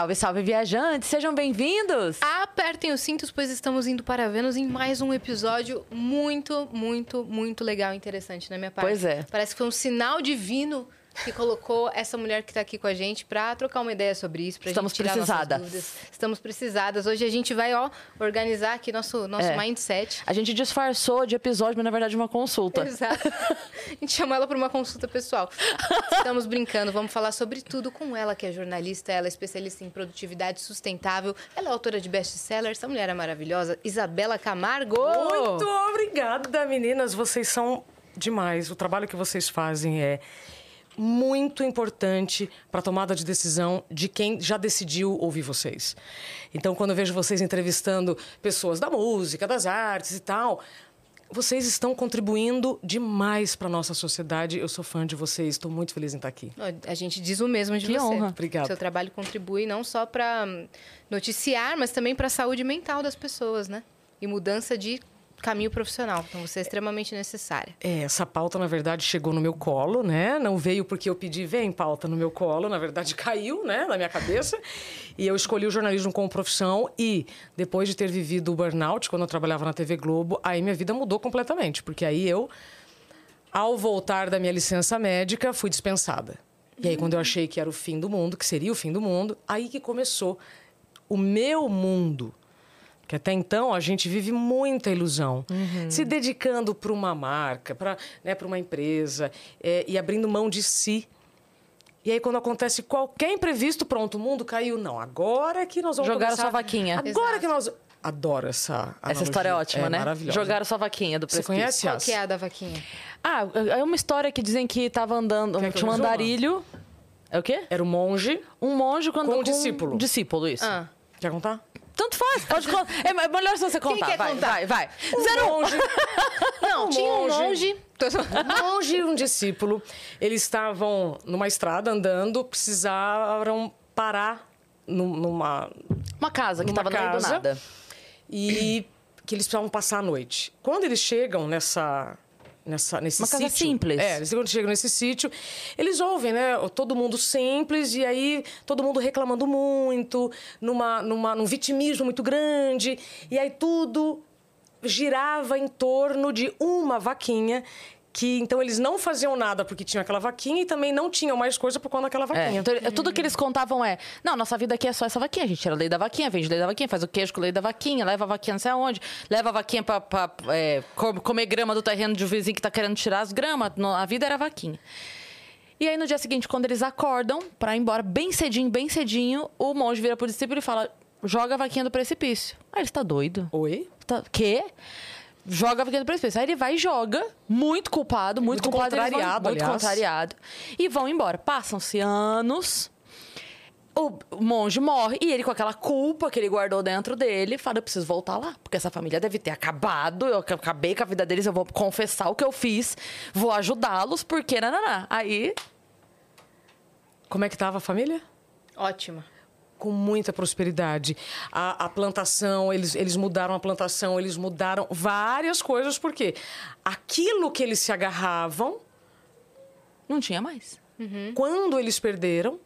Salve, salve, viajantes! Sejam bem-vindos! Apertem os cintos, pois estamos indo para Vênus em mais um episódio muito, muito, muito legal e interessante, na minha parte? Pois é. Parece que foi um sinal divino que colocou essa mulher que está aqui com a gente para trocar uma ideia sobre isso, para Estamos gente tirar precisadas. nossas dúvidas. Estamos precisadas. Hoje a gente vai, ó, organizar aqui nosso, nosso É. mindset. A gente disfarçou de episódio, mas na verdade uma consulta. Exato. A gente chamou ela para uma consulta pessoal. Estamos brincando, vamos falar sobre tudo com ela, que é jornalista, ela é especialista em produtividade sustentável, ela é autora de best-seller, essa mulher é maravilhosa, Isabela Camargo. Muito obrigada, meninas. Vocês são demais. O trabalho que vocês fazem é muito importante para a tomada de decisão de quem já decidiu ouvir vocês. Então, quando eu vejo vocês entrevistando pessoas da música, das artes e tal, vocês estão contribuindo demais para nossa sociedade. Eu sou fã de vocês. Estou muito feliz em estar aqui. A gente diz o mesmo de Que você. honra. Obrigado. Seu trabalho contribui não só para noticiar, mas também para a saúde mental das pessoas, né? E mudança de caminho profissional. Então, você é extremamente necessária. É, essa pauta, na verdade, chegou no meu colo, né? Não veio porque eu pedi, vem pauta no meu colo. Na verdade, caiu, né, na minha cabeça. E eu escolhi o jornalismo como profissão. E depois de ter vivido o burnout, quando eu trabalhava na TV Globo, aí minha vida mudou completamente. Porque aí eu, ao voltar da minha licença médica, fui dispensada. E aí, quando eu achei que era o fim do mundo, que seria o fim do mundo, aí que começou o meu mundo. Que até então a gente vive muita ilusão, se dedicando para uma marca, para né, pra uma empresa é, e abrindo mão de si. E aí, quando acontece qualquer imprevisto, pronto, o mundo caiu. Não, agora que nós vamos Jogaram começar... sua vaquinha. Agora Exato. que nós... Adoro essa Essa analogia. história é ótima, né? maravilhosa. Jogaram sua vaquinha do Você conhece Qual Yas? que é a da vaquinha? Ah, é uma história que dizem que tava andando, que tinha um andarilho. É o quê? Era o monge. Um monge quando Com um discípulo. Um discípulo, isso. Ah, Quer contar? Tanto faz, pode contar. É melhor se você contar. quer vai, contar? vai, vai. Um Zero monge. não, Um tinha um monge. Um monge e um discípulo. Eles estavam numa estrada andando, precisaram parar num- numa Uma casa que numa tava no meio do casa nada. e que eles precisavam passar a noite. Quando eles chegam nessa nessa nesse Uma casa sítio, simples. É, eles quando chegam nesse sítio, eles ouvem, né, todo mundo simples e aí todo mundo reclamando muito, numa numa num vitimismo muito grande, e aí tudo girava em torno de uma vaquinha que então eles não faziam nada porque tinham aquela vaquinha e também não tinham mais coisa por conta daquela É, vaquinha. então, é, tudo que eles contavam é: não, nossa vida aqui é só essa vaquinha. A gente tira lei da vaquinha, vende lei da vaquinha, faz o queijo com lei da vaquinha, leva a vaquinha não sei aonde, leva a vaquinha pra, pra, é, co- comer grama do terreno de um vizinho que tá querendo tirar as gramas. A vida era vaquinha. E aí, no dia seguinte, quando eles acordam pra ir embora, bem cedinho, bem cedinho, o monge vira pro discípulo e fala: joga a vaquinha do precipício. Aí ele tá doido. Oi? Tá, quê? Joga a vaquinha do precipício. Aí ele vai e joga, muito culpado, muito, Muito culpado. eles vão- contrariado, muito contrariado. E vão embora. Passam-se anos. O monge morre e ele, com aquela culpa que ele guardou dentro dele, fala: Eu preciso voltar lá, porque essa família deve ter acabado. Eu ac- acabei com a vida deles, eu vou confessar o que eu fiz, vou ajudá-los, porque. Nananá. Aí. Como é que tava a família? Ótima. Com muita prosperidade. A, a plantação, eles, eles mudaram a plantação, eles mudaram várias coisas, porque aquilo que eles se agarravam, Não tinha mais. quando eles perderam,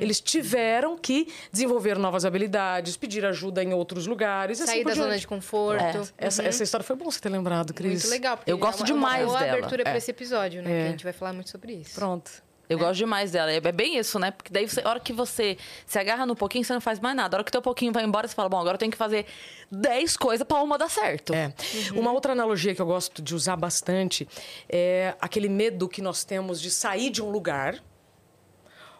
eles tiveram que desenvolver novas habilidades, pedir ajuda em outros lugares. assim Sair por da zona de conforto. É, Essa, essa história foi bom você ter lembrado, Cris. Muito legal. porque Eu gosto é uma, demais uma boa dela. abertura É. pra esse episódio, né? É. Que a gente vai falar muito sobre isso. Pronto. Eu gosto demais dela. É bem isso, né? Porque daí, você, a hora que você se agarra no pouquinho, você não faz mais nada. A hora que teu pouquinho vai embora, você fala, bom, agora eu tenho que fazer 10 coisas pra uma dar certo. É. Uma outra analogia que eu gosto de usar bastante é aquele medo que nós temos de sair de um lugar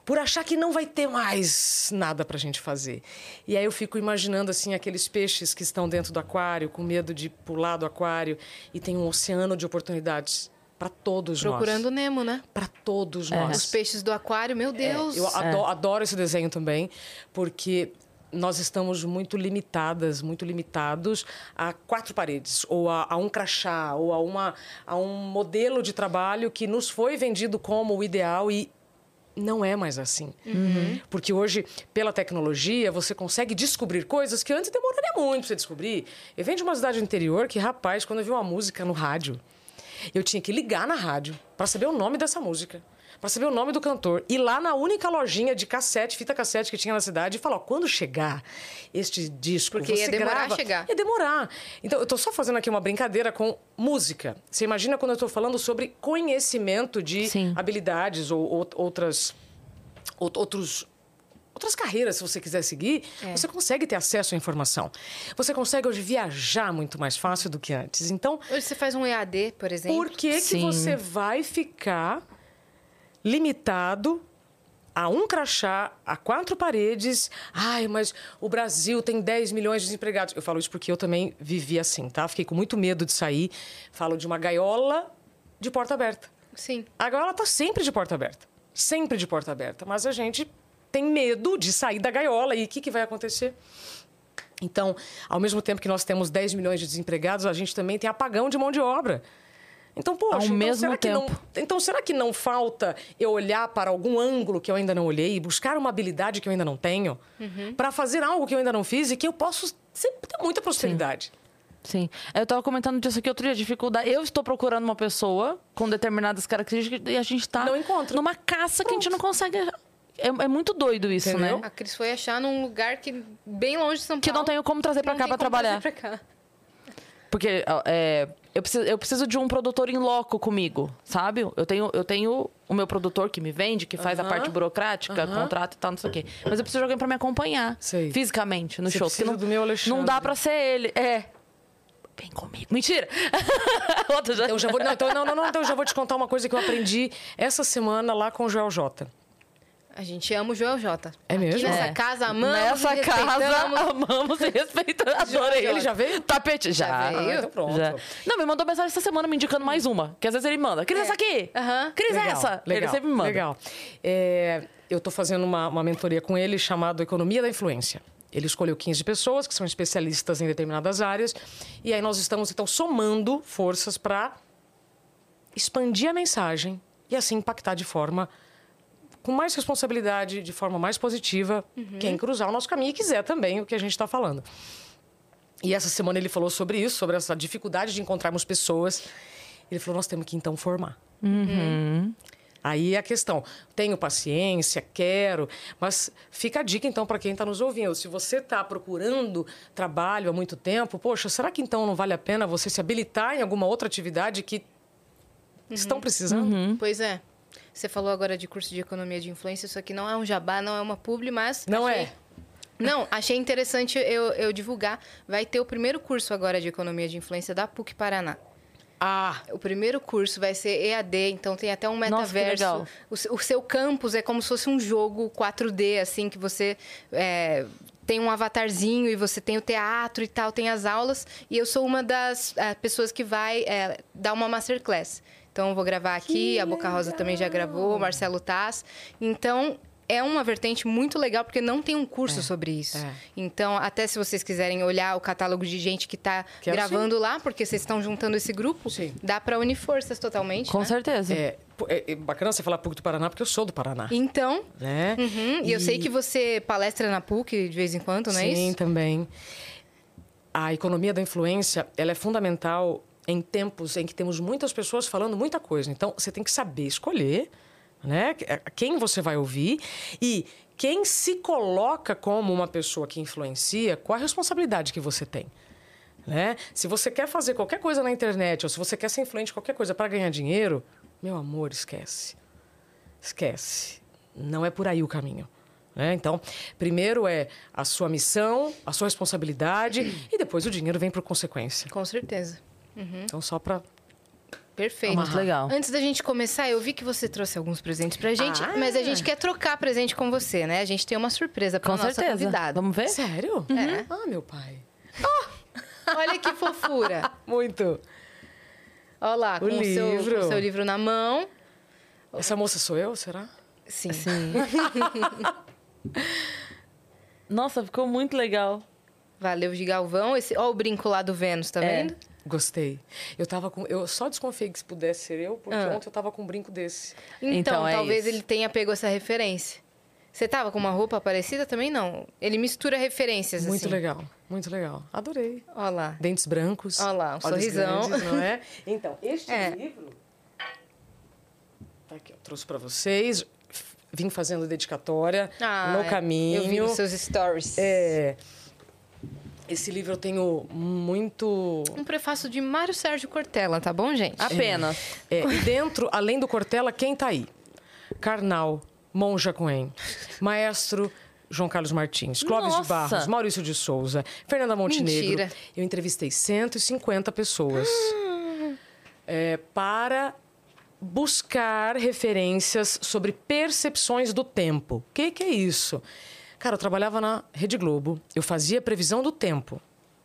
por achar que não vai ter mais nada pra gente fazer. E aí eu fico imaginando assim aqueles peixes que estão dentro do aquário com medo de pular do aquário e tem um oceano de oportunidades para todos Procurando nós. Nemo, né? Para todos Os nós. peixes do aquário, meu Deus. É, eu ado- adoro esse desenho também, porque nós estamos muito limitadas, muito limitados a quatro paredes, ou a, a um crachá, ou a, uma, a um modelo de trabalho que nos foi vendido como o ideal e não é mais assim. Porque hoje, pela tecnologia, você consegue descobrir coisas que antes demoraria muito pra você descobrir. Eu venho de uma cidade interior que, rapaz, quando eu vi uma música no rádio, eu tinha que ligar na rádio para saber o nome dessa música. para saber o nome do cantor. Ir lá na única lojinha de cassete, fita cassete que tinha na cidade e falar: ó, quando chegar este disco, Porque você ia demorar a grava. chegar. Ia demorar. Então, eu tô só fazendo aqui uma brincadeira com música. Você imagina quando eu tô falando sobre conhecimento de Sim. habilidades ou, ou- outras. out- outros. Outras carreiras, se você quiser seguir, É. você consegue ter acesso à informação. Você consegue hoje viajar muito mais fácil do que antes. Então, Hoje você faz um EAD, por exemplo. por que, que você vai ficar limitado a um crachá, a quatro paredes? Ai, mas o Brasil tem 10 milhões de desempregados. Eu falo isso porque eu também vivi assim, tá? Fiquei com muito medo de sair. Falo de uma gaiola de porta aberta. Sim. A gaiola tá sempre de porta aberta. Sempre de porta aberta. Mas a gente tem medo de sair da gaiola. E o que, que vai acontecer? Então, ao mesmo tempo que nós temos 10 milhões de desempregados, a gente também tem apagão de mão de obra. Então, poxa, Ao então, mesmo será que não, tempo. então será que não falta eu olhar para algum ângulo que eu ainda não olhei, buscar uma habilidade que eu ainda não tenho, para fazer algo que eu ainda não fiz e que eu posso sempre ter muita prosperidade? Sim. Eu tava comentando disso aqui outro dia, dificuldade. Eu estou procurando uma pessoa com determinadas características e a gente tá Não encontra. numa caça que a gente não consegue. É, é muito doido isso, Entendeu? né? A Cris foi achar num lugar que bem longe de São Paulo. Que não tenho como trazer pra Não cá como trabalhar. trazer pra cá. Porque é, eu, preciso, eu preciso de um produtor em loco comigo, sabe? Eu tenho, eu tenho o meu produtor que me vende, que faz a Aham. parte burocrática, Aham. contrato e tal, não sei o quê. Mas eu preciso de alguém pra me acompanhar Sei. fisicamente no Você show. porque não, do meu Alexandre. não dá pra ser ele. É. Vem comigo. Mentira! Outra já... Eu já vou, não, então, não, não, não, então eu já vou te contar uma coisa que eu aprendi essa semana lá com o Joel J. A gente ama o Joel J. É mesmo? Aqui nessa É. casa amamos Nessa e casa, amamos e respeitamos. Adorei. ele já veio? Tapete. Já. Já veio? Ah, então pronto. Já. Não, me mandou mensagem essa semana me indicando mais uma. Que às vezes ele manda. Cris, É. essa aqui. Aham. Cris, Legal, essa. Legal, ele sempre me manda. Legal. É, eu estou fazendo uma, uma mentoria com ele chamado Economia da Influência. Ele escolheu 15 pessoas que são especialistas em determinadas áreas. E aí nós estamos, então, somando forças para expandir a mensagem e assim impactar de forma com mais responsabilidade, de forma mais positiva, quem cruzar o nosso caminho e quiser também o que a gente está falando. E essa semana ele falou sobre isso, sobre essa dificuldade de encontrarmos pessoas. Ele falou: nós temos que então formar. Aí é a questão, tenho paciência, quero, mas fica a dica então para quem está nos ouvindo. Se você está procurando trabalho há muito tempo, poxa, será que então não vale a pena você se habilitar em alguma outra atividade que estão precisando? Pois é. Você falou agora de curso de economia de influência, isso aqui não é um jabá, não é uma publi, mas. Não achei- é. Não, achei interessante eu, eu divulgar. Vai ter o primeiro curso agora de economia de influência da PUC Paraná. Ah, O primeiro curso vai ser EAD, então tem até um Nossa, metaverso. legal. o, o seu campus é como se fosse um jogo 4D, assim, que você é, tem um avatarzinho e você tem o teatro e tal, tem as aulas. E eu sou uma das é, pessoas que vai é, dar uma masterclass. Então, eu vou gravar aqui, a Boca Rosa também já gravou, o Marcelo Taz. Então, é uma vertente muito legal, porque não tem um curso sobre isso. é. Então, até se vocês quiserem olhar o catálogo de gente que está Quero gravando lá, porque vocês estão juntando esse grupo, Sim. dá para unir forças totalmente. Com né? certeza. é, é- é bacana você falar PUC do Paraná, porque eu sou do Paraná. Então, Né? uhum, e eu sei que você palestra na PUC de vez em quando, não é Sim, isso? também. A economia da influência, ela é fundamental em tempos em que temos muitas pessoas falando muita coisa. Então, você tem que saber escolher, né? Quem você vai ouvir e quem se coloca como uma pessoa que influencia, qual a responsabilidade que você tem. Né? Se você quer fazer qualquer coisa na internet ou se você quer ser influente em qualquer coisa para ganhar dinheiro, meu amor, esquece. Esquece. Não é por aí o caminho. né? Então, primeiro é a sua missão, a sua responsabilidade e depois o dinheiro vem por consequência. Com certeza. Então, só para Perfeito. Muito legal. Antes da gente começar, eu vi que você trouxe alguns presentes pra gente, Ah. mas a gente quer trocar presente com você, né? A gente tem uma surpresa pra Com nossa certeza. convidada. Vamos ver? Sério? É. Ah, meu pai. Olha que fofura. Muito. Olha lá, com O o, seu, livro. com o seu livro na mão. Essa moça sou eu, será? Sim. Sim. Nossa, ficou muito legal. Valeu, de Galvão. Esse, ó o brinco lá do Vênus, tá É. vendo? Gostei. Eu tava com. Eu só desconfiei que se pudesse ser eu, porque Ah. ontem eu tava com um brinco desse. Então, Então, é talvez isso. ele tenha pego essa referência. Você tava com uma roupa parecida também? Não. Ele mistura referências, Muito assim. legal, muito legal. Adorei. Olha lá. Dentes brancos. Olha lá, um sorrisão. grandes, não é? Então, este É. livro Tá aqui, eu trouxe para vocês. Vim fazendo dedicatória Ah, no é. caminho. Eu vi nos seus stories. É, esse livro eu tenho muito. Um prefácio de Mário Sérgio Cortella, tá bom, gente? Apenas. É, e dentro, além do Cortella, quem tá aí? Karnal, Monja Coen, Maestro João Carlos Martins, Clóvis de Nossa! Barros, Maurício de Souza, Fernanda Montenegro. Mentira. Eu entrevistei 150 pessoas é, para buscar referências sobre percepções do tempo. O que, que é isso? Cara, eu trabalhava na Rede Globo, eu fazia previsão do tempo.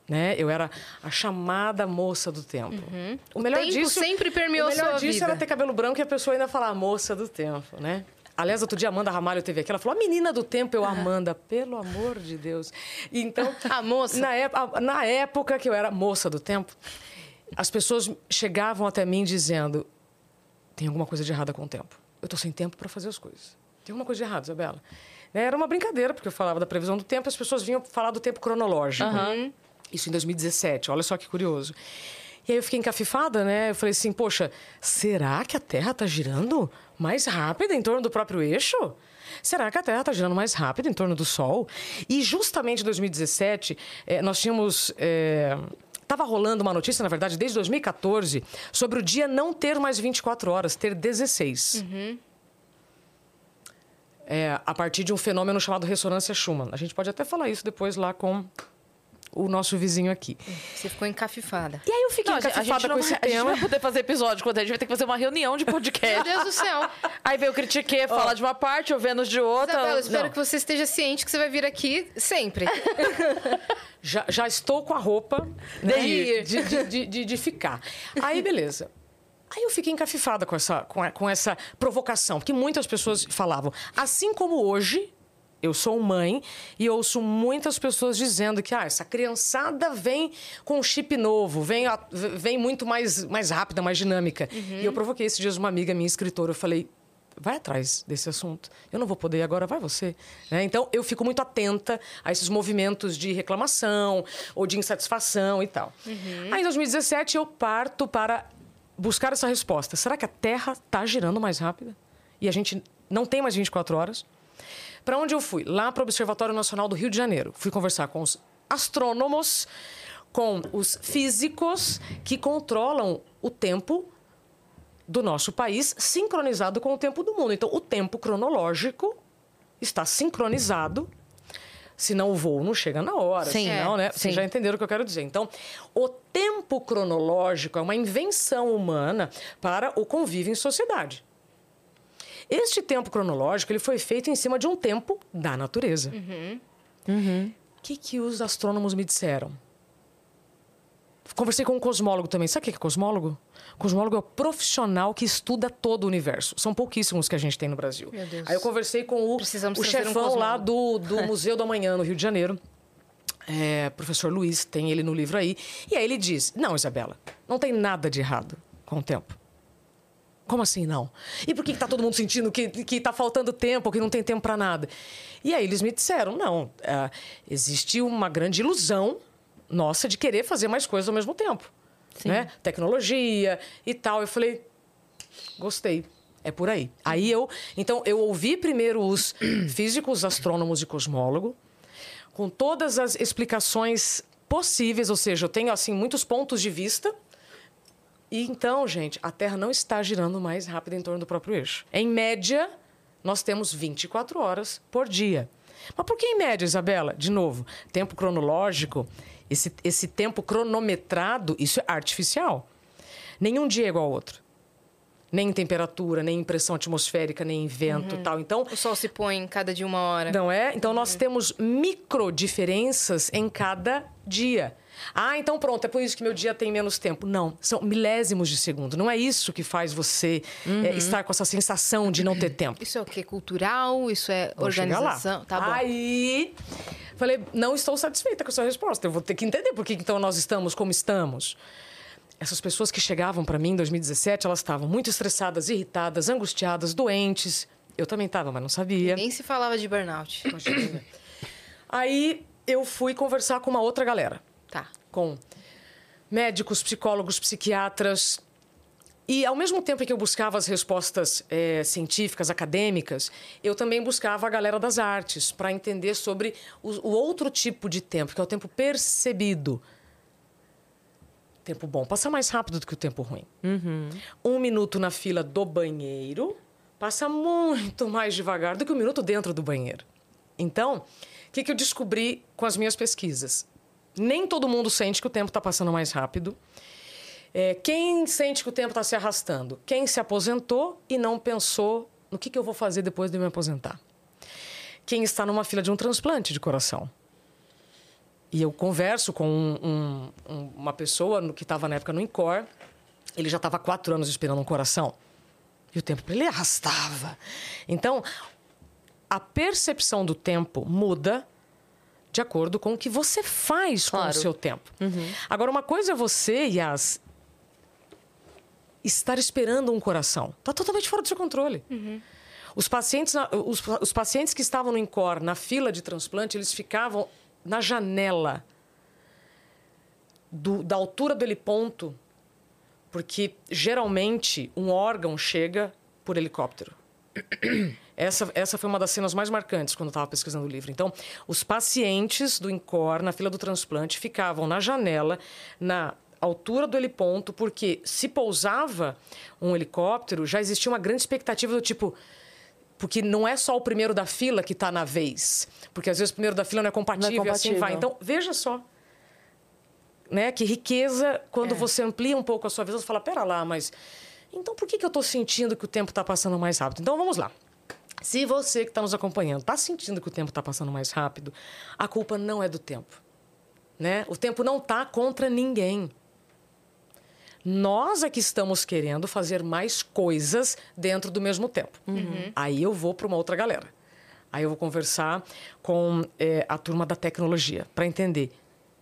Né? Eu era a chamada moça do tempo. O melhor tempo disso sempre permeou o melhor sua disso vida. era ter cabelo branco e a pessoa ainda falar moça do tempo, né? Aliás, outro dia a Amanda Ramalho teve aqui, ela falou, a menina do tempo, eu, Amanda, pelo amor de Deus. E Então, A moça. Na, ép- a- na época que eu era moça do tempo, as pessoas chegavam até mim dizendo, tem alguma coisa de errada com o tempo. Eu tô sem tempo para fazer as coisas. Tem alguma coisa de errado, Isabela. Né, Era uma brincadeira, porque eu falava da previsão do tempo as pessoas vinham falar do tempo cronológico. Isso em 2017, olha só que curioso. E aí eu fiquei encafifada, né? Eu falei assim, poxa, será que a Terra está girando mais rápida em torno do próprio eixo? Será que a Terra está girando mais rápido em torno do Sol? E justamente em 2017, eh, nós tínhamos. Estava rolando uma notícia, na verdade, desde 2014, sobre o dia não ter mais 24 horas, ter 16. É, a partir de um fenômeno chamado ressonância Schumann. A gente pode até falar isso depois lá com o nosso vizinho aqui. Você ficou encafifada. E aí eu fiquei Não, a gente, a gente encafifada não com esse a gente não tema. vai poder fazer episódio quando a gente vai ter que fazer uma reunião de Meu podcast. Deus do céu. Aí veio o Critique, falar de uma parte, o Vênus de outra. Isabela, eu espero Não. que você esteja ciente que você vai vir aqui sempre. Já, já estou com a roupa né, De ir. de, de, de, de- de ficar. Aí, beleza. Aí eu fiquei encafifada com essa, com, a- com essa provocação, porque muitas pessoas falavam. Assim como hoje, eu sou mãe e ouço muitas pessoas dizendo que ah, essa criançada vem com um chip novo, vem, vem muito mais, mais rápida, mais dinâmica. E eu provoquei esses dias uma amiga minha, escritora, eu falei. Vai atrás desse assunto. Eu não vou poder agora, vai você. Né? Então, eu fico muito atenta a esses movimentos de reclamação ou de insatisfação e tal. Aí, em 2017, eu parto para buscar essa resposta. Será que a Terra está girando mais rápida? E a gente não tem mais 24 horas? Para onde eu fui? Lá para o Observatório Nacional do Rio de Janeiro. Fui conversar com os astrônomos, com os físicos que controlam o tempo do nosso país sincronizado com o tempo do mundo. Então, o tempo cronológico está sincronizado. Senão o voo não chega na hora. Sim. senão, É, né? sim. Vocês já entenderam o que eu quero dizer. Então, o tempo cronológico é uma invenção humana para o convívio em sociedade. Este tempo cronológico ele foi feito em cima de um tempo da natureza. O que, que os astrônomos me disseram? Conversei com um cosmólogo também. Sabe o que é cosmólogo? Cosmólogo é o profissional que estuda todo o universo. São pouquíssimos que a gente tem no Brasil. Meu Deus. Aí eu conversei com o, Precisamos o trazer um chefão lá do, do Museu do Amanhã, no Rio de Janeiro. É, professor Luiz, tem ele no livro aí. E aí ele diz: Não, Isabela, não tem nada de errado com o tempo. Como assim não? E por que está todo mundo sentindo que, está faltando tempo, que não tem tempo para nada? E aí eles me disseram: não, ah, existe uma grande ilusão nossa de querer fazer mais coisas ao mesmo tempo. Né? Tecnologia e tal. Eu falei: gostei. É por aí. Aí eu. Então, eu ouvi primeiro os físicos, astrônomos e cosmólogos, com todas as explicações possíveis, ou seja, eu tenho assim muitos pontos de vista. E então, gente, a Terra não está girando mais rápido em torno do próprio eixo. Em média, nós temos 24 horas por dia. Mas por que em média, Isabela? De novo, tempo cronológico, esse, esse tempo cronometrado, isso é artificial. Nenhum dia é igual ao outro. Nem em temperatura, nem em pressão atmosférica, nem em vento e tal. Então, O sol se põe em cada dia uma hora. não é? Então nós temos micro diferenças em cada dia. Ah, então pronto, é por isso que meu dia tem menos tempo. Não, são milésimos de segundo. Não é isso que faz você é, estar com essa sensação de não ter tempo. Isso é o quê? Cultural? Isso é Vou organização? Tá bom. Aí, falei, não estou satisfeita com a sua resposta. Eu vou ter que entender por que então nós estamos como estamos. Essas pessoas que chegavam para mim em 2017, elas estavam muito estressadas, irritadas, angustiadas, doentes. Eu também estava, mas não sabia. Nem se falava de burnout. Aí eu fui conversar com uma outra galera, Tá. com médicos, psicólogos, psiquiatras, E ao mesmo tempo que eu buscava as respostas é, científicas, acadêmicas, eu também buscava a galera das artes para entender sobre o, o, outro tipo de tempo, que é o tempo percebido. Tempo bom passa mais rápido do que o tempo ruim. Uhum. Um minuto na fila do banheiro passa muito mais devagar do que um minuto dentro do banheiro. Então, o que, que eu descobri com as minhas pesquisas? Nem todo mundo sente que o tempo está passando mais rápido. É, quem sente que o tempo está se arrastando? Quem se aposentou e não pensou no que, que eu vou fazer depois de me aposentar. Quem está numa fila de um transplante de coração. E eu converso com um, um, uma pessoa que estava na época no INCOR. Ele já estava quatro anos esperando um coração. E o tempo para ele arrastava. Então, a percepção do tempo muda de acordo com o que você faz claro. com o seu tempo. Uhum. Agora, uma coisa é você, Yas, estar esperando um coração. Está totalmente fora do seu controle. Uhum. Os, pacientes, os, os pacientes que estavam no INCOR, na fila de transplante, eles ficavam na janela do, da altura do heliponto, porque geralmente um órgão chega por helicóptero. Essa, essa foi uma das cenas mais marcantes quando eu estava pesquisando o livro. Então, os pacientes do INCOR, na fila do transplante, ficavam na janela, na altura do heliponto, porque se pousava um helicóptero, já existia uma grande expectativa do tipo. Porque não é só o primeiro da fila que está na vez. Porque às vezes o primeiro da fila não é compatível, não é compatível. assim vai. Então, veja só. Né? Que riqueza quando é. você amplia um pouco a sua visão, você fala, pera lá, mas. Então por que, que eu estou sentindo que o tempo está passando mais rápido? Então vamos lá. Se você que está nos acompanhando está sentindo que o tempo está passando mais rápido, a culpa não é do tempo. Né? O tempo não está contra ninguém. Nós é que estamos querendo fazer mais coisas dentro do mesmo tempo. Uhum. Aí eu vou para uma outra galera. Aí eu vou conversar com é, a turma da tecnologia para entender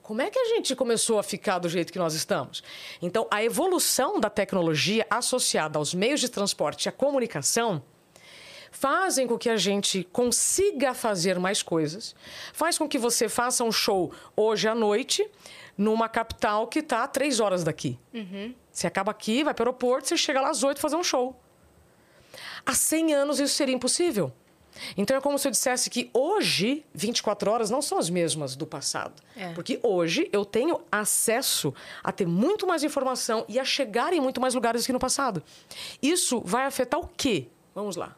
como é que a gente começou a ficar do jeito que nós estamos. Então, a evolução da tecnologia associada aos meios de transporte e à comunicação fazem com que a gente consiga fazer mais coisas, faz com que você faça um show hoje à noite numa capital que está a três horas daqui. Uhum. Você acaba aqui, vai para o aeroporto, você chega lá às oito fazer um show. Há 100 anos isso seria impossível. Então é como se eu dissesse que hoje 24 horas não são as mesmas do passado. É. Porque hoje eu tenho acesso a ter muito mais informação e a chegar em muito mais lugares do que no passado. Isso vai afetar o quê? Vamos lá.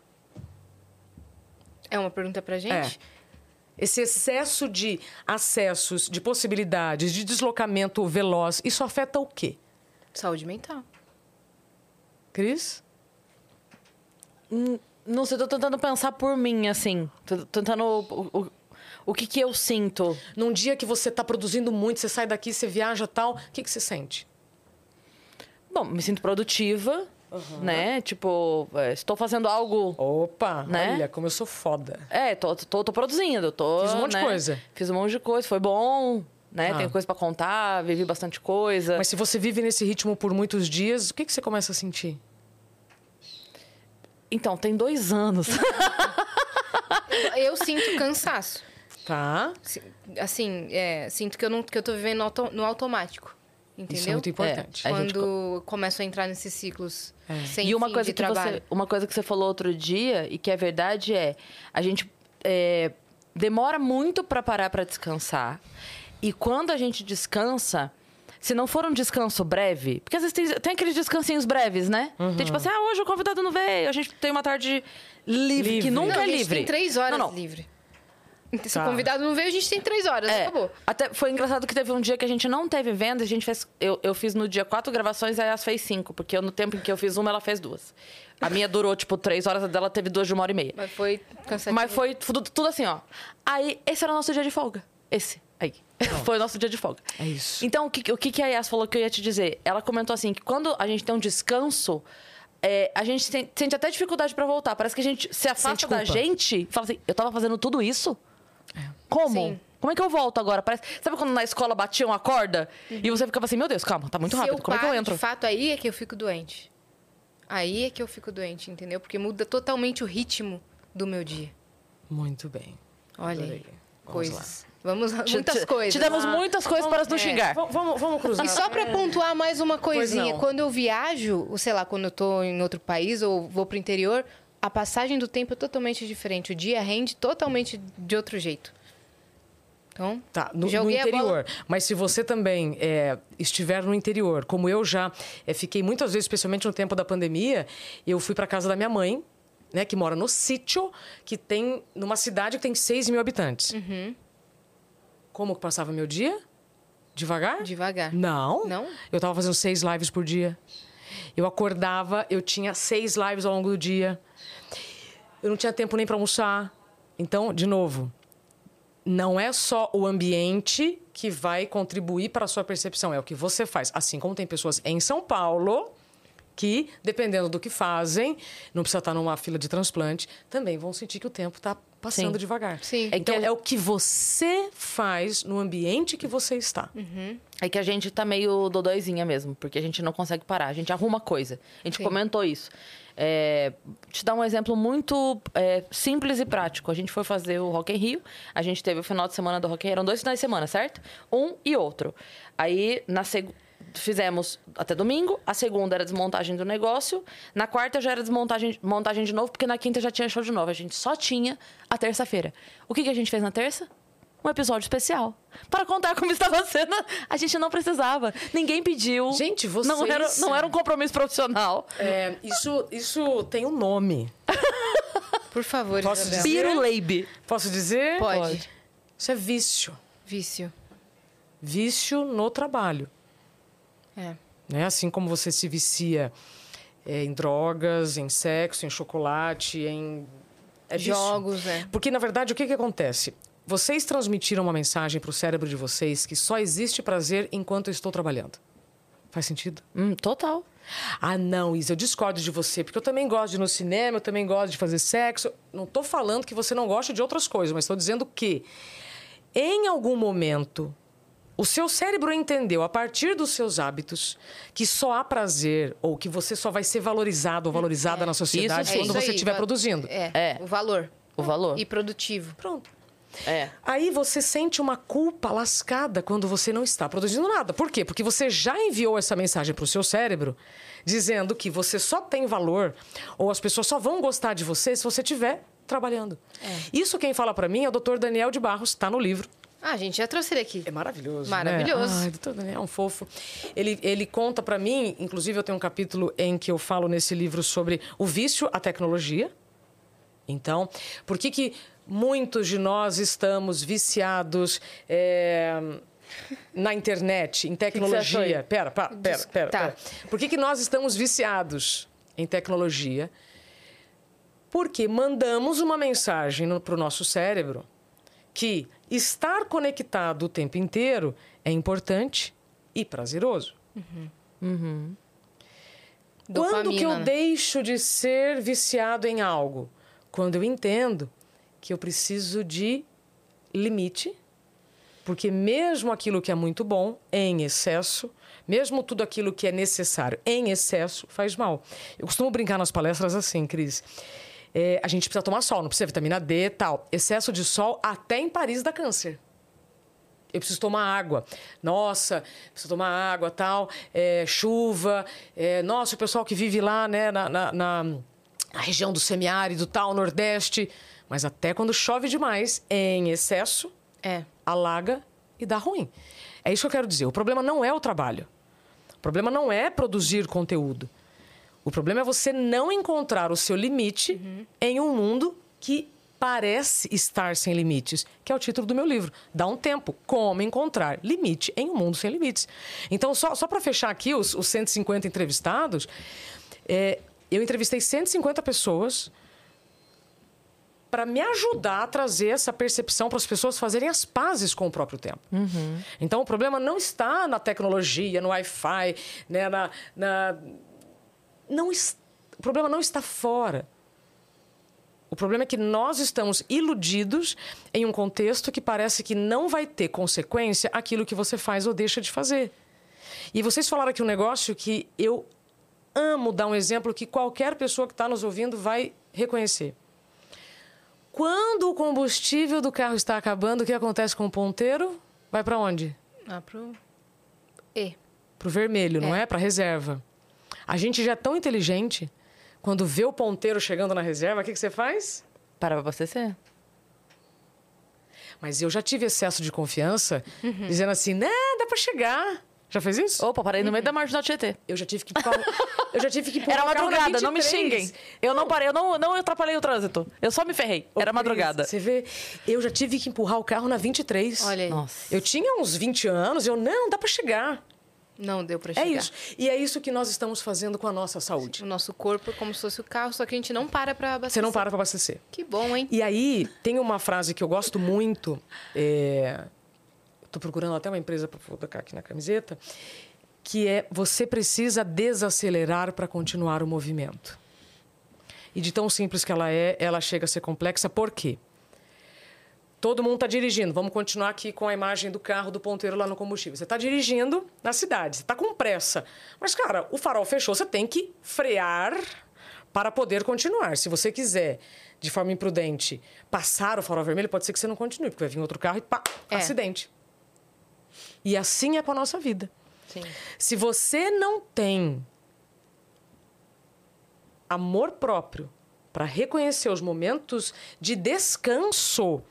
É uma pergunta pra gente? É. Esse excesso de acessos, de possibilidades, de deslocamento veloz, isso afeta o quê? Saúde mental. Cris? Hum, não sei, tô tentando pensar por mim, assim. Tô tentando. O, o, o que, que eu sinto? Num dia que você tá produzindo muito, você sai daqui, você viaja tal, o que, que você sente? Bom, me sinto produtiva. Uhum. Né? Tipo, é, estou fazendo algo. Opa, né? olha como eu sou foda. É, tô, tô, tô produzindo. Tô, Fiz um monte né? de coisa. Fiz um monte de coisa, foi bom. Né? Ah. Tem coisa para contar, vivi bastante coisa. Mas se você vive nesse ritmo por muitos dias, o que, que você começa a sentir? Então, tem dois anos. eu sinto cansaço. Tá. Assim, é, sinto que eu, não, que eu tô vivendo no, auto, no automático. Entendeu? Isso é muito importante. É, Quando gente... começo a entrar nesses ciclos é. sem E uma coisa que trabalho. você, uma coisa que você falou outro dia e que é verdade é a gente é, demora muito para parar para descansar. E quando a gente descansa, se não for um descanso breve, porque às vezes tem, tem aqueles descansinhos breves, né? Uhum. Tem tipo assim, ah, hoje o convidado não veio, a gente tem uma tarde livre, livre. que nunca não, é livre. A gente tem três horas não, não. livre. Se tá. o convidado não veio, a gente tem três horas, é, acabou. Até foi engraçado que teve um dia que a gente não teve venda, a gente fez. Eu, eu fiz no dia quatro gravações, aí ela fez cinco, porque eu, no tempo em que eu fiz uma, ela fez duas. A minha durou, tipo, três horas, a dela teve duas de uma hora e meia. Mas foi cansativo. Mas foi tudo, tudo assim, ó. Aí, esse era o nosso dia de folga. Esse. Aí. foi o nosso dia de folga. É isso. Então, o que, o que a Yas falou que eu ia te dizer? Ela comentou assim, que quando a gente tem um descanso, é, a gente tem, sente até dificuldade para voltar. Parece que a gente se afasta da gente e fala assim, eu tava fazendo tudo isso? É. Como? Sim. Como é que eu volto agora? Parece... Sabe quando na escola batiam a corda? Uhum. E você ficava assim, meu Deus, calma, tá muito Se rápido. Como é que eu entro? De fato, aí é que eu fico doente. Aí é que eu fico doente, entendeu? Porque muda totalmente o ritmo do meu dia. Muito bem. Olha aí. Coisas. Lá. Vamos muitas te- coisas. Te demos muitas coisas para nos é. xingar. Vamos, vamos, vamos cruzar. E só pra pontuar mais uma coisinha, quando eu viajo, sei lá, quando eu tô em outro país ou vou pro interior, a passagem do tempo é totalmente diferente. O dia rende totalmente de outro jeito. Então, Tá, no, no interior. Mas se você também é, estiver no interior, como eu já é, fiquei muitas vezes, especialmente no tempo da pandemia, eu fui para casa da minha mãe, né, que mora no sítio, que tem numa cidade que tem 6 mil habitantes. Uhum. Como que passava meu dia? Devagar? Devagar. Não. Não? Eu tava fazendo seis lives por dia. Eu acordava, eu tinha seis lives ao longo do dia. Eu não tinha tempo nem para almoçar. Então, de novo, não é só o ambiente que vai contribuir para a sua percepção, é o que você faz. Assim como tem pessoas em São Paulo que, dependendo do que fazem, não precisa estar numa fila de transplante, também vão sentir que o tempo está passando Sim. devagar. Sim. Então, É que a- é o que você faz no ambiente que você está. É que a gente tá meio dodóizinha mesmo, porque a gente não consegue parar. A gente arruma coisa. A gente Sim. comentou isso. É, te dar um exemplo muito é, simples e prático. A gente foi fazer o Rock in Rio. A gente teve o final de semana do Rock in Rio. Eram dois finais de semana, certo? Um e outro. Aí, na seg... fizemos até domingo. A segunda era desmontagem do negócio. Na quarta já era desmontagem montagem de novo, porque na quinta já tinha show de novo. A gente só tinha a terça-feira. O que, que a gente fez na terça? um episódio especial. Para contar como estava sendo. A gente não precisava. Ninguém pediu. Gente, Não vocês- era, não era um compromisso profissional. É, isso, isso tem um nome. Por favor, Posso Isabel. dizer? Piruleibe. Posso dizer? Pode. Pode. Isso é vício. Vício. Vício no trabalho. É. Né? Assim como você se vicia é, em drogas, em sexo, em chocolate, em é. Jogos, é. Porque, na verdade, o que, que acontece? Vocês transmitiram uma mensagem para o cérebro de vocês que só existe prazer enquanto eu estou trabalhando. Faz sentido? Hum, total. Ah, não, Isa, eu discordo de você, porque eu também gosto de ir no cinema, eu também gosto de fazer sexo. Não estou falando que você não gosta de outras coisas, mas estou dizendo que, em algum momento, o seu cérebro entendeu, a partir dos seus hábitos, que só há prazer ou que você só vai ser valorizado ou valorizada na sociedade Isso quando É você estiver produzindo. É, É. o valor. O valor. E produtivo. Pronto. É. Aí você sente uma culpa lascada quando você não está produzindo nada. Por quê? Porque você já enviou essa mensagem para o seu cérebro dizendo que você só tem valor ou as pessoas só vão gostar de você se você estiver trabalhando. Isso quem fala para mim é o Dr. Daniel de Barros, está no livro. Ah, a gente já trouxe ele aqui. É maravilhoso. Maravilhoso. Né? Ai, doutor Daniel é um fofo. Ele, ele conta para mim, inclusive eu tenho um capítulo em que eu falo nesse livro sobre o vício à tecnologia. Então, por que, que muitos de nós estamos viciados é, na internet, em tecnologia? aí? Pera, pera, pera, pera, Tá. pera. Por que, que nós estamos viciados em tecnologia? Porque mandamos uma mensagem para o nosso cérebro que estar conectado o tempo inteiro é importante e prazeroso. Quando que eu Dopamina, né? deixo de ser viciado em algo? Quando eu entendo que eu preciso de limite, porque mesmo aquilo que é muito bom em excesso, mesmo tudo aquilo que é necessário em excesso, faz mal. Eu costumo brincar nas palestras assim, Cris. É, a gente precisa tomar sol, não precisa vitamina D e tal. Excesso de sol até em Paris dá câncer. Eu preciso tomar água. Nossa, preciso tomar água, tal. É, chuva. É, nossa, o pessoal que vive lá, né, na, na, na- na região do semiárido, tal, Nordeste. Mas até quando chove demais, em excesso, É. alaga e dá ruim. É isso que eu quero dizer. O problema não é o trabalho. O problema não é produzir conteúdo. O problema é você não encontrar o seu limite em um mundo que parece estar sem limites, que é o título do meu livro. Dá um tempo. Como encontrar limite em um mundo sem limites. Então, só, só para fechar aqui os, os 150 entrevistados, é, eu entrevistei 150 pessoas para me ajudar a trazer essa percepção para as pessoas fazerem as pazes com o próprio tempo. Então, o problema não está na tecnologia, no Wi-Fi, né, na, na... Não O problema não está fora. O problema é que nós estamos iludidos em um contexto que parece que não vai ter consequência aquilo que você faz ou deixa de fazer. E vocês falaram aqui um negócio que eu amo dar um exemplo que qualquer pessoa que está nos ouvindo vai reconhecer. Quando o combustível do carro está acabando, o que acontece com o ponteiro? Vai para onde? Ah, pro E. Pro vermelho, não é? Para reserva. A gente já é tão inteligente, quando vê o ponteiro chegando na reserva, o que, que você faz? Para pra abastecer. Mas eu já tive excesso de confiança, dizendo assim, né, dá para chegar. Já fez isso? Opa, parei no meio da marginal Tietê. Eu já tive que eu já tive que empurrar Era o carro na madrugada, não me 23. xinguem. Eu não parei, eu não, não atrapalhei o trânsito. Eu só me ferrei. Ô, Era madrugada. Você vê, eu já tive que empurrar o carro na 23. Olha aí. Nossa. Eu tinha uns 20 anos, eu, não, dá para chegar. Não deu pra É chegar. isso. E é isso que nós estamos fazendo com a nossa saúde. O nosso corpo é como se fosse o carro, só que a gente não para pra abastecer. Você não para para abastecer. Que bom, hein? E aí, tem uma frase que eu gosto muito. É... Estou procurando até uma empresa para colocar aqui na camiseta. Que é: você precisa desacelerar para continuar o movimento. E de tão simples que ela é, ela chega a ser complexa. Por quê? Todo mundo está dirigindo. Vamos continuar aqui com a imagem do carro do ponteiro lá no combustível. Você está dirigindo na cidade, você está com pressa. Mas, cara, o farol fechou, você tem que frear para poder continuar. Se você quiser, de forma imprudente, passar o farol vermelho, pode ser que você não continue, porque vai vir outro carro e pá, É. acidente. E assim é com a nossa vida. Sim. Se você não tem amor próprio para reconhecer os momentos de descanso,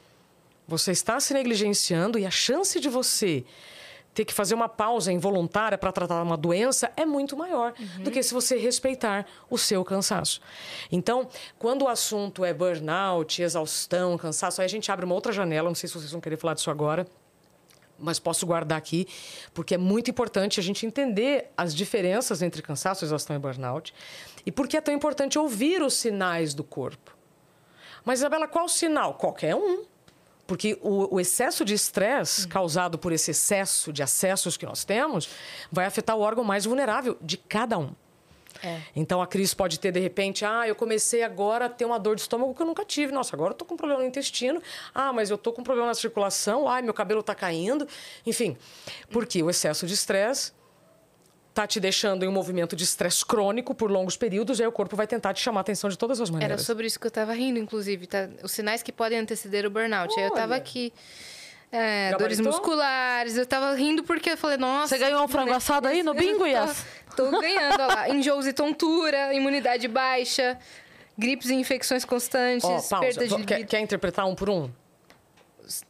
você está se negligenciando e a chance de você ter que fazer uma pausa involuntária para tratar uma doença é muito maior do que se você respeitar o seu cansaço. Então, quando o assunto é burnout, exaustão, cansaço, aí a gente abre uma outra janela, não sei se vocês vão querer falar disso agora, mas posso guardar aqui, porque é muito importante a gente entender as diferenças entre cansaço, exaustão e burnout, e por que é tão importante ouvir os sinais do corpo. Mas, Isabela, qual sinal? Qualquer um. Porque o, o excesso de estresse causado por esse excesso de acessos que nós temos vai afetar o órgão mais vulnerável de cada um. É. Então a Cris pode ter, de repente, ah, eu comecei agora a ter uma dor de estômago que eu nunca tive. Nossa, agora eu tô com problema no intestino. Ah, mas eu tô com problema na circulação. Ai, meu cabelo tá caindo. Enfim, porque o excesso de estresse tá te deixando em um movimento de estresse crônico por longos períodos, e aí o corpo vai tentar te chamar a atenção de todas as Era maneiras. sobre isso que eu tava rindo, inclusive, tá? Os sinais que podem anteceder o burnout. Aí eu tava Olha. aqui. É, dores musculares. Eu tava rindo porque eu falei, nossa. Você ganhou um frango né? assado aí no bingo, Tô- Yas? Tô ganhando, olha lá. Enjoos e tontura, imunidade baixa, gripes e infecções constantes, Ó, pausa. perda de Quer, quer interpretar um por um?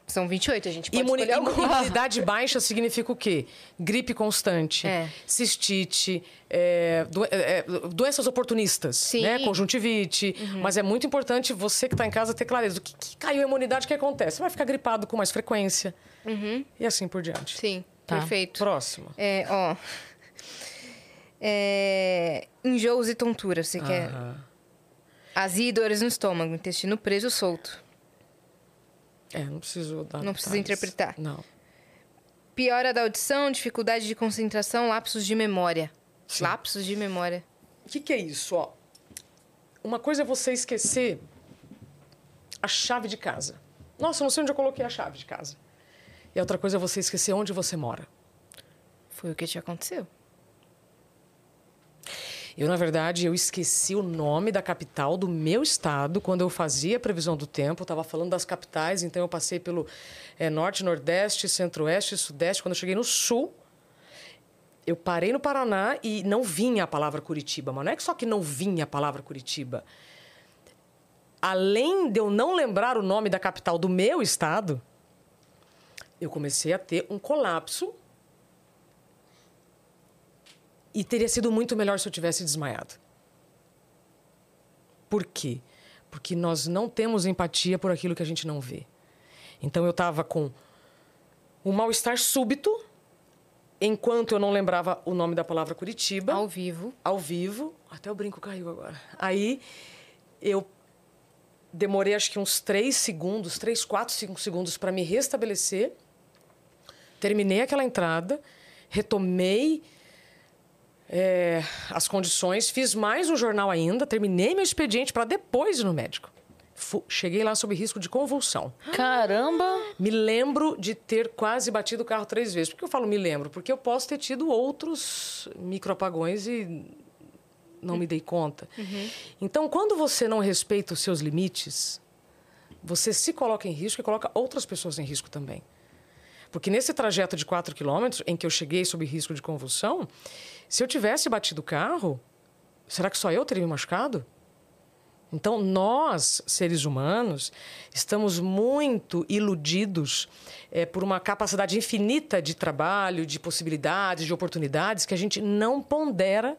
São 28, a gente pode Imuni- escolher alguma. imunidade baixa significa o quê? Gripe constante, É. cistite, é, do- é, é, doenças oportunistas, Sim. né? conjuntivite. Mas é muito importante você que está em casa ter clareza. O que, que caiu a imunidade, o que acontece? Você vai ficar gripado com mais frequência. E assim por diante. Sim, Tá. perfeito. Próximo. É, ó. É, enjoos e tontura, você quer. Aham. Azia e dores no estômago, intestino preso solto. É, não preciso dar Não precisa interpretar. Não. Piora da audição, dificuldade de concentração, lapsos de memória. Sim. Lapsos de memória. O que, que é isso? Ó? Uma coisa é você esquecer a chave de casa. Nossa, não sei onde eu coloquei a chave de casa. E outra coisa é você esquecer onde você mora. Foi o que te aconteceu. Eu, na verdade, eu esqueci o nome da capital do meu estado quando eu fazia a previsão do tempo. Eu estava falando das capitais, então eu passei pelo eh, norte, nordeste, centro-oeste, sudeste. Quando eu cheguei no sul, eu parei no Paraná e não vinha a palavra Curitiba. Mas não é que só que não vinha a palavra Curitiba. Além de eu não lembrar o nome da capital do meu estado, eu comecei a ter um colapso e teria sido muito melhor se eu tivesse desmaiado. Por quê? Porque nós não temos empatia por aquilo que a gente não vê. Então eu estava com um mal-estar súbito, enquanto eu não lembrava o nome da palavra Curitiba, Ao vivo. ao vivo. Até o brinco caiu agora. Aí eu demorei acho que uns três segundos, três, quatro, cinco segundos para me restabelecer. Terminei aquela entrada, retomei é, as condições, fiz mais um jornal ainda, terminei meu expediente para depois ir no médico. Cheguei lá sob risco de convulsão. Caramba! Me lembro de ter quase batido o carro três vezes. Por que eu falo me lembro? Porque eu posso ter tido outros microapagões e não me dei conta. Então, quando você não respeita os seus limites, você se coloca em risco e coloca outras pessoas em risco também. Porque nesse trajeto de 4 quilômetros, em que eu cheguei sob risco de convulsão, se eu tivesse batido o carro, será que só eu teria me machucado? Então, nós, seres humanos, estamos muito iludidos é, por uma capacidade infinita de trabalho, de possibilidades, de oportunidades, que a gente não pondera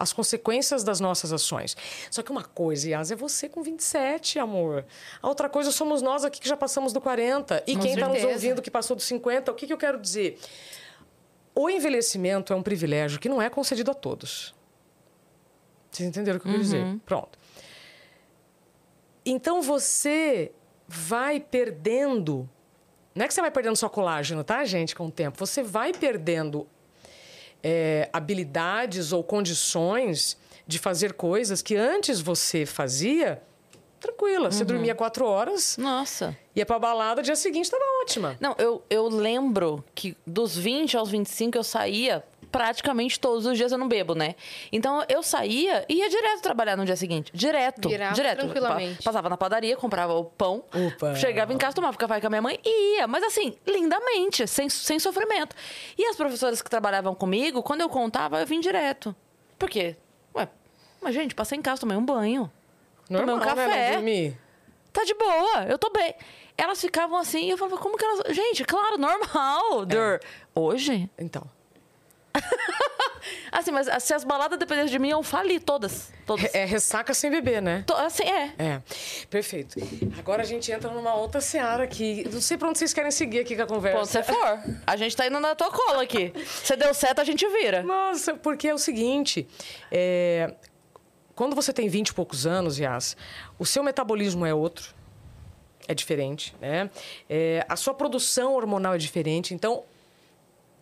as consequências das nossas ações. Só que uma coisa, Yas, é você com 27, amor. A outra coisa somos nós aqui que já passamos do 40. E Com quem está nos ouvindo que passou dos 50, o que, que eu quero dizer? O envelhecimento é um privilégio que não é concedido a todos. Vocês entenderam o que eu quero dizer? Pronto. Então você vai perdendo. Não é que você vai perdendo só colágeno, tá, gente, com o tempo. Você vai perdendo é, habilidades ou condições de fazer coisas que antes você fazia tranquila. Você dormia quatro horas, Nossa. ia pra balada, dia seguinte estava ótima. Não, eu, eu lembro que dos 20 aos 25 eu saía praticamente todos os dias eu não bebo, né? Então eu saía e ia direto trabalhar no dia seguinte. Direto. Virava direto. tranquilamente. Pa- Passava na padaria, comprava o pão. Opa. Chegava em casa, tomava café com a minha mãe e ia. Mas assim, lindamente, sem, sem sofrimento. E as professoras que trabalhavam comigo, quando eu contava, eu vim direto. Por quê? Ué, mas gente, passei em casa, tomei um banho. Normal, Tomei um né? café. Não dormir. Tá de boa, eu tô bem. Elas ficavam assim, e eu falava, como que elas. Gente, claro, normal, Dur. Hoje? Então. Assim, mas se as baladas dependessem de mim, eu fali todas. Todas. É ressaca sem beber, né? To- Assim, é. É, perfeito. Agora a gente entra numa outra seara aqui. Não sei pra onde vocês querem seguir aqui com a conversa. Quando você for. A gente tá indo na tua cola aqui. Se deu certo, a gente vira. Nossa, porque é o seguinte: é, quando você tem 20 e poucos anos, Yas, o seu metabolismo é outro, é diferente, né? É, a sua produção hormonal é diferente, então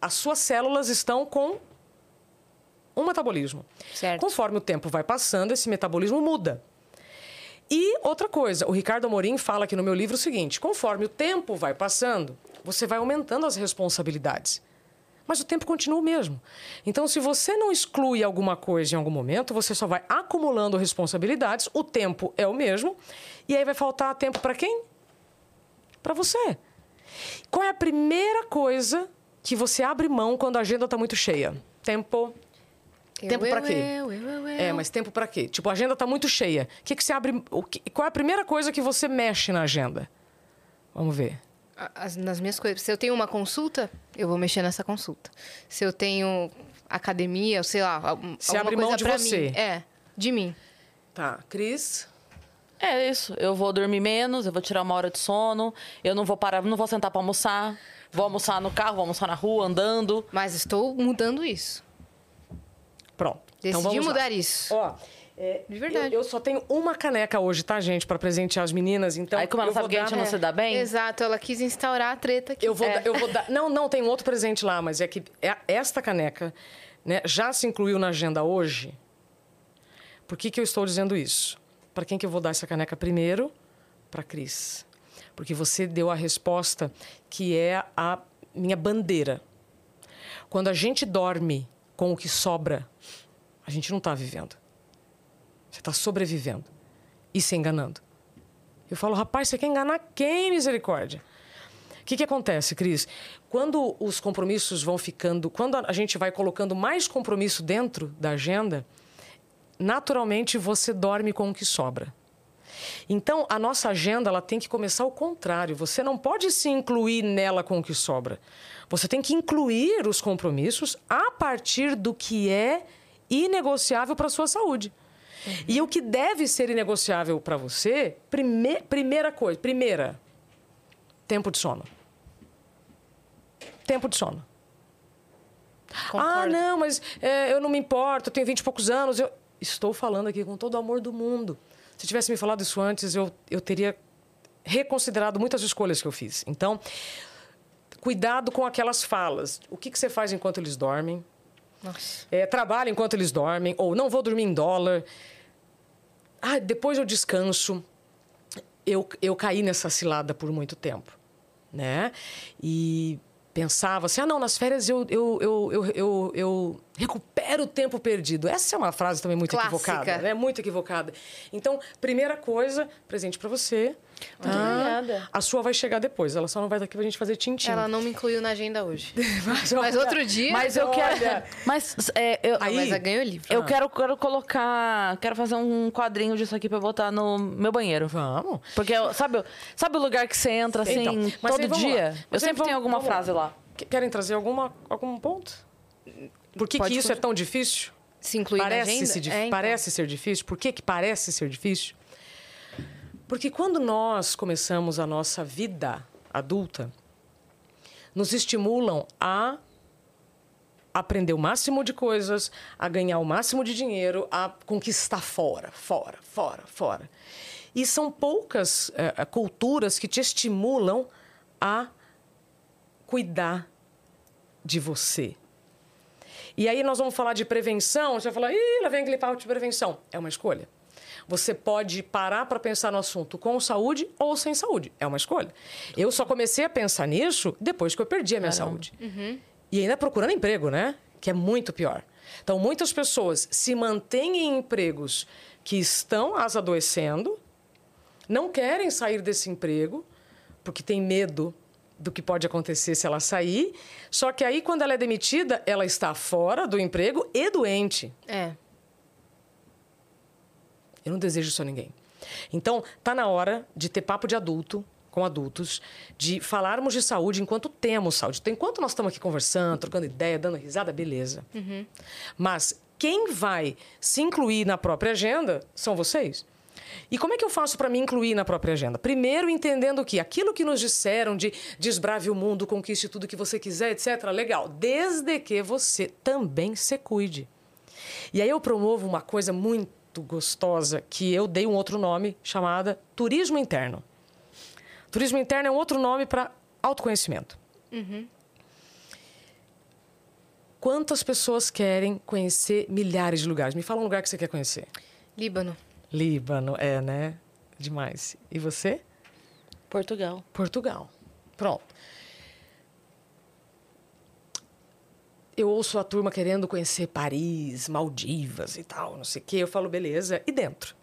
as suas células estão com um metabolismo. Certo. Conforme o tempo vai passando, esse metabolismo muda. E outra coisa, o Ricardo Amorim fala aqui no meu livro o seguinte: conforme o tempo vai passando, você vai aumentando as responsabilidades. Mas o tempo continua o mesmo. Então, se você não exclui alguma coisa em algum momento, você só vai acumulando responsabilidades, o tempo é o mesmo, e aí vai faltar tempo para quem? Para você. Qual é a primeira coisa que você abre mão quando a agenda está muito cheia? Tempo. Tempo pra quê? Eu, eu, eu. É, mas tempo para quê? Tipo, a agenda tá muito cheia. O que, que você abre. O que, qual é a primeira coisa que você mexe na agenda? Vamos ver. As- nas minhas coisas. Se eu tenho uma consulta, eu vou mexer nessa consulta. Se eu tenho academia, sei lá, algum- Se alguma abre coisa mão de pra você. mim. É, de mim. Tá, Cris. É isso. Eu vou dormir menos, eu vou tirar uma hora de sono, eu não vou parar, não vou sentar pra almoçar. Vou almoçar no carro, vou almoçar na rua, andando. Mas estou mudando isso. Pronto. Decidi então vamos lá. mudar isso. Ó, é, De verdade. Eu, eu só tenho uma caneca hoje, tá, gente, para presentear as meninas. Então, Aí, como ela sabe que a gente não se dá bem, Exato, ela quis instaurar a treta aqui. Eu vou, É. dar- eu vou dar. Não, não, tem um outro presente lá, mas é que é- esta caneca né, já se incluiu na agenda hoje. Por que, que eu estou dizendo isso? Para quem que eu vou dar essa caneca primeiro? Para Cris. Porque você deu a resposta que é a minha bandeira. Quando a gente dorme com o que sobra, a gente não está vivendo. Você está sobrevivendo e se enganando. Eu falo, rapaz, você quer enganar quem, misericórdia? O que, que acontece, Cris? Quando os compromissos vão ficando, quando a gente vai colocando mais compromisso dentro da agenda, naturalmente você dorme com o que sobra. Então, a nossa agenda ela tem que começar ao contrário. Você não pode se incluir nela com o que sobra. Você tem que incluir os compromissos a partir do que é inegociável para a sua saúde. E o que deve ser inegociável para você, prime primeira coisa, primeira, tempo de sono. Tempo de sono. Ah, Concordo. não, mas é, eu não me importo, eu tenho 20 e poucos anos. Eu estou falando aqui com todo o amor do mundo. Se tivesse me falado isso antes, eu, eu teria reconsiderado muitas escolhas que eu fiz. Então, cuidado com aquelas falas. O que, que você faz enquanto eles dormem? É, trabalho enquanto eles dormem, ou não vou dormir em dólar. Ah, depois eu descanso. Eu, eu caí nessa cilada por muito tempo, né? E pensava assim, ah, não, nas férias eu, eu, eu, eu, eu, eu recupero o tempo perdido. Essa é uma frase também muito Clássica. equivocada, né? Muito equivocada. Então, primeira coisa, presente para você. Muito obrigada. A sua vai chegar depois, ela só não vai estar aqui pra gente fazer tintim. Ela não me incluiu na agenda hoje. Mas, Mas olha, outro dia. Mas eu quero. Olha. Mas é, eu, Aí- Mas ela ganhou livro. eu quero, quero colocar. Quero fazer um quadrinho disso aqui pra botar no meu banheiro. Vamos. Porque, eu- sabe, sabe o lugar que você entra assim Então, mas todo aí lá. dia? Mas Eu sempre vamos- tenho alguma vamos lá. frase lá. Que- Querem trazer alguma, algum ponto? Por que, Pode que isso é tão difícil? Se incluir na parece, agenda? se É, então. parece ser difícil. Por que, que parece ser difícil? Porque quando nós começamos a nossa vida adulta, nos estimulam a aprender o máximo de coisas, a ganhar o máximo de dinheiro, a conquistar fora, fora, fora, fora. E são poucas eh, culturas que te estimulam a cuidar de você. E aí nós vamos falar de prevenção, você vai falar, ih, lá vem aquele papo de prevenção. É uma escolha. Você pode parar para pensar no assunto com saúde ou sem saúde. É uma escolha. Eu só comecei a pensar nisso depois que eu perdi a minha saúde. E ainda procurando emprego, né? Que é muito pior. Então, muitas pessoas se mantêm em empregos que estão as adoecendo, não querem sair desse emprego, porque tem medo do que pode acontecer se ela sair. Só que aí, quando ela é demitida, ela está fora do emprego e doente. É. Eu não desejo isso a ninguém. Então, tá na hora de ter papo de adulto com adultos, de falarmos de saúde enquanto temos saúde. Então, enquanto nós estamos aqui conversando, trocando ideia, dando risada, beleza. Mas quem vai se incluir na própria agenda são vocês. E como é que eu faço para me incluir na própria agenda? Primeiro, entendendo que aquilo que nos disseram de desbrave o mundo, conquiste tudo que você quiser, etc., legal, desde que você também se cuide. E aí eu promovo uma coisa muito gostosa que eu dei um outro nome chamada turismo interno. Turismo interno é um outro nome para autoconhecimento. Quantas pessoas querem conhecer milhares de lugares? Me fala um lugar que você quer conhecer. Líbano. Líbano, é, né? Demais. E você? Portugal. Portugal. Pronto. Eu ouço a turma querendo conhecer Paris, Maldivas e tal, não sei o quê. Eu falo, beleza. E dentro?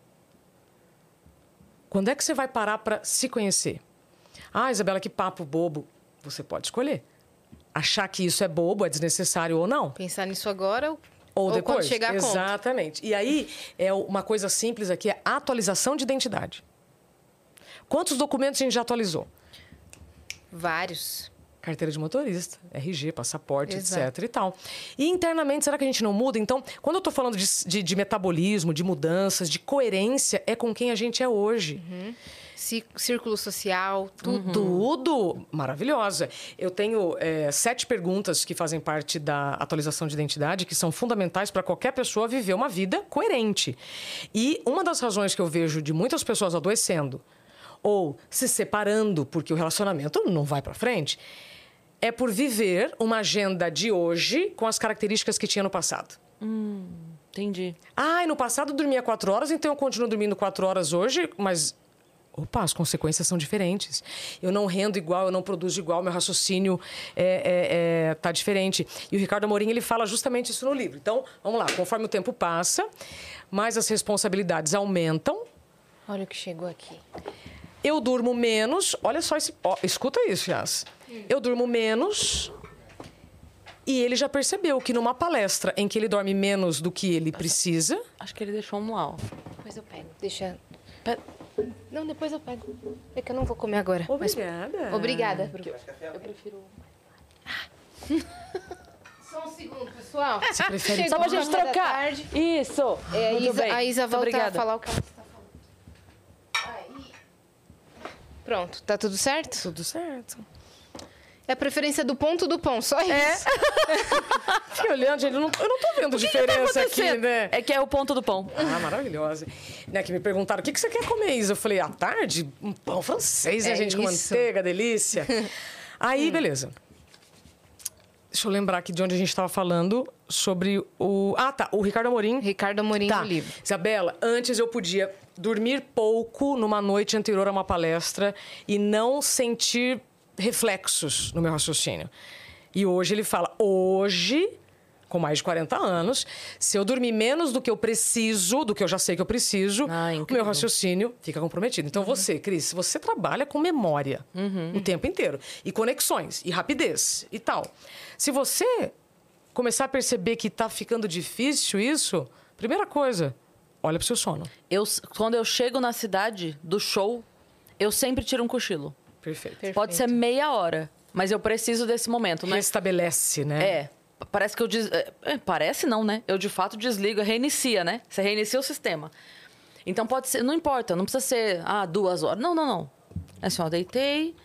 Quando é que você vai parar para se conhecer? Ah, Isabela, que papo bobo. Você pode escolher. Achar que isso é bobo, é desnecessário ou não. Pensar nisso agora ou, Ou, depois. quando chegar a conta. Exatamente. E aí, é uma coisa simples aqui, é atualização de identidade. Quantos documentos a gente já atualizou? Vários. Carteira de motorista, RG, passaporte, Exato. etc e tal. E internamente, será que a gente não muda? Então, quando eu estou falando de, de- de metabolismo, de mudanças, de coerência, é com quem a gente é hoje. Cí- Círculo social, tudo. Tudo maravilhosa. Eu tenho é, sete perguntas que fazem parte da atualização de identidade, que são fundamentais para qualquer pessoa viver uma vida coerente. E uma das razões que eu vejo de muitas pessoas adoecendo ou se separando porque o relacionamento não vai para frente é por viver uma agenda de hoje com as características que tinha no passado. Entendi. Ah, e no passado eu dormia quatro horas, então eu continuo dormindo quatro horas hoje, mas. Opa, as consequências são diferentes. Eu não rendo igual, eu não produzo igual, meu raciocínio é, é, é, tá diferente. E o Ricardo Amorim, ele fala justamente isso no livro. Então, vamos lá, conforme o tempo passa, mais as responsabilidades aumentam, Olha o que chegou aqui. Eu durmo menos. Olha só, esse, ó, escuta isso, Yas. Eu durmo menos. E ele já percebeu que numa palestra em que ele dorme menos do que ele precisa, Acho que ele deixou um ó. Depois eu pego. Deixa. Pe- Não, depois eu pego. É que eu não vou comer agora. mas- Obrigada. Obrigada. Bru. Eu prefiro. Só um segundo, pessoal. Você prefere Chegou Só pra a gente trocar. tarde. Isso. É, a, Muito Isa, bem. a Isa volta obrigada. a falar o que ela está falando. Aí. Pronto, tá tudo certo? Tudo certo. É a preferência do ponto do pão, só isso. Fiquei olhando, gente, eu não, eu não tô vendo diferença aqui, né? É que é o ponto do pão. Ah, maravilhosa. Né, que me perguntaram, o que, que você quer comer, Isa? Eu falei, à tarde, um pão francês, né, É gente, com isso. manteiga, delícia. Aí, beleza. Deixa eu lembrar aqui de onde a gente estava falando sobre o... Ah, tá, o Ricardo Amorim. Ricardo Amorim Tá. do livro. Isabela, antes eu podia dormir pouco numa noite anterior a uma palestra e não sentir reflexos no meu raciocínio. E hoje ele fala: hoje com mais de 40 anos, se eu dormir menos do que eu preciso, do que eu já sei que eu preciso, Ah, o meu raciocínio fica comprometido. Então, você, Cris, você trabalha com memória o tempo inteiro. E conexões, e rapidez, e tal. Se você começar a perceber que está ficando difícil isso, primeira coisa, olha pro seu sono. Eu, quando eu chego na cidade do show, eu sempre tiro um cochilo. Perfeito. Perfeito. Pode ser meia hora, mas eu preciso desse momento, né? Restabelece, né? É. Parece que eu. Des... é, é, parece não, né? Eu de fato desligo, reinicia, né? Você reinicia o sistema. Então pode ser. Não importa, não precisa ser. Ah, duas horas. Não, não, não. É assim, ó, deitei,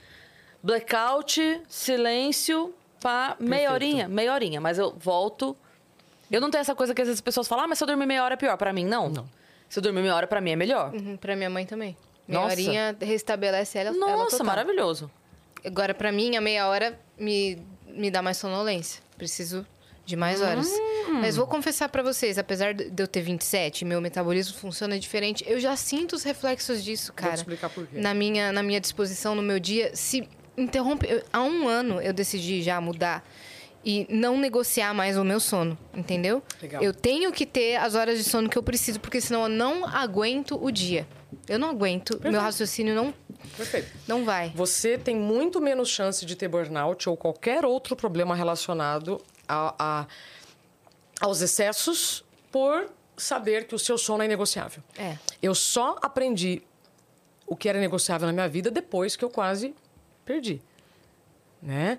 blackout, silêncio, pá, meia Perfeito. horinha, meia horinha. Mas eu volto. Eu não tenho essa coisa que às vezes as pessoas falam, ah, mas se eu dormir meia hora é pior. Pra mim, não. Não. Se eu dormir meia hora, pra mim é melhor. Uhum, pra minha mãe também. Meia Nossa. horinha restabelece ela, ela Nossa, total. maravilhoso. Agora, pra mim, a meia hora me, me dá mais sonolência. Preciso de mais horas. Hum. Mas vou confessar pra vocês, apesar de eu ter 27, meu metabolismo funciona diferente. Eu já sinto os reflexos disso, cara. te explicar por quê. Na minha, na minha disposição, no meu dia. Se interrompe. eu- há um ano eu decidi já mudar e não negociar mais o meu sono, entendeu? Legal. Eu tenho que ter as horas de sono que eu preciso, porque senão eu não aguento o dia. Eu não aguento, meu raciocínio não, Perfeito. não vai. Você tem muito menos chance de ter burnout ou qualquer outro problema relacionado a, a- aos excessos por saber que o seu sono é negociável. É. Eu só aprendi o que era negociável na minha vida depois que eu quase perdi, né?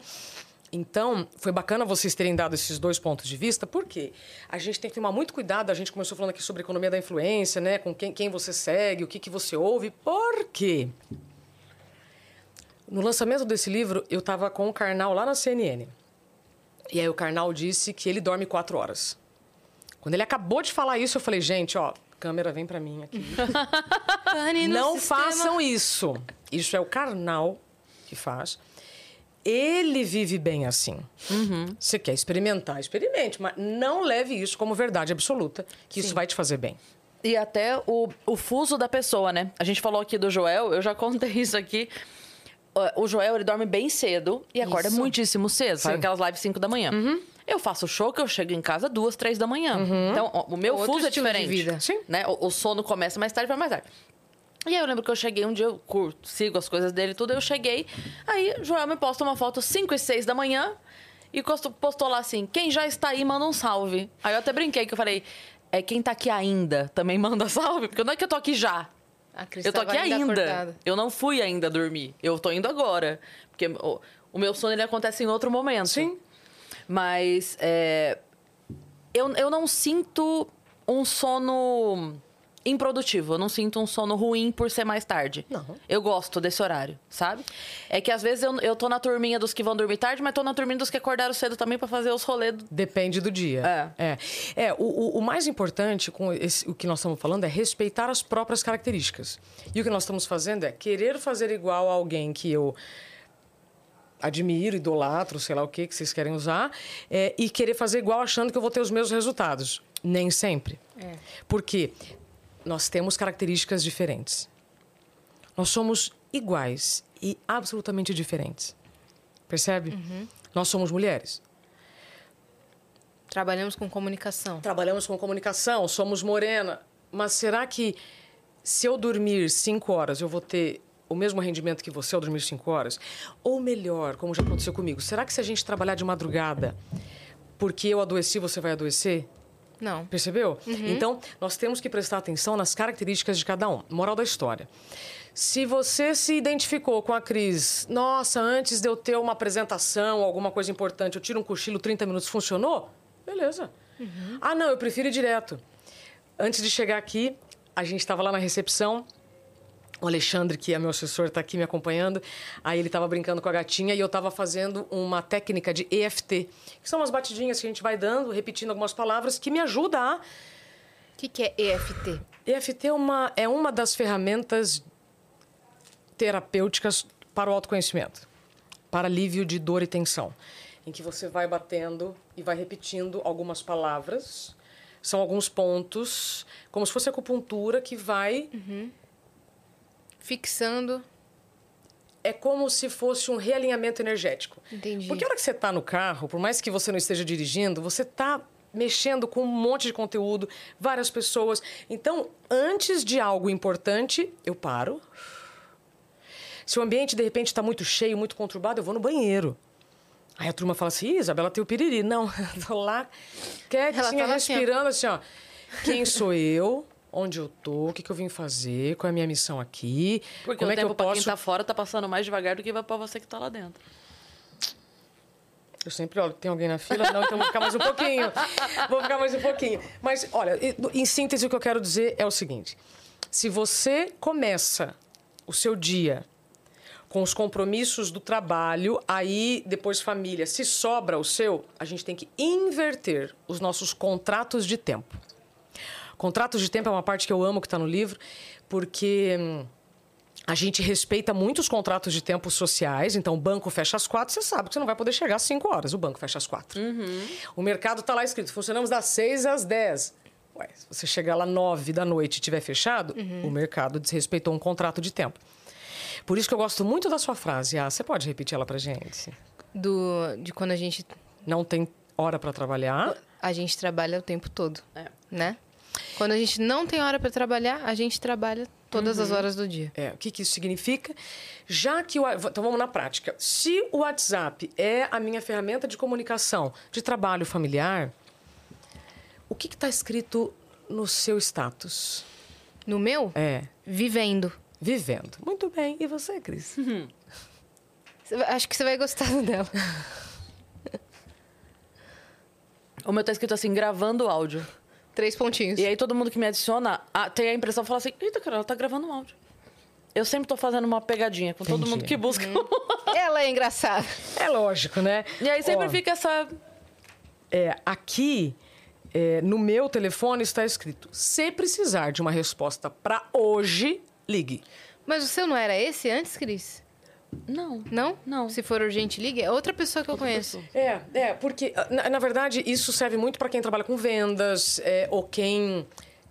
Então, foi bacana vocês terem dado esses dois pontos de vista, porque a gente tem que tomar muito cuidado. A gente começou falando aqui sobre economia da influência, né? Com quem, quem você segue, o que, que você ouve. Por quê? No lançamento desse livro, eu estava com o Karnal lá na CNN. E aí o Karnal disse que ele dorme quatro horas. Quando ele acabou de falar isso, eu falei, gente, ó, câmera, vem pra mim aqui. Não façam isso. Isso é o Karnal que faz. Ele vive bem assim. Você quer experimentar, experimente, mas não leve isso como verdade absoluta, que isso vai te fazer bem. E até o, o fuso da pessoa, né? A gente falou aqui do Joel, eu já contei isso aqui. O Joel, ele dorme bem cedo e acorda Isso. muitíssimo cedo. Sim. aquelas lives 5 da manhã. Eu faço show que eu chego em casa duas, três da manhã. Então, ó, o meu Outro fuso é diferente. vida. Sim. Né? O, o sono começa mais tarde, vai mais tarde. E aí eu lembro que eu cheguei um dia, eu curto, sigo as coisas dele e tudo, eu cheguei, aí o Joel me posta uma foto 5 e 6 da manhã e postou lá assim, quem já está aí manda um salve. Aí eu até brinquei que eu falei, é quem tá aqui ainda também manda salve, porque não é que eu tô aqui já. Eu tô aqui ainda. acordada. Eu não fui ainda dormir. Eu tô indo agora. Porque o, o meu sono ele acontece em outro momento. Sim. Mas é, eu, eu não sinto um sono improdutivo. Eu não sinto um sono ruim por ser mais tarde. Não. Eu gosto desse horário, sabe? É que às vezes eu, eu tô na turminha dos que vão dormir tarde, mas tô na turminha dos que acordaram cedo também pra fazer os rolês. do- Depende do dia. É. É, o, o- o mais importante com esse- o que nós estamos falando é respeitar as próprias características. E o que nós estamos fazendo é querer fazer igual a alguém que eu admiro, idolatro, sei lá o que que vocês querem usar, é, e querer fazer igual achando que eu vou ter os mesmos resultados. Nem sempre. Porque nós temos características diferentes. Nós somos iguais e absolutamente diferentes. Percebe? Nós somos mulheres. Trabalhamos com comunicação. Trabalhamos com comunicação, somos morena. Mas será que se eu dormir cinco horas, eu vou ter o mesmo rendimento que você ao dormir cinco horas? Ou melhor, como já aconteceu comigo, será que se a gente trabalhar de madrugada, porque eu adoeci, você vai adoecer? Não. Percebeu? Então, nós temos que prestar atenção nas características de cada um. Moral da história. Se você se identificou com a Cris, nossa, antes de eu ter uma apresentação, alguma coisa importante, eu tiro um cochilo 30 minutos, funcionou? Beleza. Ah, não, eu prefiro ir direto. Antes de chegar aqui, a gente estava lá na recepção, o Alexandre, que é meu assessor, está aqui me acompanhando. Aí ele estava brincando com a gatinha e eu estava fazendo uma técnica de EFT, que são umas batidinhas que a gente vai dando, repetindo algumas palavras, que me ajuda a. O que, que é EFT? EFT é uma, é uma das ferramentas terapêuticas para o autoconhecimento, para alívio de dor e tensão, em que você vai batendo e vai repetindo algumas palavras. São alguns pontos, como se fosse acupuntura, que vai Fixando. é como se fosse um realinhamento energético. Entendi. Porque a hora que você está no carro, por mais que você não esteja dirigindo, você está mexendo com um monte de conteúdo, várias pessoas. Então, antes de algo importante, eu paro. Se o ambiente, de repente, está muito cheio, muito conturbado, eu vou no banheiro. Aí a turma fala assim, Isabela tem o piriri. Não, eu tô lá quietinha, assim, respirando assim, ó. Quem sou eu? Onde eu tô? O que, que eu vim fazer? Qual é a minha missão aqui? Porque Como o é que tempo eu pra posso... quem tá fora tá passando mais devagar do que pra você que tá lá dentro. Eu sempre olho, tem alguém na fila? Não, então vou ficar mais um pouquinho. Vou ficar mais um pouquinho. Mas, olha, em síntese, o que eu quero dizer é o seguinte: se você começa o seu dia com os compromissos do trabalho, aí depois família, se sobra o seu, a gente tem que inverter os nossos contratos de tempo. Contratos de tempo é uma parte que eu amo que está no livro, porque hum, a gente respeita muito os contratos de tempo sociais. Então, o banco fecha às quatro, você sabe que você não vai poder chegar às cinco horas. O banco fecha às quatro. O mercado está lá escrito: funcionamos das seis às dez. Ué, se você chegar lá nove da noite e estiver fechado, o mercado desrespeitou um contrato de tempo. Por isso que eu gosto muito da sua frase. Ah, você pode repetir ela pra gente? Do, de quando a gente, Não tem hora para trabalhar. a gente trabalha o tempo todo, É. né? Quando a gente não tem hora para trabalhar, a gente trabalha todas Uhum. as horas do dia. É, o que, que isso significa? Já que o. Então vamos na prática. Se o WhatsApp é a minha ferramenta de comunicação, de trabalho familiar, o que está escrito no seu status? No meu, É, vivendo. vivendo. Muito bem. E você, Cris? Vai- Acho que você vai gostar dela. O meu tá escrito assim, gravando áudio. Três pontinhos. E aí todo mundo que me adiciona ah, tem a impressão, fala assim, eita, cara, ela tá gravando um áudio. Eu sempre tô fazendo uma pegadinha com todo Entendi. mundo que busca. Ela é engraçada. É lógico, né? e aí sempre Ó, fica essa... É, aqui, é, no meu telefone, está escrito: se precisar de uma resposta para hoje, ligue. Mas o seu não era esse antes, Cris? Não. Não? Não. Se for urgente, ligue. É outra pessoa que eu conheço. É, é, porque, na, na verdade, isso serve muito para quem trabalha com vendas é, ou quem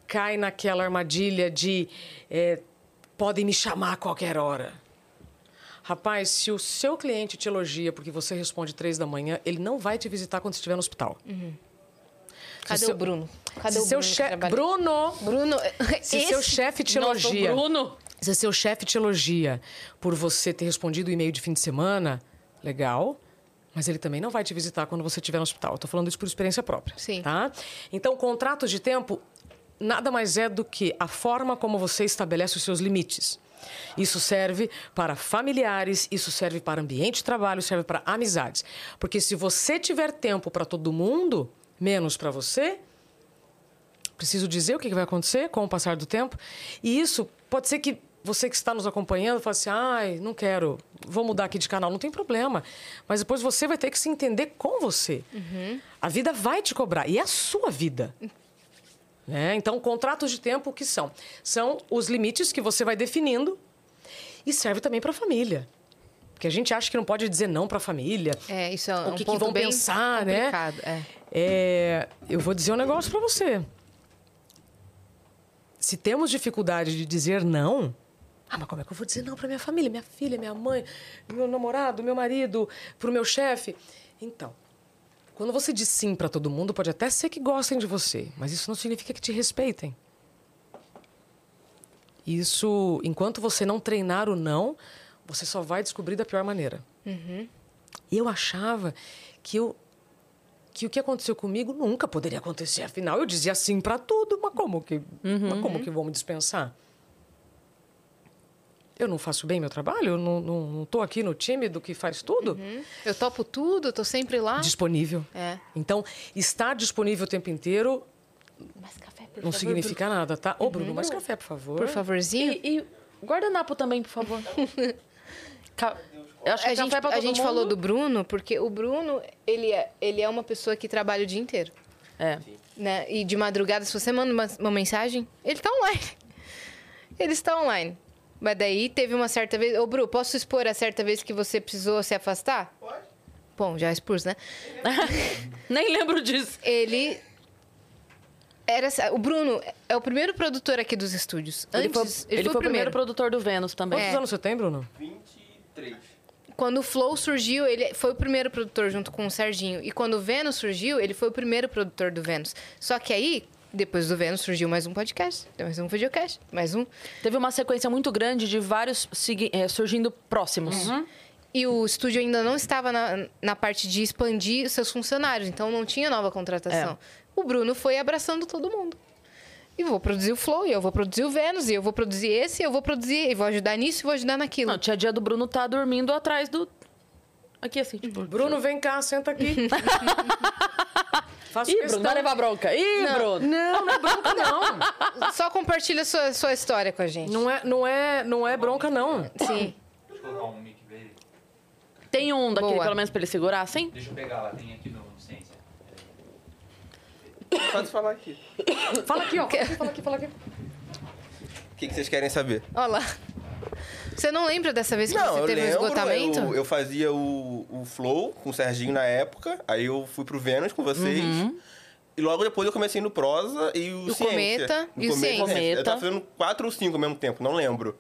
cai naquela armadilha de é, podem me chamar a qualquer hora. Rapaz, se o seu cliente te elogia porque você responde três da manhã, ele não vai te visitar quando você estiver no hospital. Cadê seu- o Bruno? Cadê se o seu Bruno? Bruno! Bruno, Se esse- seu chefe te Nossa, o elogia. Bruno. Se seu chefe te elogia por você ter respondido o e-mail de fim de semana, legal. Mas ele também não vai te visitar quando você estiver no hospital. Tô falando isso por experiência própria. Sim. Tá? Então, contratos de tempo nada mais é do que a forma como você estabelece os seus limites. Isso serve para familiares, isso serve para ambiente de trabalho, serve para amizades. Porque se você tiver tempo para todo mundo, menos para você, preciso dizer o que vai acontecer com o passar do tempo. E isso pode ser que você que está nos acompanhando fale assim, ai, não quero, vou mudar aqui de canal. Não tem problema. Mas depois você vai ter que se entender com você. A vida vai te cobrar. E é a sua vida. Né? Então, contratos de tempo, o que são? São os limites que você vai definindo e serve também para a família. Porque a gente acha que não pode dizer não para a família. É, isso é O um que que ponto vão bem pensar, né? É. É, eu vou dizer um negócio para você. Se temos dificuldade de dizer não, ah, mas como é que eu vou dizer não para minha família, minha filha, minha mãe, meu namorado, meu marido, para o meu chefe? Então, quando você diz sim para todo mundo, pode até ser que gostem de você, mas isso não significa que te respeitem. Isso, enquanto você não treinar o não, você só vai descobrir da pior maneira. E eu achava que eu que o que aconteceu comigo nunca poderia acontecer. Afinal, eu dizia sim para tudo, mas como que, mas como que vão me dispensar? Eu não faço bem meu trabalho? Eu não, não, não tô aqui no time do que faz tudo? Eu topo tudo, tô sempre lá. Disponível. É. Então, estar disponível o tempo inteiro Mais café, por não favor, significa nada, tá? Ô, Bruno, mais café, por favor. Por favorzinho. E, e guardanapo também, por favor. Ca- Eu acho que A gente, café pra a gente mundo... falou do Bruno, porque o Bruno, ele é, ele é uma pessoa que trabalha o dia inteiro. É. Né? E de madrugada, se você manda uma, uma mensagem, ele tá online. Ele está online. Mas daí teve uma certa vez. Ô, Bru, posso expor a certa vez que você precisou se afastar? Pode. Bom, já expus, né? Nem lembro disso. Ele. Era, o Bruno é o primeiro produtor aqui dos estúdios. Ele Antes, foi, ele foi o primeiro produtor do Vênus também. Quantos É. anos você tem, Bruno? 23. Quando o Flow surgiu, ele foi o primeiro produtor junto com o Serginho. E quando o Vênus surgiu, ele foi o primeiro produtor do Vênus. Só que aí, depois do Vênus, surgiu mais um podcast, mais um videocast, mais um. Teve uma sequência muito grande de vários eh, surgindo próximos. E o estúdio ainda não estava na, na parte de expandir os seus funcionários, então não tinha nova contratação. O Bruno foi abraçando todo mundo. E vou produzir o Flow, e eu vou produzir o Vênus, e eu vou produzir esse, e eu vou produzir, e vou ajudar nisso, e vou ajudar naquilo. Não, tinha dia do Bruno tá dormindo atrás do. Aqui assim, tipo. Bruno, vem cá, senta aqui. Faço Ih, questão. Bruno, vai levar bronca. Ih, Bruno. Não, não é bronca, não. Só compartilha sua, sua história com a gente. Não é, não é, não é bronca, não. Sim. Deixa eu colocar um mic dele. Tem um daquele, Boa. pelo menos, pra ele segurar, assim? Deixa eu pegar lá, tem aqui no Ciência. Pode falar aqui. Fala aqui, ó. Fala aqui, fala aqui, fala aqui. O que, que vocês querem saber? Olha lá. Você não lembra dessa vez que Não, você eu teve um lembro. esgotamento? Eu, eu fazia o, o Flow com o Serginho na época. Aí eu fui pro Vênus com vocês. E logo depois eu comecei no Prosa e o O Ciência. Cometa No e o Ciência. Eu Cometa. tava fazendo quatro ou cinco ao mesmo tempo, não lembro.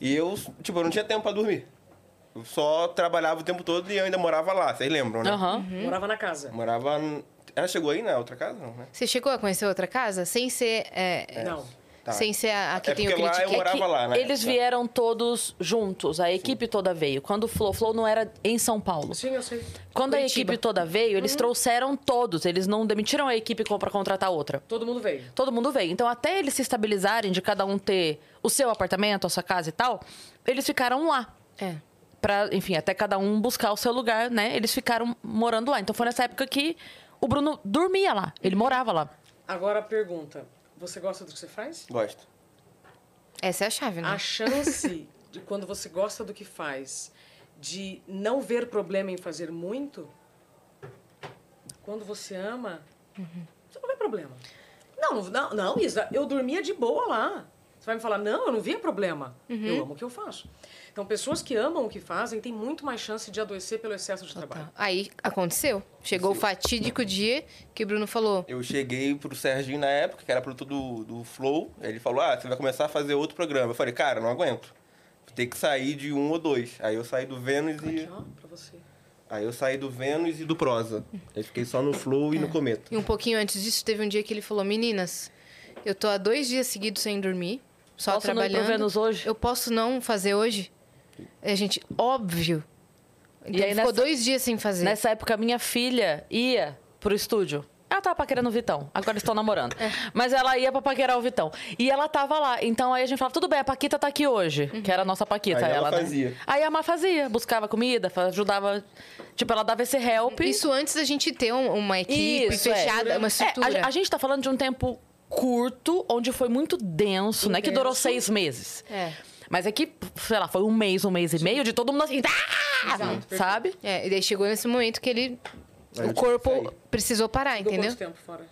E eu, tipo, eu não tinha tempo pra dormir. Eu só trabalhava o tempo todo e eu ainda morava lá, vocês lembram, né? Aham. Uhum. Morava na casa. Morava. Ela chegou aí na outra casa, não, né? Você chegou a conhecer outra casa? Sem ser. é, Não. Tá. Sem ser a, a que É tem o porque lá eu morava que lá, né? Eles vieram todos juntos, a equipe toda veio. Quando o Flow, Flow não era em São Paulo. Sim, eu sei. Quando a Curitiba. equipe toda veio, eles trouxeram todos. Eles não demitiram a equipe para contratar outra. Todo mundo veio. Todo mundo veio. Então, até eles se estabilizarem de cada um ter o seu apartamento, a sua casa e tal, eles ficaram lá. É. Pra, enfim, até cada um buscar o seu lugar, né? Eles ficaram morando lá. Então, foi nessa época que o Bruno dormia lá. Ele morava lá. Agora a pergunta. Você gosta do que você faz? Gosto. Essa é a chave, né? A chance de quando você gosta do que faz, de não ver problema em fazer muito, quando você ama, você não vê problema. Não, não, não, Isa, eu dormia de boa lá. Você vai me falar, não, eu não via problema. Eu amo o que eu faço. Então, pessoas que amam o que fazem têm muito mais chance de adoecer pelo excesso de trabalho. Aí aconteceu. Chegou o fatídico dia que o Bruno falou: Eu cheguei pro Serginho na época, que era produtor do, do Flow. Ele falou: Ah, você vai começar a fazer outro programa. Eu falei: Cara, não aguento. Vou ter que sair de um ou dois. Aí eu saí do Vênus e. Aqui, ó, pra você. Aí eu saí do Vênus e do Prosa. Aí fiquei só no Flow e no Cometa. E um pouquinho antes disso, teve um dia que ele falou: Meninas, eu tô há dois dias seguidos sem dormir, só Posso não ir pro trabalhando. Vênus hoje? Eu posso não fazer hoje? A gente, óbvio. Então, E aí, ficou nessa- dois dias sem fazer. Nessa época, minha filha ia pro estúdio. Ela tava paquerando o Vitão. Agora estão namorando. É. Mas ela ia pra paquerar o Vitão. E ela tava lá. Então aí a gente falava, tudo bem, a Paquita tá aqui hoje. Uhum. Que era a nossa Paquita. Aí ela ela, né? fazia. Aí a Má fazia. Buscava comida, ajudava... Tipo, ela dava esse help. Isso antes da gente ter um- uma equipe Isso, é. fechada, uma É, estrutura. a, a gente tá falando de um tempo curto, onde foi muito denso, né? Que durou Intenso. seis meses. É. Mas é que, sei lá, foi um mês, um mês e meio de todo mundo assim... "Ah!" sabe? É, e daí chegou nesse momento que ele. Aí o corpo precisou parar, Ficou entendeu? quanto tempo fora?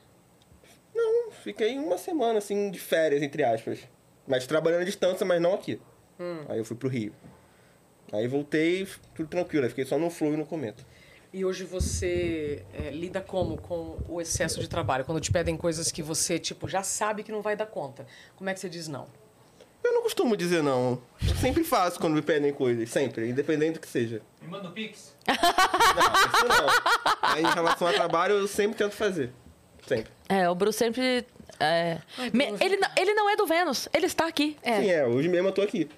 Não, fiquei uma semana assim de férias, entre aspas. Mas trabalhando à distância, mas não aqui. Aí eu fui pro Rio. Aí voltei, tudo tranquilo. Aí fiquei só no Flow e no Cometa. E hoje você é, lida como com o excesso de trabalho? Quando te pedem coisas que você, tipo, já sabe que não vai dar conta. Como é que você diz não? Eu não costumo dizer não. Eu sempre faço quando me pedem coisas, sempre, independente do que seja. Me manda o Pix. Não, isso não. Aí em relação ao trabalho, eu sempre tento fazer. Sempre. É, o Bruce sempre... é, me- ele, não- ele não é do Vênus, ele está aqui. É. Sim, é, hoje mesmo eu tô aqui.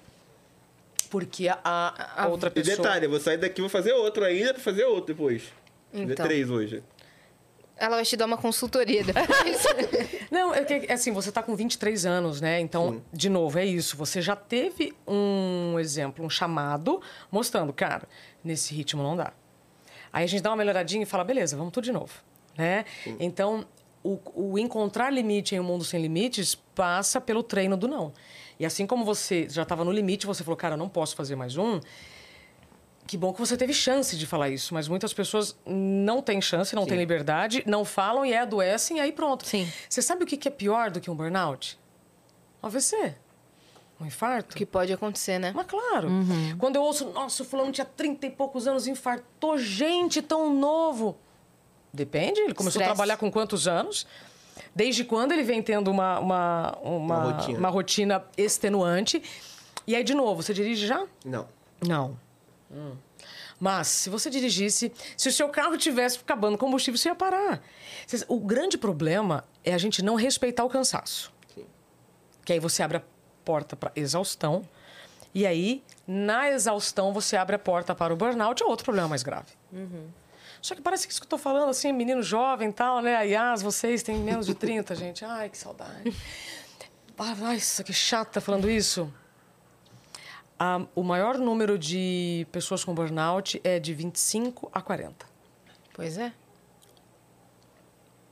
Porque a, a- a outra E pessoa... detalhe, eu vou sair daqui e vou fazer outro ainda pra fazer outro depois. Fazer Então. três hoje. Ela vai te dar uma consultoria depois. Não, é que, assim, você tá com 23 anos, né? Então, de novo, é isso. Você já teve um exemplo, um chamado, mostrando, cara, nesse ritmo não dá. Aí a gente dá uma melhoradinha e fala, beleza, vamos tudo de novo, né? Então, o, o encontrar limite em um mundo sem limites passa pelo treino do não. E assim como você já estava no limite, você falou, cara, não posso fazer mais um. Que bom que você teve chance de falar isso, mas muitas pessoas não têm chance, não têm liberdade, não falam e adoecem, e aí pronto. Sim. Você sabe o que que é pior do que um burnout? Um AVC. Um infarto. que pode acontecer, né? Mas claro. Quando eu ouço, nossa, o fulano tinha 30 e poucos anos, infartou, gente, tão novo. Depende, ele começou a Estresse. trabalhar com quantos anos? Desde quando ele vem tendo uma, uma, uma, Uma rotina. uma rotina extenuante? E aí, de novo, você dirige já? Não. Não. Hum. Mas, se você dirigisse, se o seu carro tivesse acabando combustível, você ia parar. O grande problema é a gente não respeitar o cansaço. Que aí você abre a porta para exaustão. E aí, na exaustão, você abre a porta para o burnout, é outro problema mais grave. Só que parece que isso que eu tô falando, assim, menino jovem e tal, né? A Yas, vocês têm menos de 30, gente. Ai, que saudade. Ah, Nossa, que chata falando isso. Ah, o maior número de pessoas com burnout é de 25 a 40. Pois é.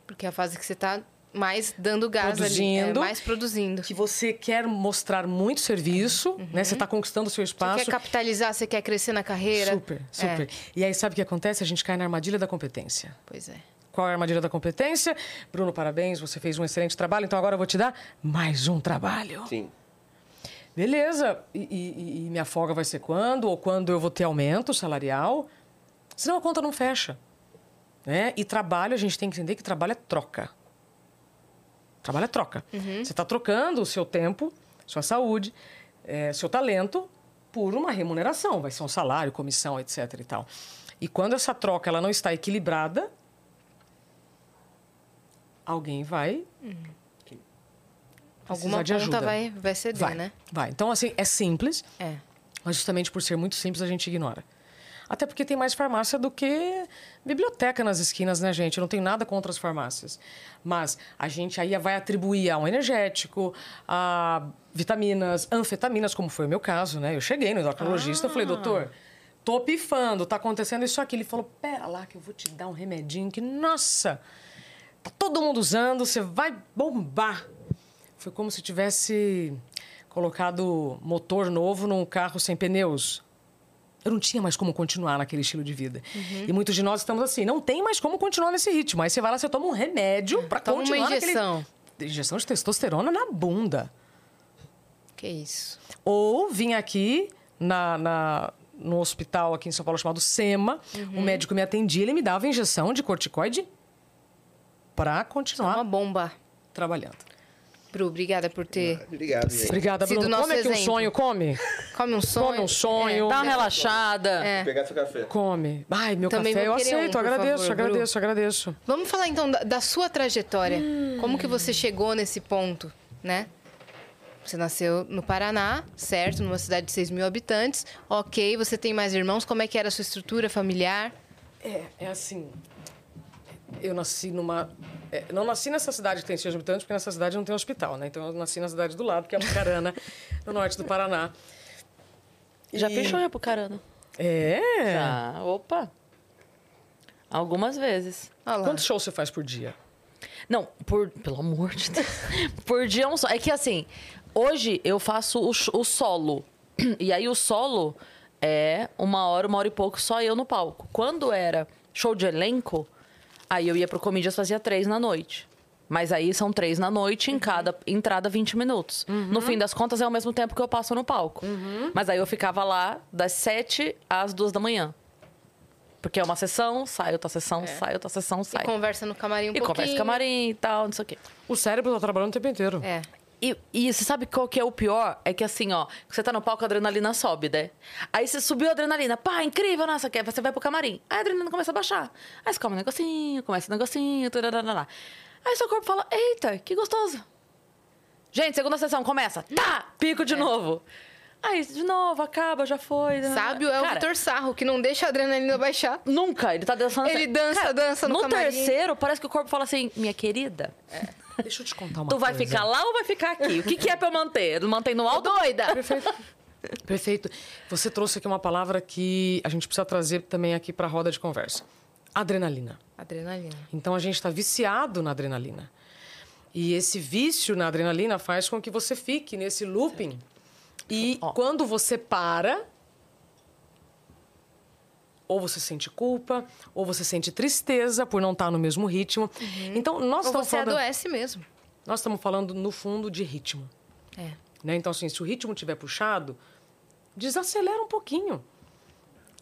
Porque é a fase que você tá mais dando gás ali. Produzindo. É, mais produzindo. Que você quer mostrar muito serviço, né? Você está conquistando o seu Uhum. Você espaço. quer capitalizar, você quer crescer na carreira. Super, super. É, E aí, sabe o que acontece? A gente cai na armadilha da competência. pois é. Qual é a armadilha da competência? Bruno, parabéns, você fez um excelente trabalho, então agora eu vou te dar mais um trabalho. Sim. Beleza, e, e- e minha folga vai ser quando? Ou quando eu vou ter aumento salarial? Senão a conta não fecha. Né? E trabalho, a gente tem que entender que trabalho é troca. Trabalho é troca. Você está trocando o seu tempo, sua saúde, eh, seu talento por uma remuneração. Vai ser um salário, comissão, etc. e tal. E quando essa troca ela não está equilibrada, alguém vai Alguma precisar de ajuda. vai, vai ceder, Vai, né? vai. Então, assim, é simples, É. mas justamente por ser muito simples, a gente ignora. Até porque tem mais farmácia do que biblioteca nas esquinas, né, gente? Eu não tenho nada contra as farmácias. Mas a gente aí vai atribuir a um energético, a vitaminas, anfetaminas, como foi o meu caso, né? Eu cheguei no endocrinologista e falei, doutor, tô pifando, tá acontecendo isso aqui. Ele falou, pera lá que eu vou te dar um remedinho que, nossa, tá todo mundo usando, você vai bombar. Foi como se tivesse colocado motor novo num carro sem pneus. Eu não tinha mais como continuar naquele estilo de vida. Uhum. E muitos de nós estamos assim, não tem mais como continuar nesse ritmo. Aí você vai lá, você toma um remédio para Toma uma continuar injeção. naquele... Injeção de testosterona na bunda. Que isso. Ou vim aqui na, na- no hospital aqui em São Paulo chamado SEMA, Uhum. o médico me atendia, ele me dava injeção de corticoide para Uma continuar bomba. trabalhando. Bru, obrigada por ter. Obrigado, gente. Obrigada, Sido Bruno. nosso Come aqui um sonho, come. Come um sonho. Come um sonho. Dá uma relaxada. É. Vou pegar seu café. Come. Ai, meu Também café, eu um, aceito, por agradeço, favor, Bru. agradeço, agradeço. Vamos falar então da, da sua trajetória. Como que você chegou nesse ponto, né? Você nasceu no Paraná, certo? Numa cidade de 6 mil habitantes. Ok, você tem mais irmãos. Como é que era a sua estrutura familiar? É, é assim. Eu nasci numa. É, não nasci nessa cidade que tem 6 habitantes, porque nessa cidade não tem hospital, né? Então eu nasci na cidade do lado, que é Apucarana, no norte do Paraná. Já E- fechou em Apucarana? É? Já. Opa. Algumas vezes. Lá. Quantos shows você faz por dia? Não, por, pelo amor de Deus. por dia é um só. É que assim, hoje eu faço o, o solo. E aí o solo é uma hora, uma hora e pouco só eu no palco. Quando era show de elenco, aí eu ia pro Comedians fazia três na noite. Mas aí são três na noite, em cada entrada 20 minutos. No fim das contas, é o mesmo tempo que eu passo no palco. Mas aí eu ficava lá das sete às duas da manhã. Porque é uma sessão, sai outra sessão, sai outra sessão, E sai. conversa no camarim um E pouquinho. conversa camarim e tal, não sei o quê. O cérebro tá trabalhando o tempo inteiro. É. E, e você sabe qual que é o pior? É que assim, ó, você tá no palco, a adrenalina sobe, né? Aí você subiu a adrenalina, pá, incrível, nossa, quer, você vai pro camarim. Aí a adrenalina começa a baixar. Aí você come um negocinho, começa um negocinho, tarará. Aí seu corpo fala, eita, que gostoso. Gente, segunda sessão, começa. Tá! Pico de novo. Aí, de novo, acaba, já foi. Sábio é o Cara, Vitor Sarro, que não deixa a adrenalina baixar. Nunca, ele tá dançando. Ele dança, dança no No camarim. terceiro, parece que o corpo fala assim, minha querida, Deixa eu te contar uma tu vai coisa. ficar lá ou vai ficar aqui? O que, que é pra eu manter? Mantém no alto? Doida! Perfeito. Perfeito. Você trouxe aqui uma palavra que a gente precisa trazer também aqui para a roda de conversa. Adrenalina. Adrenalina. Então a gente está viciado na adrenalina. E esse vício na adrenalina faz com que você fique nesse looping. E Ó. quando você para, ou você sente culpa, ou você sente tristeza por não estar no mesmo ritmo. Então nós Ou estamos você falando, adoece mesmo. nós estamos falando no fundo de ritmo. É. Né? Então, assim, se o ritmo estiver puxado, desacelera um pouquinho.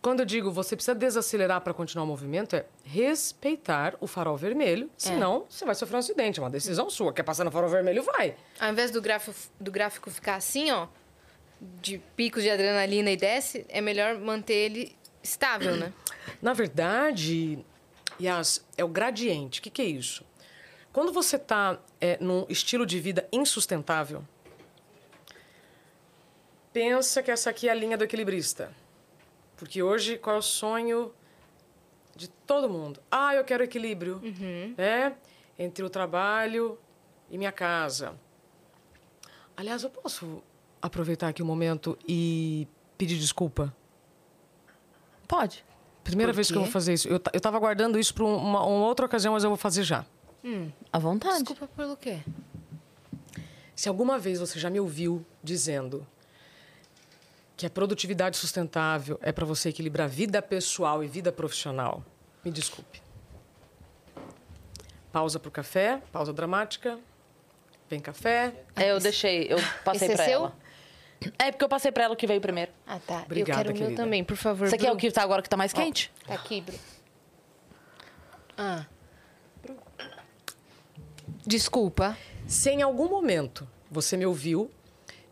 Quando eu digo você precisa desacelerar para continuar o movimento, é respeitar o farol vermelho, senão você vai sofrer um acidente. É uma decisão sua. Quer passar no farol vermelho, vai. Ao invés do gráfico, do gráfico ficar assim, ó, de picos de adrenalina e desce, é melhor manter ele estável, né? Na verdade, Yas, é o gradiente. O que, que é isso? Quando você está é, num estilo de vida insustentável, pensa que essa aqui é a linha do equilibrista. Porque hoje, qual é o sonho de todo mundo? Ah, eu quero equilíbrio, né? Entre o trabalho e minha casa. Aliás, eu posso aproveitar aqui um momento e pedir desculpa? Pode. Primeira Por vez que eu vou fazer isso. Eu, ta- eu tava guardando isso para uma, uma outra ocasião, mas eu vou fazer já. À vontade. Desculpa pelo quê? Se alguma vez você já me ouviu dizendo que a produtividade sustentável é para você equilibrar vida pessoal e vida profissional, me desculpe. Pausa pro café, pausa dramática. Vem café. É, eu deixei, eu passei Esse é ela. É porque eu passei pra ela o que veio primeiro. Ah, tá. Obrigada, eu quero o meu querida. também, por favor. Esse aqui é o Bru. que tá agora que tá mais quente? Tá aqui, Bru. Ah. Desculpa. Se em algum momento você me ouviu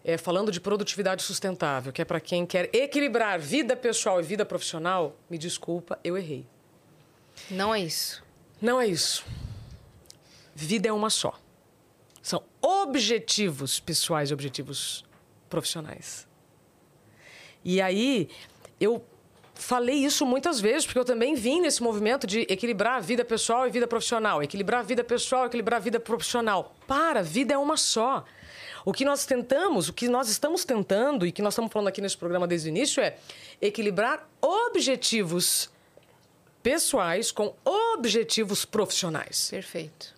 é, falando de produtividade sustentável, que é para quem quer equilibrar vida pessoal e vida profissional, me desculpa, eu errei. Não é isso. Não é isso. Vida é uma só. São objetivos pessoais e objetivos profissionais. E aí, eu falei isso muitas vezes, porque eu também vim nesse movimento de equilibrar a vida pessoal e vida profissional. Equilibrar a vida pessoal, equilibrar a vida profissional. Para, vida é uma só. O que nós tentamos, o que nós estamos tentando e que nós estamos falando aqui nesse programa desde o início é equilibrar objetivos pessoais com objetivos profissionais. Perfeito.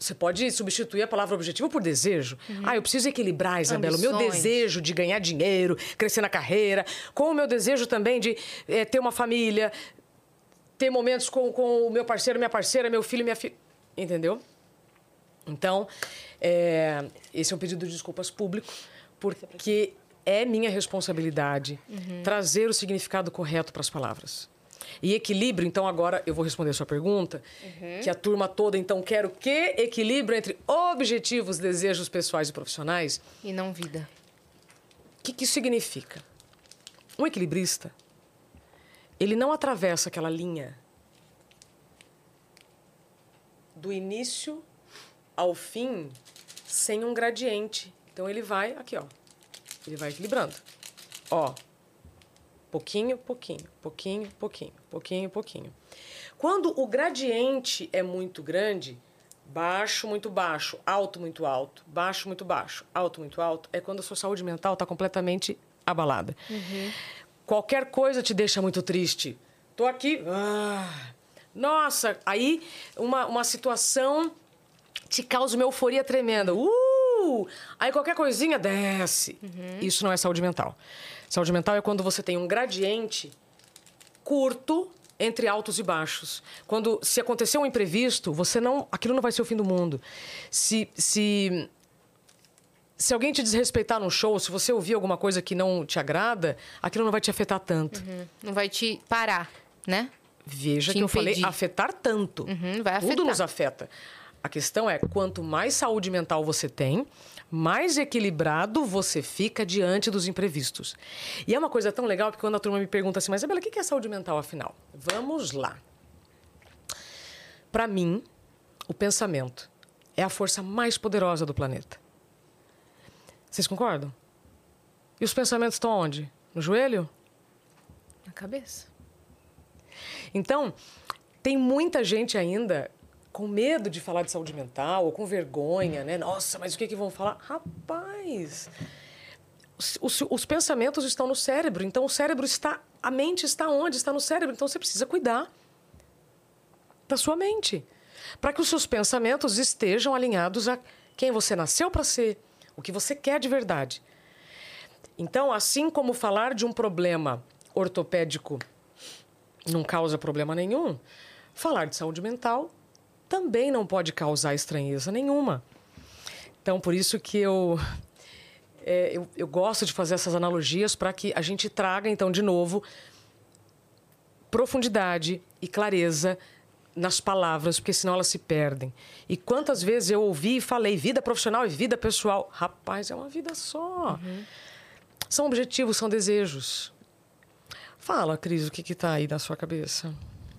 Você pode substituir a palavra objetivo por desejo. Ah, eu preciso equilibrar, Isabela, o meu desejo de ganhar dinheiro, crescer na carreira, com o meu desejo também de eh, ter uma família, ter momentos com, com o meu parceiro, minha parceira, meu filho, minha filha. Entendeu? Então, é, esse é um pedido de desculpas público, porque é minha responsabilidade trazer o significado correto para as palavras. E equilíbrio, então agora eu vou responder a sua pergunta, que a turma toda então quer o quê? Equilíbrio entre objetivos, desejos pessoais e profissionais. E não vida. O que, que isso significa? Um equilibrista, ele não atravessa aquela linha do início ao fim sem um gradiente. Então ele vai aqui, ó. Ele vai equilibrando. Ó. Pouquinho, pouquinho, pouquinho, pouquinho, pouquinho, pouquinho. Quando o gradiente é muito grande, baixo, muito baixo, alto, muito alto, baixo, muito baixo, alto, muito alto, é quando a sua saúde mental está completamente abalada. Qualquer coisa te deixa muito triste. Tô aqui. ah, nossa, aí uma, uma situação te causa uma euforia tremenda. Uh! Aí qualquer coisinha desce. Isso não é saúde mental. Saúde mental é quando você tem um gradiente curto entre altos e baixos. Quando se acontecer um imprevisto, você não, aquilo não vai ser o fim do mundo. Se se se alguém te desrespeitar num show, se você ouvir alguma coisa que não te agrada, aquilo não vai te afetar tanto. Não vai te parar, né? Veja Te que eu falei impedir. afetar tanto. Uhum, vai Tudo afetar. nos afeta. A questão é, quanto mais saúde mental você tem, mais equilibrado você fica diante dos imprevistos. E é uma coisa tão legal, porque quando a turma me pergunta assim, mas Isabela, o que é saúde mental, afinal? Vamos lá. Para mim, o pensamento é a força mais poderosa do planeta. Vocês concordam? E os pensamentos estão onde? No joelho? Na cabeça. Então, tem muita gente ainda com medo de falar de saúde mental ou com vergonha, né? Nossa, mas o que, que vão falar? Rapaz, os, os- os pensamentos estão no cérebro, então o cérebro está. A mente está onde? Está no cérebro, então você precisa cuidar da sua mente. Para que os seus pensamentos estejam alinhados a quem você nasceu para ser, o que você quer de verdade. Então, assim como falar de um problema ortopédico não causa problema nenhum, falar de saúde mental também não pode causar estranheza nenhuma. Então, por isso que eu, é, eu, eu gosto de fazer essas analogias para que a gente traga, então, de novo, profundidade e clareza nas palavras, porque senão elas se perdem. E quantas vezes eu ouvi e falei vida profissional e vida pessoal? Rapaz, é uma vida só. São objetivos, são desejos. Fala, Cris, o que que tá aí na sua cabeça?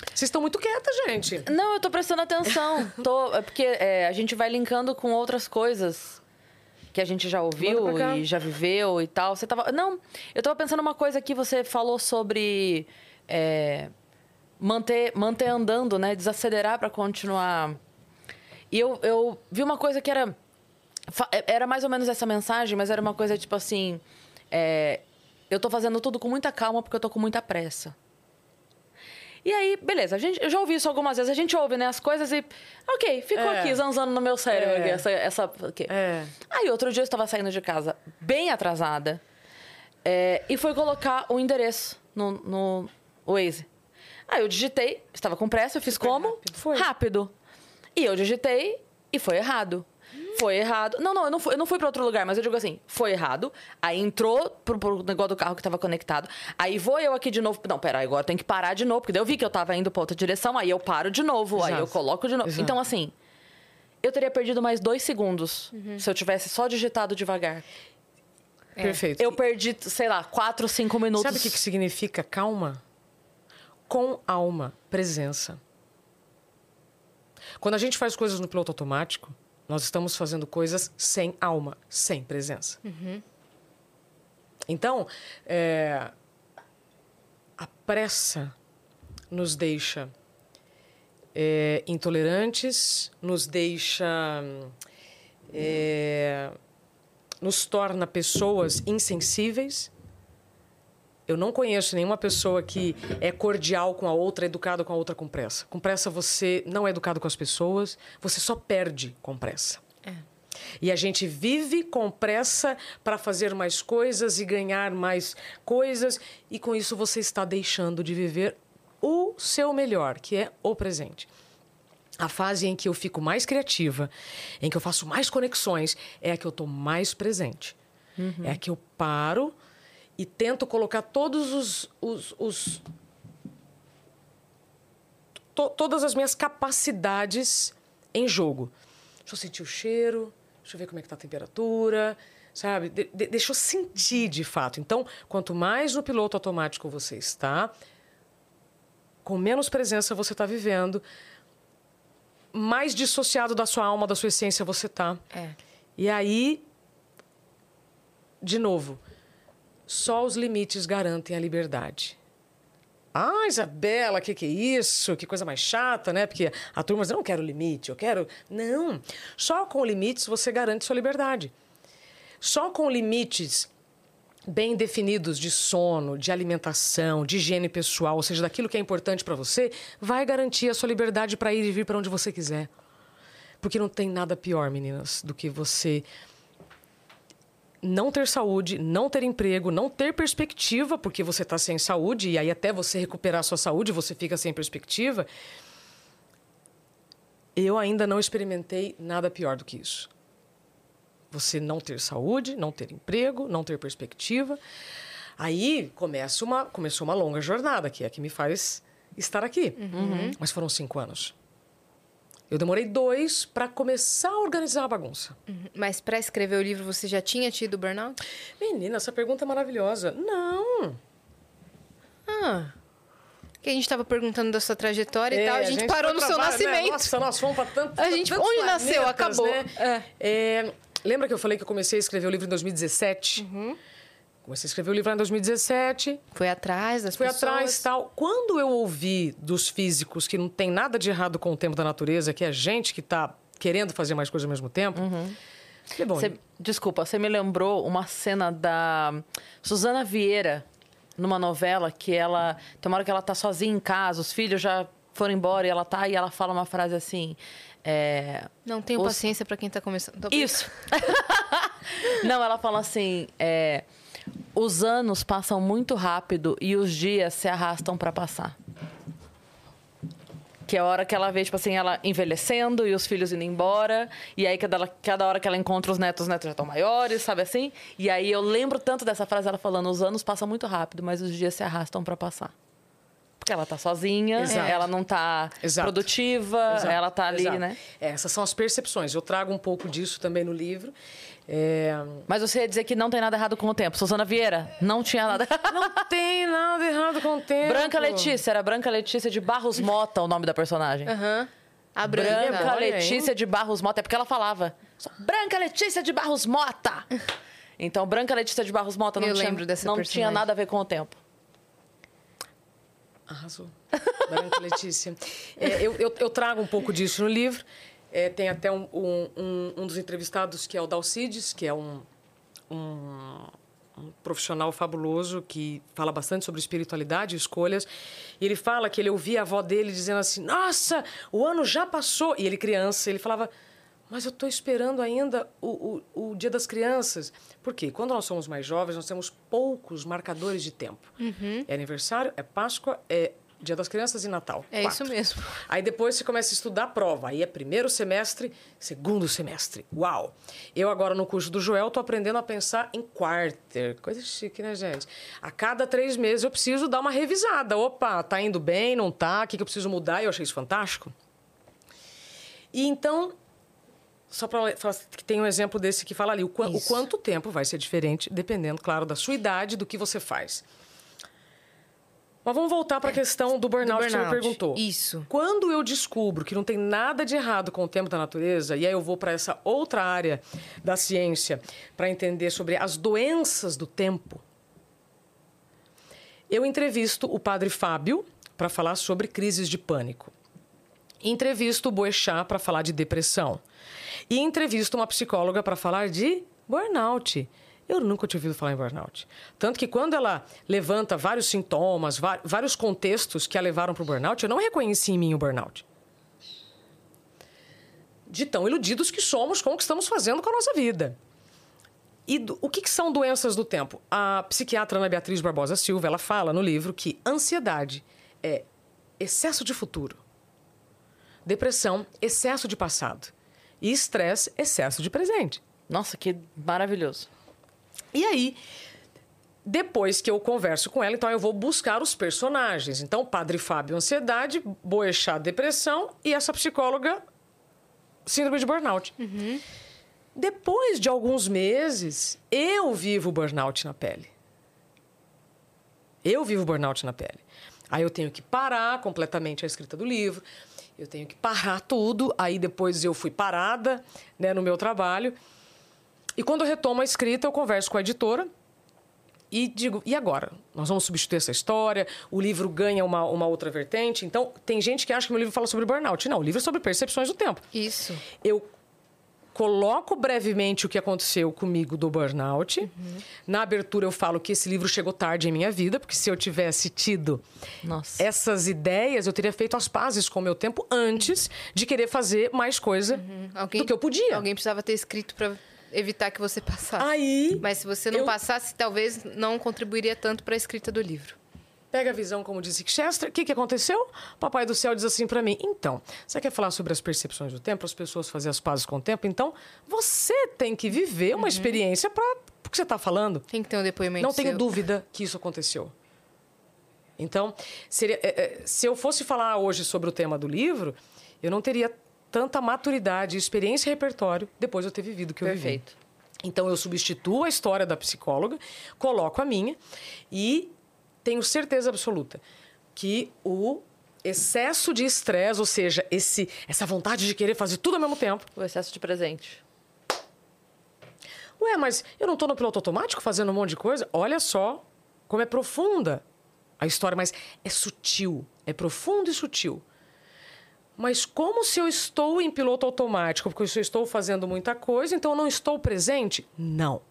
Vocês estão muito quietas, gente. Não, eu tô prestando atenção. tô, é porque é, a gente vai linkando com outras coisas que a gente já ouviu e já viveu e tal. Você tava. Não, eu tava pensando uma coisa que você falou sobre é, manter, manter andando, né? Desacelerar pra continuar. E eu, eu vi uma coisa que era. é, Era mais ou menos essa mensagem, mas era uma coisa tipo assim. é, eu tô fazendo tudo com muita calma porque eu tô com muita pressa. E aí, beleza, a gente, eu já ouvi isso algumas vezes. A gente ouve, né, as coisas e. Ok, ficou É. aqui zanzando no meu cérebro. É. aqui, essa, essa, ok. É. Aí, outro dia eu estava saindo de casa bem atrasada é, e fui colocar o endereço no, no Waze. Aí eu digitei, estava com pressa, eu fiz como? rápido. Foi. Rápido. E eu digitei e foi errado. Foi errado. Não, não, eu não fui, eu não fui para outro lugar, mas eu digo assim, foi errado. Aí entrou pro, pro negócio do carro que estava conectado. Aí vou eu aqui de novo. Não, pera, agora tem que parar de novo, porque daí eu vi que eu estava indo para outra direção, aí eu paro de novo, aí Exato. eu coloco de novo. Exato. Então, assim, eu teria perdido mais dois segundos se eu tivesse só digitado devagar. Perfeito. Eu perdi, sei lá, quatro, cinco minutos. Sabe o que, que significa calma? Com alma, presença. Quando a gente faz coisas no piloto automático, nós estamos fazendo coisas sem alma, sem presença. Então, é, a pressa nos deixa é, intolerantes, nos deixa. é, nos torna pessoas insensíveis. Eu não conheço nenhuma pessoa que é cordial com a outra, educada com a outra com pressa. Com pressa você não é educado com as pessoas, você só perde com pressa. E a gente vive com pressa para fazer mais coisas e ganhar mais coisas, e com isso você está deixando de viver o seu melhor, que é o presente. A fase em que eu fico mais criativa, em que eu faço mais conexões, é a que eu estou mais presente. É a que eu paro e tento colocar todos os. os, os- to- todas as minhas capacidades em jogo. Deixa eu sentir o cheiro, deixa eu ver como é que tá a temperatura, sabe? De- de- deixa eu sentir de fato. Então, quanto mais no piloto automático você está, com menos presença você está vivendo, mais dissociado da sua alma, da sua essência você tá. É. E aí, de novo, só os limites garantem a liberdade. Ah, Isabela, o que, que é isso? Que coisa mais chata, né? Porque a turma diz, eu não quero limite, eu quero. Não. Só com limites você garante sua liberdade. Só com limites bem definidos de sono, de alimentação, de higiene pessoal, ou seja, daquilo que é importante para você, vai garantir a sua liberdade para ir e vir para onde você quiser. Porque não tem nada pior, meninas, do que você não ter saúde, não ter emprego, não ter perspectiva, porque você está sem saúde, e aí até você recuperar a sua saúde, você fica sem perspectiva. Eu ainda não experimentei nada pior do que isso. Você não ter saúde, não ter emprego, não ter perspectiva. Aí começa uma, começou uma longa jornada, que é a que me faz estar aqui. Mas foram cinco anos. Eu demorei dois para começar a organizar a bagunça. Mas para escrever o livro você já tinha tido burnout? Menina, essa pergunta é maravilhosa. Não. Ah. Que a gente estava perguntando da sua trajetória e tal, a gente, foi parou no seu né? nascimento. Nossa, nós fomos para tanto. A gente- onde nasceu? planetas, Acabou. Né? É, lembra que eu falei que eu comecei a escrever o livro em 2017? Uhum. Comecei a escrever o livro lá em 2017. Foi atrás das Fui pessoas. atrás e tal. Quando eu ouvi dos físicos que não tem nada de errado com o tempo da natureza, que é gente que está querendo fazer mais coisas ao mesmo tempo, falei, bom, Você- desculpa, você me lembrou uma cena da Suzana Vieira numa novela que ela. Tem uma hora que ela tá sozinha em casa, os filhos já foram embora e ela tá e ela fala uma frase assim. é, Não tenho Os- paciência para quem tá começando. Isso! Não, ela fala assim: é, os anos passam muito rápido e os dias se arrastam para passar. Que é a hora que ela vê, tipo assim, ela envelhecendo e os filhos indo embora. E aí, cada, cada hora que ela encontra os netos, os netos já estão maiores, sabe assim? E aí eu lembro tanto dessa frase, ela falando: os anos passam muito rápido, mas os dias se arrastam para passar. Porque ela tá sozinha, Exato. ela não tá Exato. produtiva, Exato, ela tá ali, né? Essas são as percepções. Eu trago um pouco disso também no livro. É, Mas você ia dizer que não tem nada errado com o tempo. Suzana Vieira, não tinha nada. Não tem nada errado com o tempo. Branca Letícia, era Branca Letícia de Barros Mota o nome da personagem. Aham. A branca. Branca hein? Letícia de Barros Mota, é porque ela falava. Branca Letícia de Barros Mota! Então, Branca Letícia de Barros Mota não, Eu tinha, lembro dessa não personagem. tinha nada a ver com o tempo. Arrasou. Branca Letícia. É, eu, eu, eu trago um pouco disso no livro. É, tem até um, um, um, dos entrevistados que é o Dalcides, que é um, um, um profissional fabuloso que fala bastante sobre espiritualidade e escolhas. E ele fala que ele ouvia a avó dele dizendo assim: Nossa, o ano já passou. E ele, criança, ele falava. Mas eu estou esperando ainda o, o, o Dia das Crianças. Por quê? Quando nós somos mais jovens, nós temos poucos marcadores de tempo. É aniversário, é Páscoa, é Dia das Crianças e Natal. É Quatro. isso mesmo. Aí depois você começa a estudar a prova. Aí é primeiro semestre, segundo semestre. Uau! Eu agora no curso do Joel tô aprendendo a pensar em quarter. Coisa chique, né, gente? A cada três meses eu preciso dar uma revisada. Opa, tá indo bem, não tá? O que, que eu preciso mudar? Eu achei isso fantástico. E então, só para falar que tem um exemplo desse que fala ali, o, o Isso. quanto tempo vai ser diferente, dependendo, claro, da sua idade, do que você faz. Mas vamos voltar para a questão do burnout, que você me burnout. perguntou. Isso. Quando eu descubro que não tem nada de errado com o tempo da natureza, e aí eu vou para essa outra área da ciência para entender sobre as doenças do tempo, eu entrevisto o padre Fábio para falar sobre crises de pânico. Entrevisto o Boechat para falar de depressão. E entrevisto uma psicóloga para falar de burnout. Eu nunca tinha ouvido falar em burnout. Tanto que quando ela levanta vários sintomas, vários contextos que a levaram para o burnout, eu não reconheci em mim o burnout. De tão iludidos que somos com o que estamos fazendo com a nossa vida. E do- o que, que são doenças do tempo? A psiquiatra Ana Beatriz Barbosa Silva ela fala no livro que ansiedade é excesso de futuro, depressão, excesso de passado e estresse, excesso de presente. Nossa, que maravilhoso. E aí, depois que eu converso com ela, então eu vou buscar os personagens. Então, Padre Fábio, ansiedade, Boechat, depressão e essa psicóloga, síndrome de burnout. Depois de alguns meses, eu vivo o burnout na pele. Eu vivo o burnout na pele. Aí eu tenho que parar completamente a escrita do livro, eu tenho que parar tudo. Aí depois eu fui parada né, no meu trabalho. E quando eu retomo a escrita, eu converso com a editora e digo: e agora? Nós vamos substituir essa história? O livro ganha uma, uma outra vertente? Então, tem gente que acha que meu livro fala sobre burnout. Não, o livro é sobre percepções do tempo. Isso. Eu coloco brevemente o que aconteceu comigo do burnout. Na abertura, eu falo que esse livro chegou tarde em minha vida, porque se eu tivesse tido Nossa. essas ideias, eu teria feito as pazes com o meu tempo antes de querer fazer mais coisa Alguém, do que eu podia. Alguém precisava ter escrito para evitar que você passasse. Aí, Mas se você não eu- passasse, talvez não contribuiria tanto para a escrita do livro. Pega a visão, como disse Chester. O que, que aconteceu? Papai do céu diz assim para mim: então, você quer falar sobre as percepções do tempo, as pessoas fazer as pazes com o tempo? Então, você tem que viver uma experiência para o que você está falando. Tem que ter um depoimento Não tenho seu. dúvida que isso aconteceu. Então, seria, é, é, se eu fosse falar hoje sobre o tema do livro, eu não teria tanta maturidade, experiência e repertório depois de eu ter vivido o que eu vivi. Perfeito. Então eu substituo a história da psicóloga, coloco a minha e tenho certeza absoluta que o excesso de estresse, ou seja, esse, essa vontade de querer fazer tudo ao mesmo tempo. O excesso de presente. Ué, mas eu não estou no piloto automático fazendo um monte de coisa? Olha só como é profunda a história, mas é sutil, é profundo e sutil. Mas como se eu estou em piloto automático, porque eu estou fazendo muita coisa, então eu não estou presente? Não.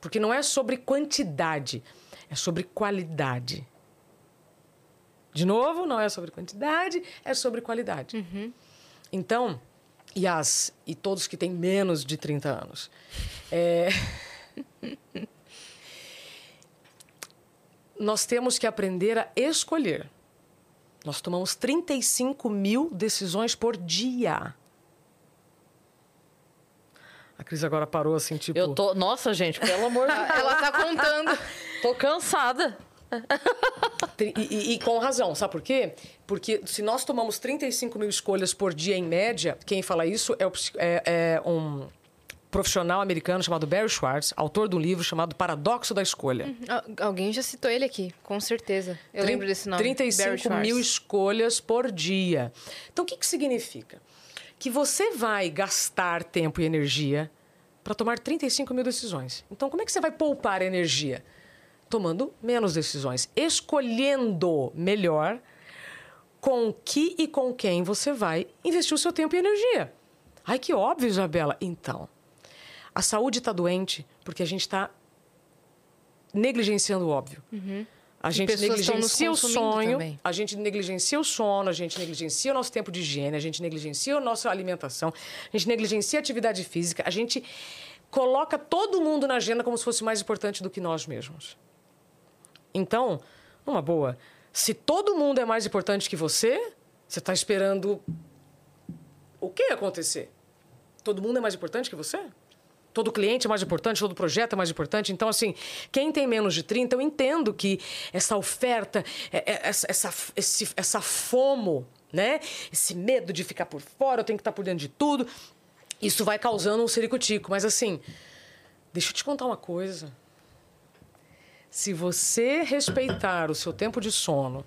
Porque não é sobre quantidade, é sobre qualidade. De novo, não é sobre quantidade, é sobre qualidade. Então, e, as, e todos que têm menos de 30 anos. é, Nós temos que aprender a escolher. Nós tomamos 35 mil decisões por dia. A Cris agora parou assim, tipo. Eu tô. Nossa, gente, pelo amor de Deus. Ela tá contando. Tô cansada. E, e- e com razão, sabe por quê? Porque se nós tomamos 35 mil escolhas por dia em média, quem fala isso é, o é- é um profissional americano chamado Barry Schwartz, autor de um livro chamado Paradoxo da Escolha. Al- Alguém já citou ele aqui, com certeza. Eu lembro desse nome. Barry 35 Schwartz. mil escolhas por dia. Então, o que, que significa? Que você vai gastar tempo e energia para tomar 35 mil decisões. Então, como é que você vai poupar energia? Tomando menos decisões, escolhendo melhor com que e com quem você vai investir o seu tempo e energia. Ai, que óbvio, Isabela. Então, a saúde está doente porque a gente está negligenciando o óbvio. A gente negligencia o sonho, também. a gente negligencia o sono, a gente negligencia o nosso tempo de higiene, a gente negligencia a nossa alimentação, a gente negligencia a atividade física, a gente coloca todo mundo na agenda como se fosse mais importante do que nós mesmos. Então, numa boa, se todo mundo é mais importante que você, você está esperando o que acontecer? Todo mundo é mais importante que você? Todo cliente é mais importante, todo projeto é mais importante. Então, assim, quem tem menos de 30, eu entendo que essa oferta, é- é- essa, essa, esse, essa fomo, né? Esse medo de ficar por fora, eu tenho que estar por dentro de tudo. Isso vai causando um ciricutico. Mas, assim, deixa eu te contar uma coisa. Se você respeitar o seu tempo de sono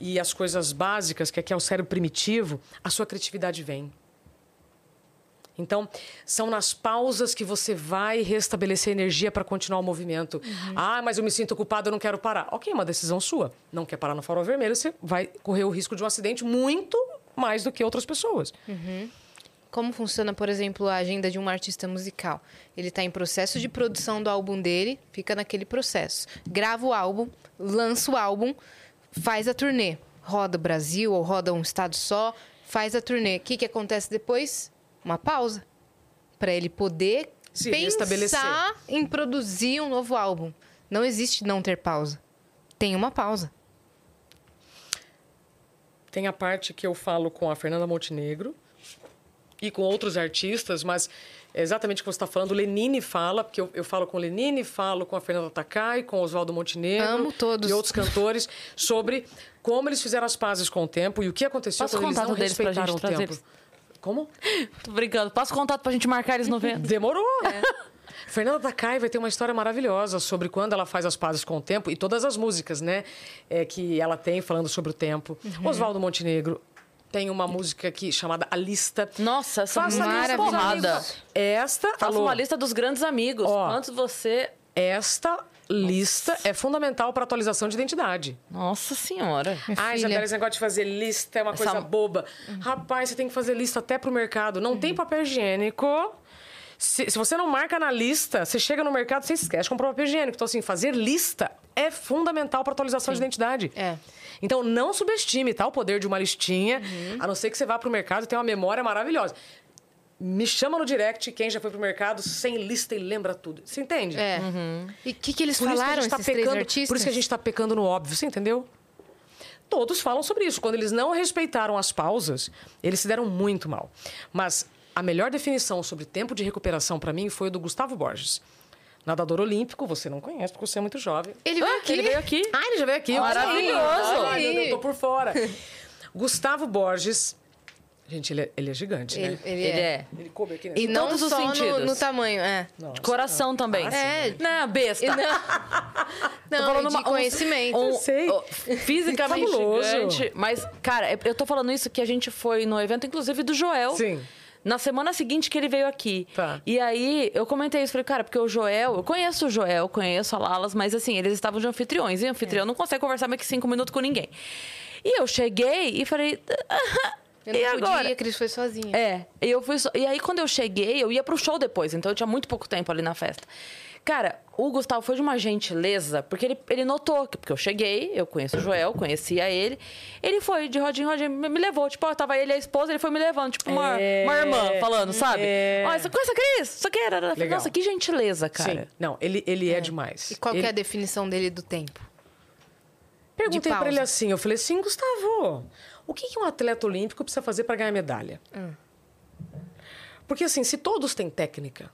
e as coisas básicas, que aqui é o cérebro primitivo, a sua criatividade vem. Então, são nas pausas que você vai restabelecer energia para continuar o movimento. Ah, mas eu me sinto ocupado, eu não quero parar. Ok, é uma decisão sua. Não quer parar no farol vermelho, você vai correr o risco de um acidente muito mais do que outras pessoas. Como funciona, por exemplo, a agenda de um artista musical? Ele está em processo de produção do álbum dele, fica naquele processo. Grava o álbum, lança o álbum, faz a turnê. Roda o Brasil ou roda um estado só, faz a turnê. O que, que acontece depois? Uma pausa. Para ele poder Se pensar em produzir um novo álbum. Não existe não ter pausa. Tem uma pausa. Tem a parte que eu falo com a Fernanda Montenegro e com outros artistas, mas é exatamente o que você está falando. O Lenine fala, porque eu, eu falo com o Lenine, falo com a Fernanda Takai, com o Oswaldo Montenegro Amo todos. e outros cantores sobre como eles fizeram as pazes com o tempo e o que aconteceu Passa o quando eles não respeitaram gente o tempo. eles. Como? Tô brincando. Passa o contato pra gente marcar eles no evento. Demorou. Fernanda Takai vai ter uma história maravilhosa sobre quando ela faz as pazes com o tempo e todas as músicas, né? é, que ela tem falando sobre o tempo. Uhum. Oswaldo Montenegro tem uma música aqui chamada A Lista. Nossa, essa Faça a lista dos porrada. amigos. Esta, Faça alô, uma lista dos grandes amigos. Ó. Quantos você. esta lista é fundamental para atualização de identidade. Nossa Senhora. Minha filha. Isabela, esse negócio de fazer lista é uma Essa- coisa boba. Rapaz, você tem que fazer lista até pro mercado. Não tem papel higiênico. Se, se você não marca na lista, você chega no mercado, você esquece de comprar papel higiênico. Então, assim, fazer lista é fundamental para atualização de identidade. É. Então, não subestime tá, o poder de uma listinha, Uhum. a não ser que você vá pro mercado e tenha uma memória maravilhosa. Me chama no direct quem já foi pro mercado sem lista e lembra tudo. Você entende? É. E o que, que eles Por que falaram, gente tá esses três pecando, artistas? Por isso que a gente está pecando no óbvio, você entendeu? Todos falam sobre isso. Quando eles não respeitaram as pausas, eles se deram muito mal. Mas a melhor definição sobre tempo de recuperação para mim foi o do Gustavo Borges. Nadador olímpico, você não conhece porque você é muito jovem. Ele veio Ah, aqui. Ele veio aqui. Ah, ele já veio aqui. Maravilhoso. Ai, eu tô por fora. Gustavo Borges. Gente, ele é, ele é gigante, Ele, né? ele Ele é. é. Ele coube aqui, né? E não todos os só no, sentidos. no tamanho, é. Nossa. De coração também. Ah, sim. É. Não, besta. Não, Tô não falando de uma- um- conhecimento. um- sei. oh, fisicamente Fabuloso. gigante. Mas, cara, é- eu tô falando isso que a gente foi no evento, inclusive, do Joel. Sim. Na semana seguinte que ele veio aqui. Tá. E aí, eu comentei isso. Falei, cara, porque o Joel... Eu conheço o Joel, conheço a Lalas, mas assim, eles estavam de anfitriões. E anfitrião não consegue conversar mais que cinco minutos com ninguém. E eu cheguei e falei... Eu não e podia, agora? a Cris foi sozinha. É, e eu fui só- E aí, quando eu cheguei, eu ia pro show depois, então eu tinha muito pouco tempo ali na festa. Cara, o Gustavo foi de uma gentileza, porque ele, ele notou que porque eu cheguei, eu conheço o Joel, conhecia ele. Ele foi de rodinha em rodinha, me me levou. Tipo, ó, tava ele e a esposa, ele foi me levando, tipo, uma, É, uma irmã falando, sabe? é. Ó, você conhece a Cris? Isso aqui era. Legal. Nossa, que gentileza, cara. Sim. Não, ele, ele é, demais. E qual ele... que é a definição dele do tempo? Perguntei pausa. pra ele assim, eu falei assim, Gustavo, o que que um atleta olímpico precisa fazer para ganhar medalha? Porque assim, se todos têm técnica,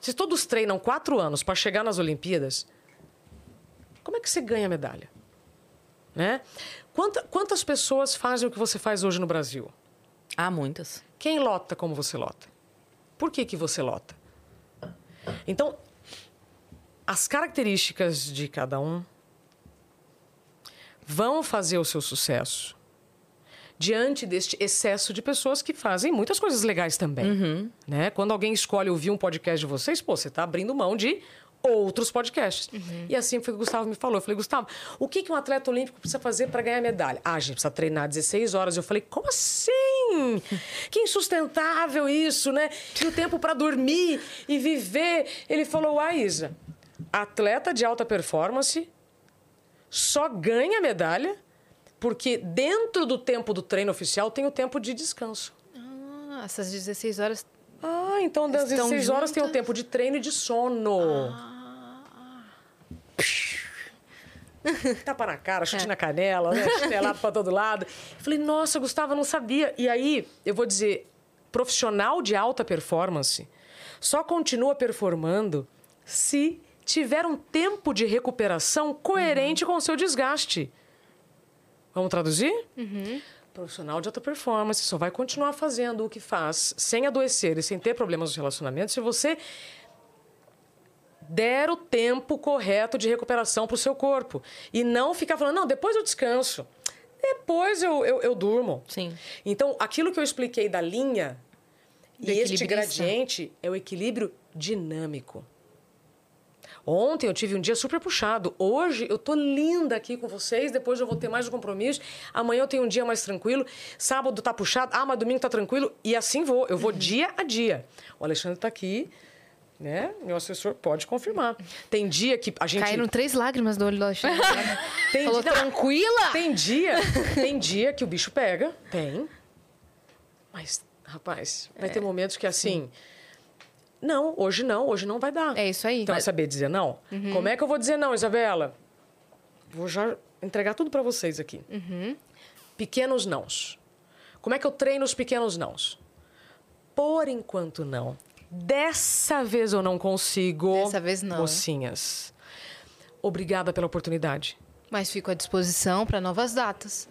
se todos treinam quatro anos para chegar nas Olimpíadas, como é que você ganha medalha? né? Quanta- quantas pessoas fazem o que você faz hoje no Brasil? Há muitas. Quem lota como você lota? Por que, que você lota? Então, as características de cada um vão fazer o seu sucesso diante deste excesso de pessoas que fazem muitas coisas legais também. Né? Quando alguém escolhe ouvir um podcast de vocês, pô, você está abrindo mão de outros podcasts. E assim foi o que o Gustavo me falou. Eu falei, Gustavo, o que, que um atleta olímpico precisa fazer para ganhar medalha? Ah, a gente precisa treinar 16 horas. Eu falei, como assim? Que insustentável isso, né? E o tempo para dormir e viver. Ele falou, ah, Isa, atleta de alta performance só ganha medalha porque dentro do tempo do treino oficial tem o tempo de descanso. Ah, essas 16 horas. Ah, então das Estão 16 horas tem o tempo de treino e de sono. Tapa na cara, chute na canela, né? chinelado pra todo lado. Falei, nossa, Gustavo, eu não sabia. E aí, eu vou dizer, profissional de alta performance só continua performando se tiver um tempo de recuperação coerente com o seu desgaste. Vamos traduzir? Profissional de alta performance só vai continuar fazendo o que faz sem adoecer e sem ter problemas nos relacionamentos se você der o tempo correto de recuperação para o seu corpo. E não ficar falando, não, depois eu descanso. Depois eu, eu, eu durmo. Sim. Então, aquilo que eu expliquei da linha Do e este gradiente é o equilíbrio dinâmico. Ontem eu tive um dia super puxado. Hoje eu tô linda aqui com vocês. Depois eu vou ter mais um compromisso. Amanhã eu tenho um dia mais tranquilo. Sábado tá puxado. Ah, mas domingo tá tranquilo. E assim vou. Eu vou dia a dia. O Alexandre tá aqui, né? Meu assessor pode confirmar. Tem dia que a gente. Caíram três lágrimas do olho do Alexandre. Tem Falou, dia- tranquila? Tem dia, tem dia que o bicho pega, tem. Mas, rapaz, vai ter momentos que assim. Não, hoje não, hoje não vai dar. É isso aí. Então, é Mas- saber dizer não? Como é que eu vou dizer não, Isabela? Vou já entregar tudo para vocês aqui. Pequenos nãos. Como é que eu treino os pequenos nãos? Por enquanto, não. Dessa vez eu não consigo. Dessa vez não. Mocinhas. Obrigada pela oportunidade. Mas fico à disposição para novas datas.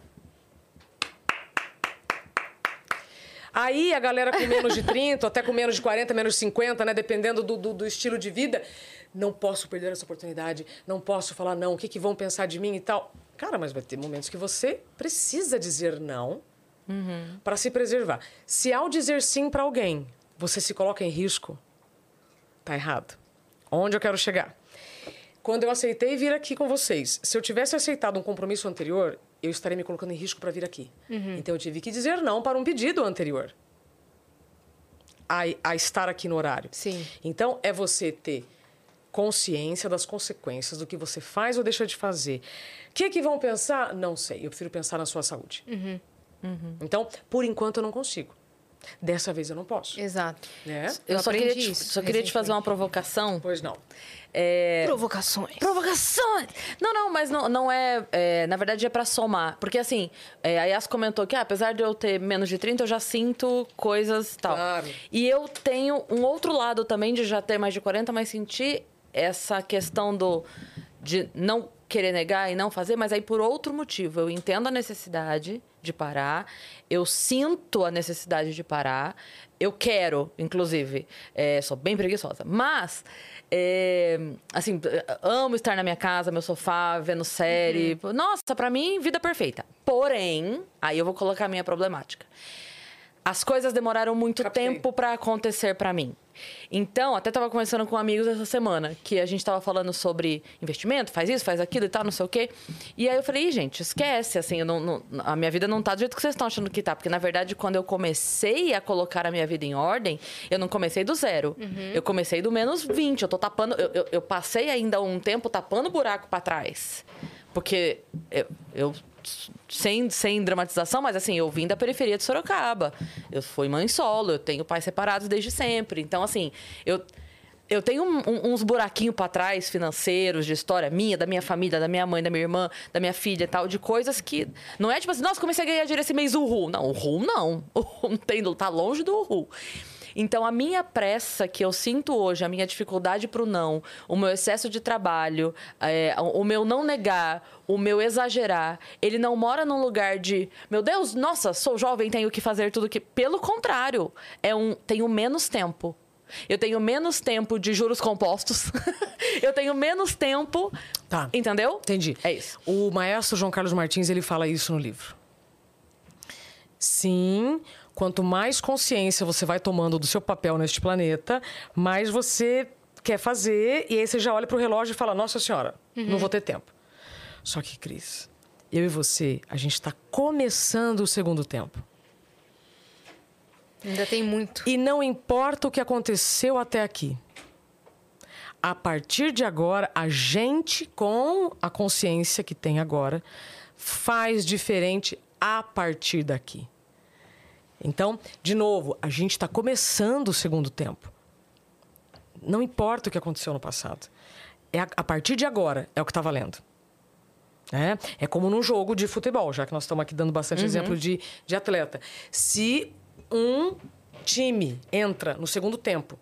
Aí a galera com menos de 30, até com menos de 40, menos de 50, né? Dependendo do, do, do estilo de vida. Não posso perder essa oportunidade, não posso falar não, o que, que vão pensar de mim e tal. Cara, mas vai ter momentos que você precisa dizer não para se preservar. Se ao dizer sim para alguém, você se coloca em risco, tá errado. Onde eu quero chegar? Quando eu aceitei vir aqui com vocês, se eu tivesse aceitado um compromisso anterior, eu estaria me colocando em risco para vir aqui. Então eu tive que dizer não para um pedido anterior a, a estar aqui no horário. Sim. Então é você ter consciência das consequências do que você faz ou deixa de fazer. O que, que vão pensar? Não sei. Eu prefiro pensar na sua saúde. Então, por enquanto, eu não consigo. Dessa vez eu não posso. Exato. Né? Eu, Eu só, queria te, isso só queria te fazer uma provocação. Pois não. É, Provocações. Provocações! Não, não, mas não, não é, é, Na verdade, é pra somar. Porque, assim, é, a Yas comentou que, ah, apesar de eu ter menos de 30, eu já sinto coisas e tal. Claro. E eu tenho um outro lado também de já ter mais de 40, mas sentir essa questão do. de não querer negar e não fazer, mas aí por outro motivo. Eu entendo a necessidade de parar, eu sinto a necessidade de parar, eu quero, inclusive. É, sou bem preguiçosa. Mas, é, assim, amo estar na minha casa, meu sofá, vendo série. Nossa, pra mim, vida perfeita. Porém, aí eu vou colocar a minha problemática. As coisas demoraram muito Captei. tempo pra acontecer pra mim. Então, até tava conversando com amigos essa semana, que a gente tava falando sobre investimento, faz isso, faz aquilo e tal, não sei o quê. E aí eu falei, "Ih, gente, esquece, assim, eu não, não- a minha vida não tá do jeito que vocês estão achando que tá. Porque, na verdade, quando eu comecei a colocar a minha vida em ordem, eu não comecei do zero. Eu comecei do menos 20. Eu tô tapando. Eu, eu, eu passei ainda um tempo tapando buraco pra trás. Porque eu, eu sem, sem dramatização, mas assim, eu vim da periferia de Sorocaba. Eu fui mãe solo, eu tenho pais separados desde sempre. Então, assim, eu, eu tenho um- um- uns buraquinhos pra trás financeiros, de história minha, da minha família, da minha mãe, da minha irmã, da minha filha e tal, de coisas que. Não é tipo assim, nossa, comecei a ganhar dinheiro esse mês, uhul. Não, uhul não. Uhul não tá longe do uhul. Então, a minha pressa que eu sinto hoje, a minha dificuldade pro não, o meu excesso de trabalho, é, o meu não negar, o meu exagerar, ele não mora num lugar de, meu Deus, nossa, sou jovem, tenho que fazer tudo que. Pelo contrário, é um, tenho menos tempo. Eu tenho menos tempo de juros compostos. eu tenho menos tempo. Tá. Entendeu? Entendi. É isso. O maestro João Carlos Martins, ele fala isso no livro. Sim, quanto mais consciência você vai tomando do seu papel neste planeta, mais você quer fazer. E aí você já olha pro relógio e fala: Nossa Senhora, não vou ter tempo. Só que, Cris, eu e você, a gente está começando o segundo tempo. Ainda tem muito. E não importa o que aconteceu até aqui. A partir de agora, a gente, com a consciência que tem agora, faz diferente a partir daqui. Então, de novo, a gente está começando o segundo tempo. Não importa o que aconteceu no passado. É a, a partir de agora é o que está valendo. É, é como num jogo de futebol, já que nós estamos aqui dando bastante exemplo de, de atleta. Se um time entra no segundo tempo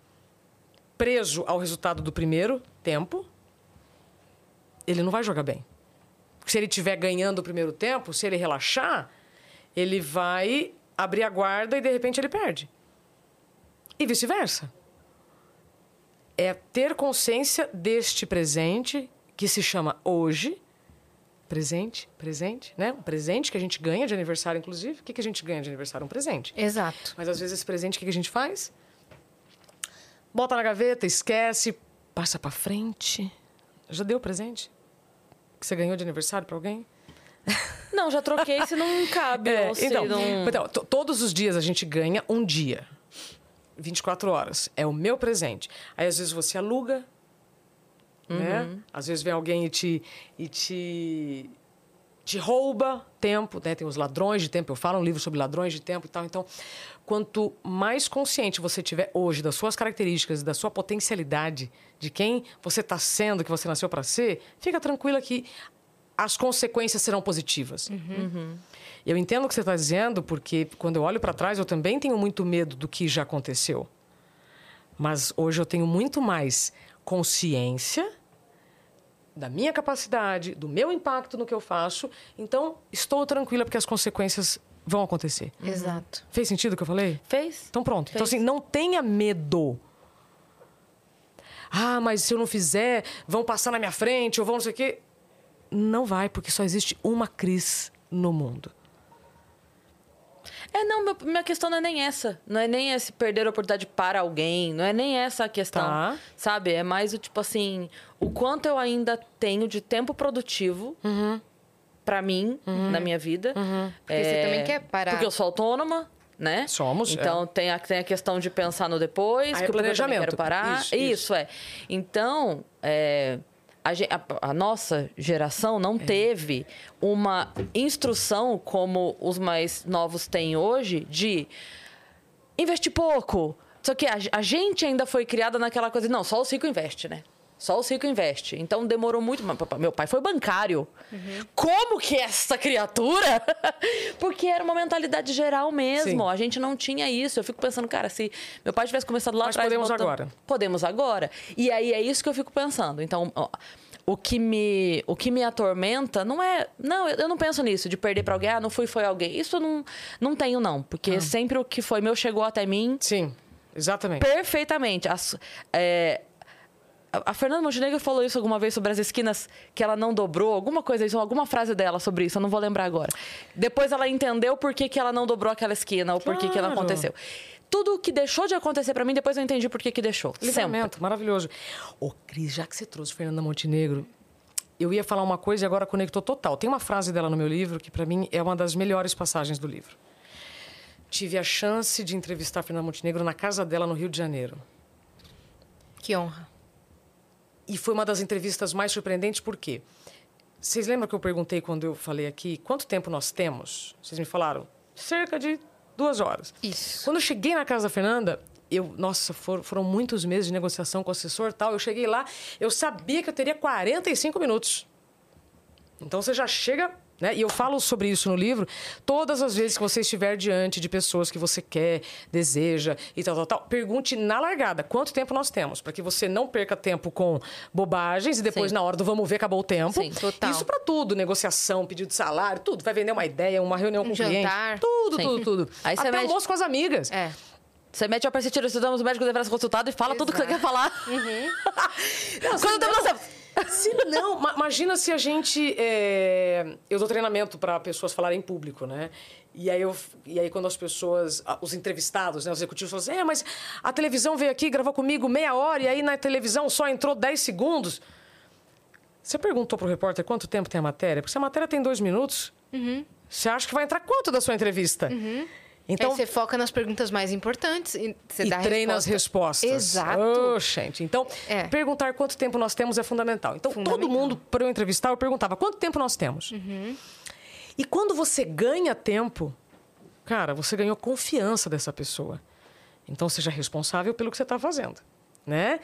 preso ao resultado do primeiro tempo, ele não vai jogar bem. Se ele estiver ganhando o primeiro tempo, se ele relaxar, ele vai abrir a guarda e de repente ele perde. E vice-versa. É ter consciência deste presente que se chama hoje. Presente, presente, né? Um presente que a gente ganha de aniversário, inclusive. O que, que a gente ganha de aniversário? Um presente. Exato. Mas às vezes esse presente, o que que a gente faz? Bota na gaveta, esquece, passa pra frente. Já deu presente? Que você ganhou de aniversário pra alguém? Não, já troquei se não cabe. É, ou então, não... então, to- todos os dias a gente ganha um dia. 24 horas. É o meu presente. Aí às vezes você aluga, né? Às vezes vem alguém e te, e te, te rouba tempo, né? Tem os ladrões de tempo. Eu falo um livro sobre ladrões de tempo e tal. Então, quanto mais consciente você tiver hoje das suas características, da sua potencialidade, de quem você está sendo, que você nasceu para ser, fica tranquila que as consequências serão positivas. Eu entendo o que você está dizendo, porque quando eu olho para trás, eu também tenho muito medo do que já aconteceu. Mas hoje eu tenho muito mais consciência da minha capacidade, do meu impacto no que eu faço. Então, estou tranquila porque as consequências vão acontecer. Exato. Fez sentido o que eu falei? Fez? Então pronto. Então Fez. assim, não tenha medo. Ah, mas se eu não fizer, vão passar na minha frente, ou vão não sei o quê. Não vai, porque só existe uma Cris no mundo. É, não, meu- minha questão não é nem essa. Não é nem esse perder a oportunidade para alguém. Não é nem essa a questão. Tá. Sabe? É mais o tipo assim, o quanto eu ainda tenho de tempo produtivo pra mim, na minha vida. Porque você também quer parar. Porque eu sou autônoma. Né? Somos, Então tem, a, tem a questão de pensar no depois, Aí que é eu também planejamento. quero parar. Isso, Isso, isso. é. Então, é, a, a- a nossa geração não É. teve uma instrução como os mais novos têm hoje de investir pouco. Só que a, a gente ainda foi criada naquela coisa, não, só o rico investe, né? Só o rico investe. Então demorou muito. Meu pai foi bancário. Como que essa criatura? Porque era uma mentalidade geral mesmo. Sim. A gente não tinha isso. Eu fico pensando, cara, se meu pai tivesse começado lá Mas atrás. podemos agora. Podemos agora. E aí é isso que eu fico pensando. Então, ó, o que me, o que me atormenta não é. Não, eu eu não penso nisso, de perder pra alguém. Ah, não fui, foi alguém. Isso eu não, não tenho, não. Porque Ah. sempre o que foi meu chegou até mim Sim, exatamente. perfeitamente. As- é, a- Fernanda Montenegro falou isso alguma vez sobre as esquinas que ela não dobrou, alguma coisa, isso, alguma frase dela sobre isso, eu não vou lembrar agora. Depois ela entendeu por que, que ela não dobrou aquela esquina, ou por que, que ela Claro. aconteceu. Tudo que deixou de acontecer pra mim, depois eu entendi por que, que deixou. Sempre. Livramento, maravilhoso. Ô, Cris, já que você trouxe Fernanda Montenegro, eu ia falar uma coisa e agora conectou total. Tem uma frase dela no meu livro que, para mim, é uma das melhores passagens do livro. Tive a chance de entrevistar a Fernanda Montenegro na casa dela, no Rio de Janeiro. Que honra. E foi uma das entrevistas mais surpreendentes, por quê? Vocês lembram que eu perguntei quando eu falei aqui quanto tempo nós temos? Vocês me falaram? Cerca de duas horas. Isso. Quando eu cheguei na casa da Fernanda, eu, nossa, for- foram muitos meses de negociação com o assessor e tal. Eu cheguei lá, eu sabia que eu teria 45 minutos. Então você já chega Né? E eu falo sobre isso no livro. Todas as vezes que você estiver diante de pessoas que você quer, deseja e tal, tal, tal, pergunte na largada quanto tempo nós temos, para que você não perca tempo com bobagens e depois, Sim. na hora do vamos ver, acabou o tempo. Sim, total. Isso para tudo: negociação, pedido de salário, tudo. Vai vender uma ideia, uma reunião com Um o cliente. jantar. Tudo, Sim. tudo, tudo. Aí Até mede- almoço com as amigas. É. Você mete a percepção, estudamos o médico deverá ser consultado e fala tudo que você quer falar. Não, Quanto tempo nós temos? Se não, ma- imagina se a gente. é, Eu dou treinamento para pessoas falarem em público, né? E aí, eu, e aí quando as pessoas, os entrevistados, né, os executivos falam assim: é, mas a televisão veio aqui, gravou comigo meia hora, e aí na televisão só entrou 10 segundos. Você perguntou pro repórter quanto tempo tem a matéria? Porque se a matéria tem dois minutos, você acha que vai entrar quanto da sua entrevista? Então, você foca nas perguntas mais importantes e você e dá treina as resposta. respostas. Exato. Ô, gente. Então, É. perguntar quanto tempo nós temos é fundamental. Então, todo Fundamental. mundo, para eu entrevistar, eu perguntava quanto tempo nós temos. E quando você ganha tempo, cara, você ganhou confiança dessa pessoa. Então, seja responsável pelo que você está fazendo, né?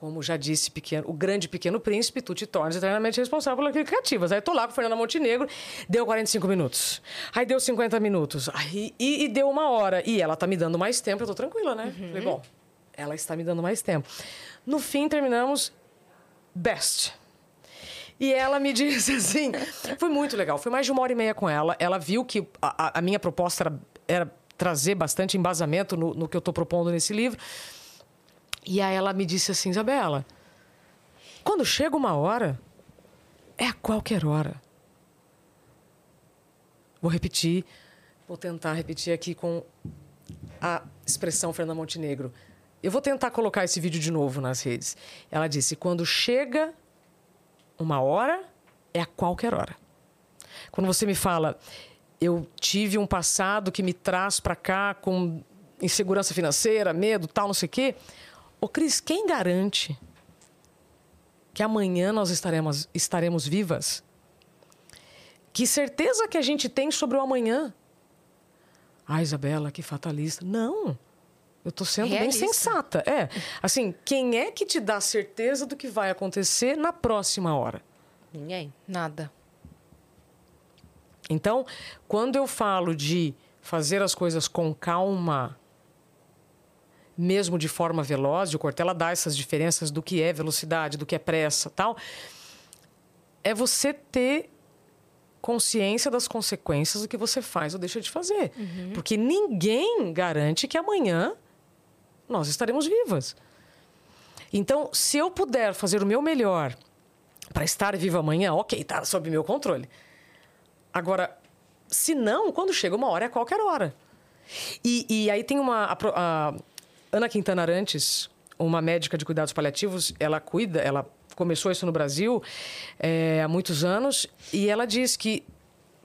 Como já disse pequeno, o grande pequeno príncipe, tu te tornas eternamente responsável que cativas. Aí tô lá com a Fernanda Montenegro, deu 45 minutos. Aí deu 50 minutos. Aí, e, e deu uma hora. E ela tá me dando mais tempo, eu tô tranquila, né? Falei, bom, ela está me dando mais tempo. No fim, terminamos best. E ela me disse assim: foi muito legal. Foi mais de uma hora e meia com ela. Ela viu que a, a- a minha proposta era, era trazer bastante embasamento no, no que eu estou propondo nesse livro. E aí ela me disse assim: Isabela, quando chega uma hora, é a qualquer hora. Vou repetir, vou tentar repetir aqui com a expressão Fernanda Montenegro. Eu vou tentar colocar esse vídeo de novo nas redes. Ela disse: quando chega uma hora, é a qualquer hora. Quando você me fala, eu tive um passado que me traz para cá com insegurança financeira, medo, tal, não sei o quê. Ô, Cris, quem garante que amanhã nós estaremos, estaremos vivas? Que certeza que a gente tem sobre o amanhã? Ah, Isabela, que fatalista. Não. Eu tô sendo Realista. bem sensata. É. Assim, quem é que te dá certeza do que vai acontecer na próxima hora? Ninguém. Nada. Então, quando eu falo de fazer as coisas com calma, mesmo de forma veloz, o Cortella dá essas diferenças do que é velocidade, do que é pressa, tal, é você ter consciência das consequências do que você faz ou deixa de fazer. Porque ninguém garante que amanhã nós estaremos vivas. Então, se eu puder fazer o meu melhor para estar viva amanhã, ok, está sob meu controle. Agora, se não, quando chega uma hora, é qualquer hora. E, e aí tem uma. A, a Ana Quintana Arantes, uma médica de cuidados paliativos, ela cuida, ela começou isso no Brasil é, há muitos anos, e ela diz que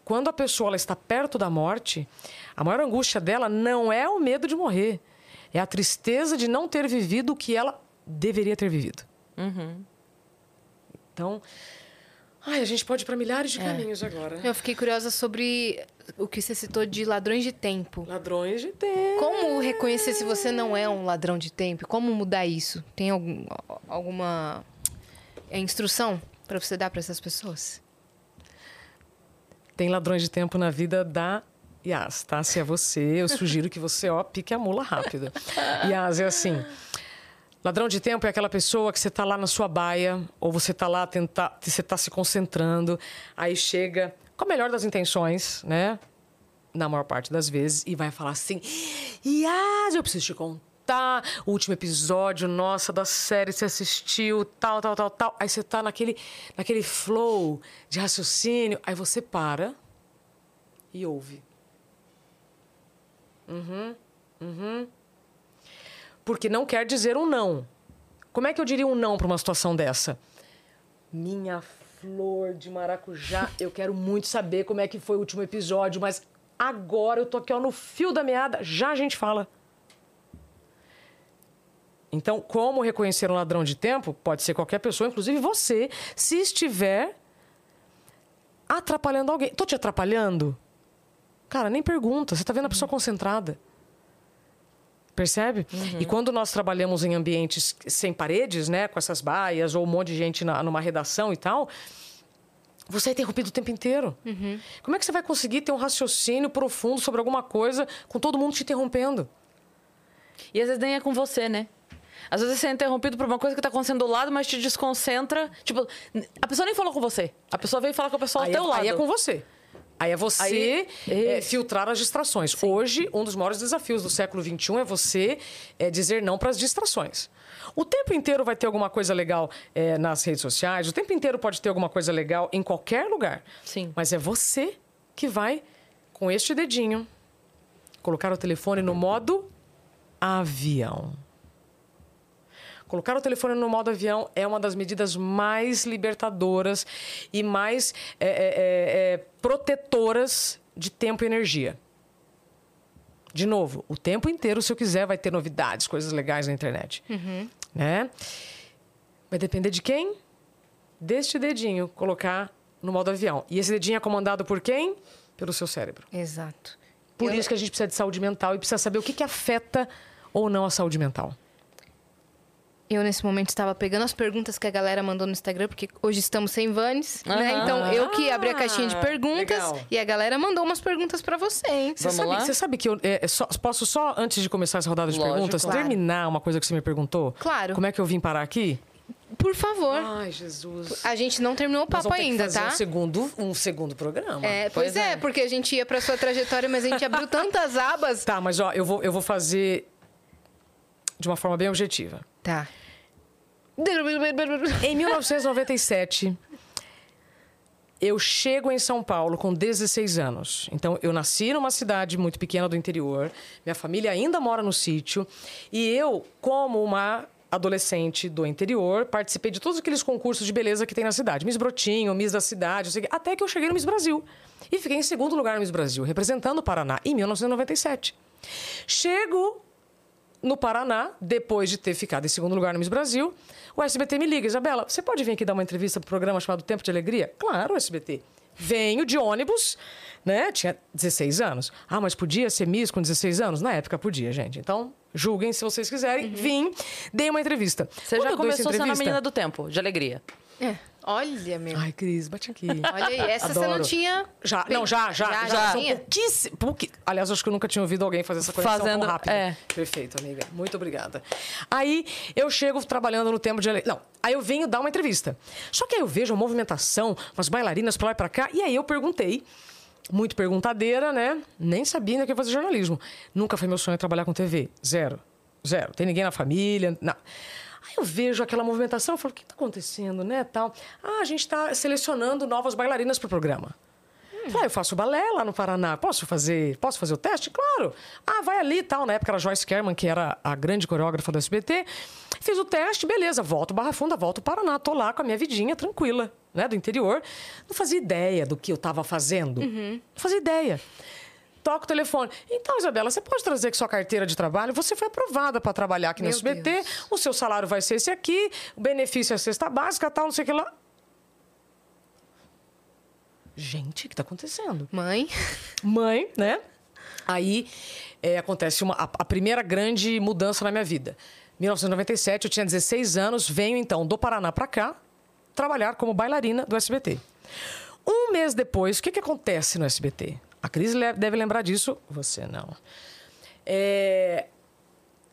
quando a pessoa está perto da morte, a maior angústia dela não é o medo de morrer, é a tristeza de não ter vivido o que ela deveria ter vivido. Então, ai, a gente pode ir para milhares de caminhos agora. Eu fiquei curiosa sobre o que você citou de ladrões de tempo. Ladrões de tempo. Como reconhecer se você não é um ladrão de tempo? Como mudar isso? Tem algum, alguma é, instrução para você dar para essas pessoas? Tem ladrões de tempo na vida da Yas, tá? Se é você, eu sugiro que você, ó, pique a mula rápido. Yas, é assim. Ladrão de tempo é aquela pessoa que você tá lá na sua baia, ou você tá lá tentar, você tá se concentrando, aí chega com a melhor das intenções, né? Na maior parte das vezes, e vai falar assim: Yas, eu preciso te contar o último episódio, nossa, da série você assistiu, tal, tal, tal, tal. Aí você tá naquele, naquele flow de raciocínio, aí você para e ouve. Uhum, uhum. Porque não quer dizer um não. Como é que eu diria um não para uma situação dessa? Minha flor de maracujá, eu quero muito saber como é que foi o último episódio, mas agora eu tô aqui ó, no fio da meada, já a gente fala. Então, como reconhecer um ladrão de tempo? Pode ser qualquer pessoa, inclusive você, se estiver atrapalhando alguém. Tô te atrapalhando? Cara, nem pergunta. Você tá vendo a pessoa concentrada. Percebe? E quando nós trabalhamos em ambientes sem paredes, né, com essas baias ou um monte de gente na, numa redação e tal, você é interrompido o tempo inteiro. Como é que você vai conseguir ter um raciocínio profundo sobre alguma coisa com todo mundo te interrompendo? E às vezes nem é com você, né? Às vezes você é interrompido por uma coisa que tá acontecendo do lado, mas te desconcentra. Tipo, a pessoa nem falou com você. A pessoa veio falar com a pessoa ao aí, teu é, lado. aí é com você. Aí é você Aí- é, filtrar as distrações. Hoje, um dos maiores desafios do século XXI é você é, dizer não para as distrações. O tempo inteiro vai ter alguma coisa legal é, nas redes sociais, o tempo inteiro pode ter alguma coisa legal em qualquer lugar. Sim. Mas é você que vai, com este dedinho, colocar o telefone no modo avião. Colocar o telefone no modo avião é uma das medidas mais libertadoras e mais é, é, é, é, protetoras de tempo e energia. De novo, o tempo inteiro, se eu quiser, vai ter novidades, coisas legais na internet. Né? Vai depender de quem? Deste dedinho, colocar no modo avião. E esse dedinho é comandado por quem? Pelo seu cérebro. Exato. Por Eu- isso que a gente precisa de saúde mental e precisa saber o que, que afeta ou não a saúde mental. Eu, nesse momento, estava pegando as perguntas que a galera mandou no Instagram, porque hoje estamos sem Vanes, né? Aham. Então, eu que abri a caixinha de Ah, perguntas legal. e a galera mandou umas perguntas pra você, hein? Você Vamos sabe, lá? você sabe que eu é, é só- posso só, antes de começar essa rodada de Lógico. perguntas, Claro. terminar uma coisa que você me perguntou? Claro. Como é que eu vim parar aqui? Por favor. Ai, Jesus. A gente não terminou o papo vamos ter que ainda, fazer tá? Um segundo, um segundo programa. É, pois, Pois é, é. porque a gente ia pra sua trajetória, mas a gente abriu tantas abas. Tá, mas ó, eu vou, eu vou fazer de uma forma bem objetiva. Tá. Em 1997, eu chego em São Paulo com 16 anos. Então, eu nasci numa cidade muito pequena do interior, minha família ainda mora no sítio, e eu, como uma adolescente do interior, participei de todos aqueles concursos de beleza que tem na cidade. Miss Brotinho, Miss da cidade, até que eu cheguei no Miss Brasil. E fiquei em segundo lugar no Miss Brasil, representando o Paraná, em 1997. Chego no Paraná, depois de ter ficado em segundo lugar no Miss Brasil, o SBT me liga, Isabela, você pode vir aqui dar uma entrevista para o programa chamado Tempo de Alegria? Claro, SBT. Venho de ônibus, né? Tinha 16 anos. Ah, mas podia ser Miss com 16 anos? Na época podia, gente. Então, julguem se vocês quiserem. Vim, dei uma entrevista. Uhum. Você Quando já começou sendo a menina do tempo, de alegria. É. Olha, meu. Ai, Cris, bate aqui. Olha aí, essa você não Adoro. tinha. Já, não, já, já. Já, Já, já São pouqui- Aliás, acho que eu nunca tinha ouvido alguém fazer essa conexão Fazendo- tão rápida. é. Perfeito, amiga. Muito obrigada. Aí, eu chego trabalhando no tempo de... ele- Não, aí eu venho dar uma entrevista. Só que aí eu vejo uma movimentação, umas bailarinas pra lá e pra cá, e aí eu perguntei, muito perguntadeira, né? Nem sabia ainda que ia fazer jornalismo. Nunca foi meu sonho trabalhar com TV. Zero. Zero. Tem ninguém na família, não. Aí eu vejo aquela movimentação, eu falo, o que está acontecendo, né, tal? Ah, a gente está selecionando novas bailarinas para o programa. Falei, ah, eu faço balé lá no Paraná, posso fazer, posso fazer o teste? Claro. Ah, vai ali e tal. Na época era a Joyce Kerman, que era a grande coreógrafa do SBT. Fiz o teste, beleza, volto Barra Funda, volto Paraná. Tô lá com a minha vidinha tranquila, né, do interior. Não fazia ideia do que eu estava fazendo. Não fazia ideia. Toco o telefone. Então, Isabela, você pode trazer aqui sua carteira de trabalho? Você foi aprovada para trabalhar aqui no Meu SBT. Deus. O seu salário vai ser esse aqui. O benefício é a cesta básica, tal, não sei o que lá. Gente, o que está acontecendo? Mãe. mãe, né? Aí é, acontece uma, a, a primeira grande mudança na minha vida. 1997, eu tinha 16 anos, venho então do Paraná para cá trabalhar como bailarina do SBT. Um mês depois, o que, que acontece no SBT? A Cris deve lembrar disso, você não. É,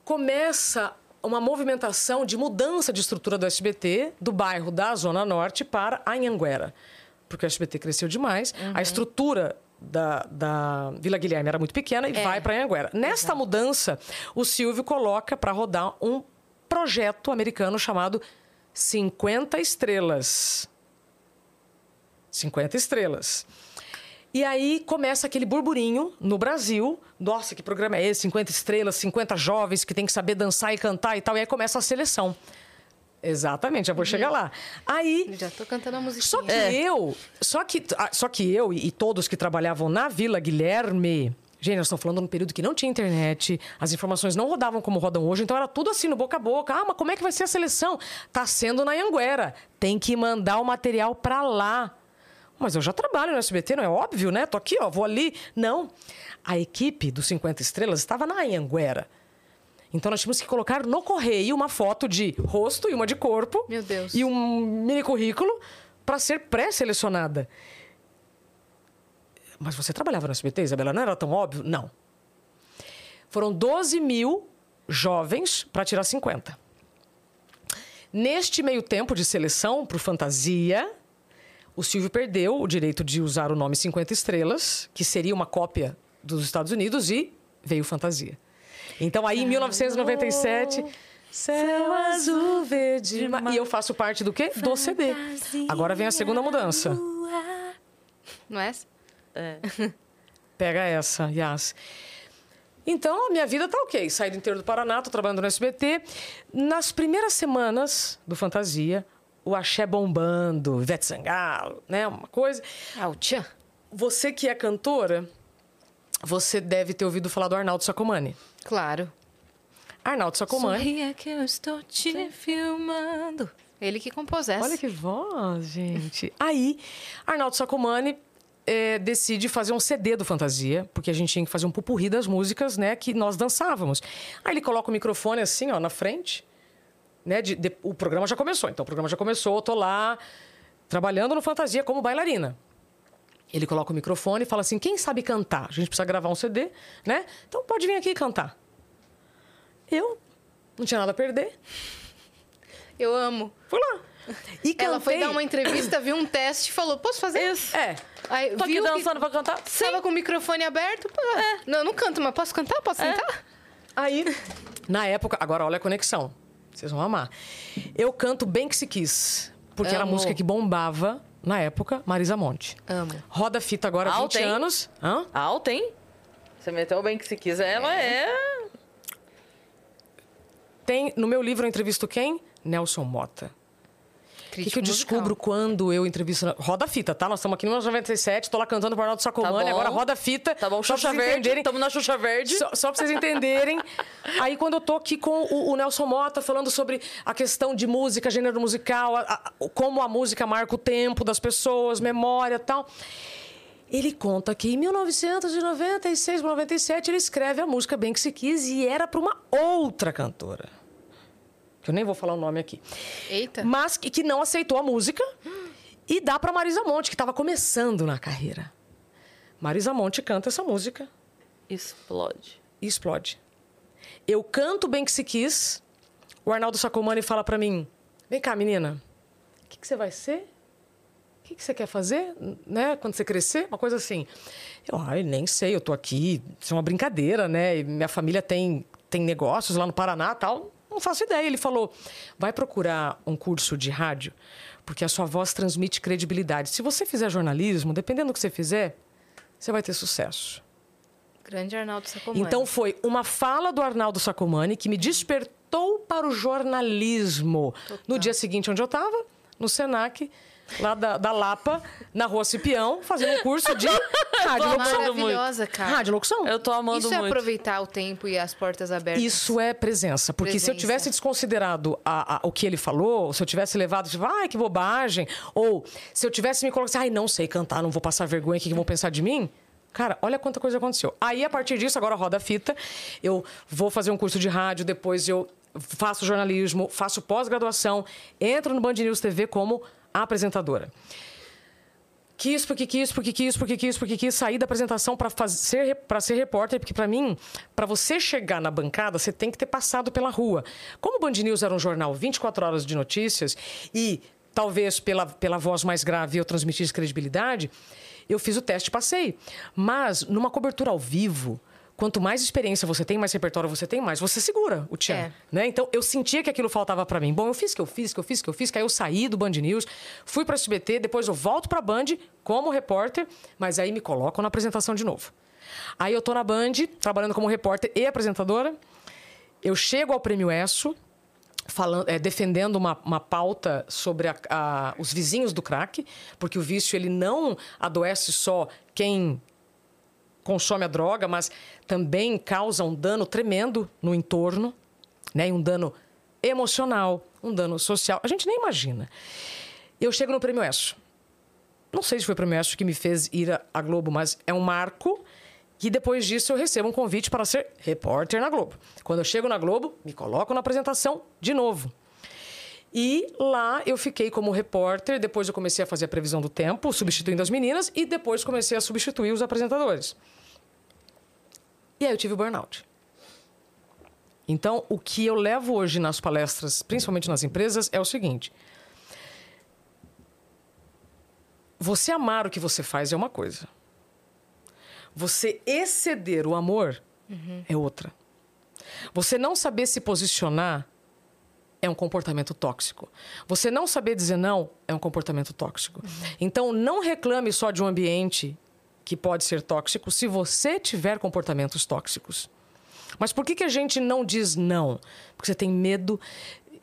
começa uma movimentação de mudança de estrutura do SBT do bairro da Zona Norte para Anhanguera. Porque o SBT cresceu demais, a estrutura da, da Vila Guilherme era muito pequena e vai para Anhanguera. Nesta mudança, o Silvio coloca para rodar um projeto americano chamado 50 Estrelas. 50 estrelas. E aí começa aquele burburinho no Brasil. Nossa, que programa é esse? 50 estrelas, 50 jovens que tem que saber dançar e cantar e tal. E aí começa a seleção. Exatamente, já vou chegar lá. Aí Já tô cantando a musiquinha. só que eu, só que, ah, só que eu e, e todos que trabalhavam na Vila Guilherme, gente, nós estamos falando num período que não tinha internet, as informações não rodavam como rodam hoje, então era tudo assim no boca a boca. Ah, mas como é que vai ser a seleção? Tá sendo na Anguera. Tem que mandar o material para lá. Mas eu já trabalho no SBT, não é óbvio, né? Tô aqui, ó, vou ali. Não. A equipe dos 50 estrelas estava na Anhanguera. Então nós tínhamos que colocar no correio uma foto de rosto e uma de corpo. Meu Deus. E um mini currículo para ser pré-selecionada. Mas você trabalhava no SBT, Isabela? Não era tão óbvio? Não. Foram 12 mil jovens para tirar 50. Neste meio tempo de seleção para o Fantasia, o Silvio perdeu o direito de usar o nome 50 Estrelas, que seria uma cópia dos Estados Unidos, e veio Fantasia. Então, aí, em 1997, Céu Azul Verde. ma- E eu faço parte do quê? Do CD. Agora vem a segunda mudança. Não é essa? Pega essa, Yas. Então, a minha vida tá ok. Saí do interior do Paraná, tô trabalhando no SBT. Nas primeiras semanas do Fantasia, o axé bombando, Ivete Sangalo, né? Uma coisa. Ah, o Tchan. Você que é cantora, você deve ter ouvido falar do Arnaldo Sacomani. Claro. Arnaldo Sacomani. Sorria que eu estou te filmando. Ele que compôs essa. Olha que voz, gente. Aí, Arnaldo Sacomani eh, decide fazer um CD do Fantasia, porque a gente tinha que fazer um pupurri das músicas, né, que nós dançávamos. Aí ele coloca o microfone assim, ó, na frente, né, de- de- o programa já começou. Então, o programa já começou, eu tô lá trabalhando no Fantasia como bailarina. Ele coloca o microfone e fala assim: quem sabe cantar? A gente precisa gravar um CD, né? Então pode vir aqui cantar. Eu não tinha nada a perder. Eu amo. Fui lá. E Ela foi cantei. dar uma entrevista, viu um teste e falou: Posso fazer? Isso. É. Aí, Tô aqui viu que dançando pra cantar? Tava com o microfone aberto. pô, Não, eu não canto, mas posso cantar? Posso cantar? Aí, na época, agora olha a conexão. Vocês vão amar. Eu canto Bem Que Se Quis, porque era a Amo. música que bombava na época, Marisa Monte. Amo. Roda fita agora, 20 Alta, hein? anos. Hã? Alta, hein? Você meteu bem que se quiser, ela é. Tem, no meu livro eu entrevisto quem? Nelson Mota. O que, que eu Crítico musical. descubro quando eu entrevisto... na- Roda fita, tá? Nós estamos aqui em 1997, tô lá cantando pro Arnaldo Sacomani, Tá agora roda fita. Tá bom, Xuxa Verde. Tamo na Xuxa Verde. Só, só pra vocês entenderem. Aí, quando eu tô aqui com o, o Nelson Mota falando sobre a questão de música, gênero musical, a- a- como a música marca o tempo das pessoas, memória e tal. Ele conta que em 1996, 97, ele escreve a música Bem Que Se Quis e era para uma outra cantora. Que eu nem vou falar o nome aqui. Eita. Mas que, que não aceitou a música e dá para Marisa Monte, que estava começando na carreira. Marisa Monte canta essa música Explode. explode. Eu canto bem que se quis. O Arnaldo Sacomani fala pra mim: Vem cá, menina, o que, que você vai ser? O que, que você quer fazer, né? Quando você crescer? Uma coisa assim. Eu, ai, nem sei, eu tô aqui, isso é uma brincadeira, né? E minha família tem, tem negócios lá no Paraná tal. Não faço ideia. Ele falou: vai procurar um curso de rádio, porque a sua voz transmite credibilidade. Se você fizer jornalismo, dependendo do que você fizer, você vai ter sucesso. Grande Arnaldo Sacomani. Então foi uma fala do Arnaldo Sacomani que me despertou para o jornalismo. No dia seguinte, onde eu estava, no Senac, lá da, da Lapa, na Rua Cipião, fazendo um curso de rádio locução. Maravilhosa, cara. Rádio locução. Eu tô amando Isso é muito. aproveitar o tempo e as portas abertas. Isso é presença. Porque se eu Presença. tivesse desconsiderado a- a- o que ele falou, se eu tivesse levado, tipo, ai, que bobagem, ou se eu tivesse me colocado assim, ai, não sei cantar, não vou passar vergonha, o que que vão pensar de mim? Cara, olha quanta coisa aconteceu. Aí, a partir disso, agora roda a fita, eu vou fazer um curso de rádio, depois eu faço jornalismo, faço pós-graduação, entro no Band News TV como apresentadora. Quis, porque quis, porque quis, porque quis, porque quis sair da apresentação para fazer para ser repórter, porque para mim, para você chegar na bancada, você tem que ter passado pela rua. Como o Band News era um jornal 24 horas de notícias e talvez pela, pela voz mais grave eu transmitisse credibilidade, eu fiz o teste e passei. Mas numa cobertura ao vivo, quanto mais experiência você tem, mais repertório você tem, mais você segura o tchan. É. Né? Então, eu sentia que aquilo faltava para mim. Bom, eu fiz o que eu fiz, que eu fiz, que eu fiz, que aí eu saí do Band News, fui para SBT, depois eu volto para Band como repórter, mas aí me colocam na apresentação de novo. Aí eu tô na Band, trabalhando como repórter e apresentadora. Eu chego ao Prêmio ESSO, falando, é, defendendo uma, uma pauta sobre a- a- os vizinhos do crack, porque o vício ele não adoece só quem consome a droga, mas também causa um dano tremendo no entorno, né? E um dano emocional, um dano social. A gente nem imagina. Eu chego no Prêmio ESSO. Não sei se foi o Prêmio ESSO que me fez ir à- Globo, mas é um marco. E depois disso eu recebo um convite para ser repórter na Globo. Quando eu chego na Globo, me coloco na apresentação de novo. E lá eu fiquei como repórter, depois eu comecei a fazer a previsão do tempo, substituindo as meninas, e depois comecei a substituir os apresentadores. E aí eu tive o burnout. Então, o que eu levo hoje nas palestras, principalmente nas empresas, é o seguinte: você amar o que você faz é uma coisa. Você exceder o amor é outra. Você não saber se posicionar é um comportamento tóxico. Você não saber dizer não é um comportamento tóxico. Então, não reclame só de um ambiente que pode ser tóxico se você tiver comportamentos tóxicos. Mas por que, que a gente não diz não? Porque você tem medo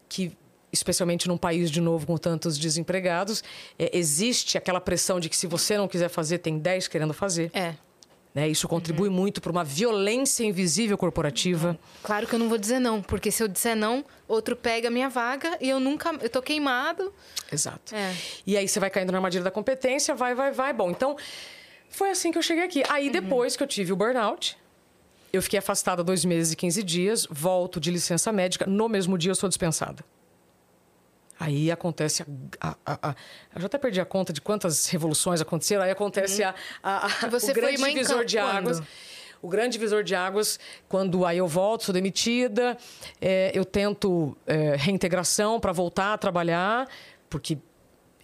que, especialmente num país de novo com tantos desempregados, é, existe aquela pressão de que se você não quiser fazer, tem 10 querendo fazer. É. Né? Isso contribui muito para uma violência invisível corporativa. Claro que eu não vou dizer não, porque se eu disser não, outro pega a minha vaga e eu nunca. Eu tô queimado. Exato. É. E aí você vai caindo na armadilha da competência, vai, vai, vai. Bom, então foi assim que eu cheguei aqui. Aí depois que eu tive o burnout, eu fiquei afastada dois meses e 15 dias, volto de licença médica, no mesmo dia eu sou dispensada. Aí acontece a, a- a- eu já até perdi a conta de quantas revoluções aconteceram. Aí acontece a, a- a- você o grande divisor de águas. O grande divisor de águas, quando aí eu volto, sou demitida, é, eu tento é, reintegração para voltar a trabalhar, porque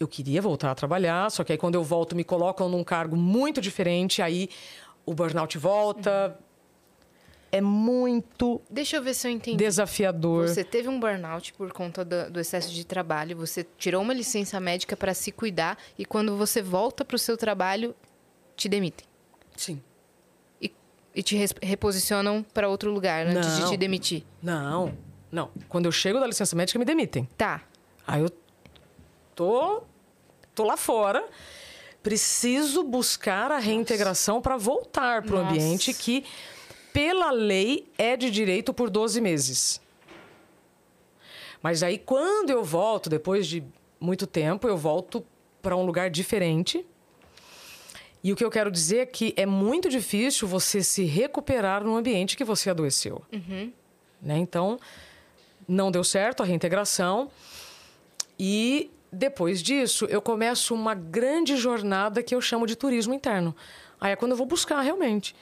eu queria voltar a trabalhar, só que aí quando eu volto me colocam num cargo muito diferente, aí o burnout volta. É muito Deixa eu ver se eu entendi. desafiador. Você teve um burnout por conta do, do excesso de trabalho, você tirou uma licença médica para se cuidar e quando você volta para o seu trabalho, te demitem. Sim. E, te reposicionam para outro lugar antes de te demitir. Não, não. Quando eu chego da licença médica, me demitem. Tá. Aí eu tô, tô lá fora. Preciso buscar a reintegração para voltar para o ambiente que, pela lei, é de direito por 12 meses. Mas aí, quando eu volto, depois de muito tempo, eu volto para um lugar diferente. E o que eu quero dizer é que é muito difícil você se recuperar no ambiente que você adoeceu. Né? Então, não deu certo a reintegração. E depois disso, eu começo uma grande jornada que eu chamo de turismo interno. Aí é quando eu vou buscar realmente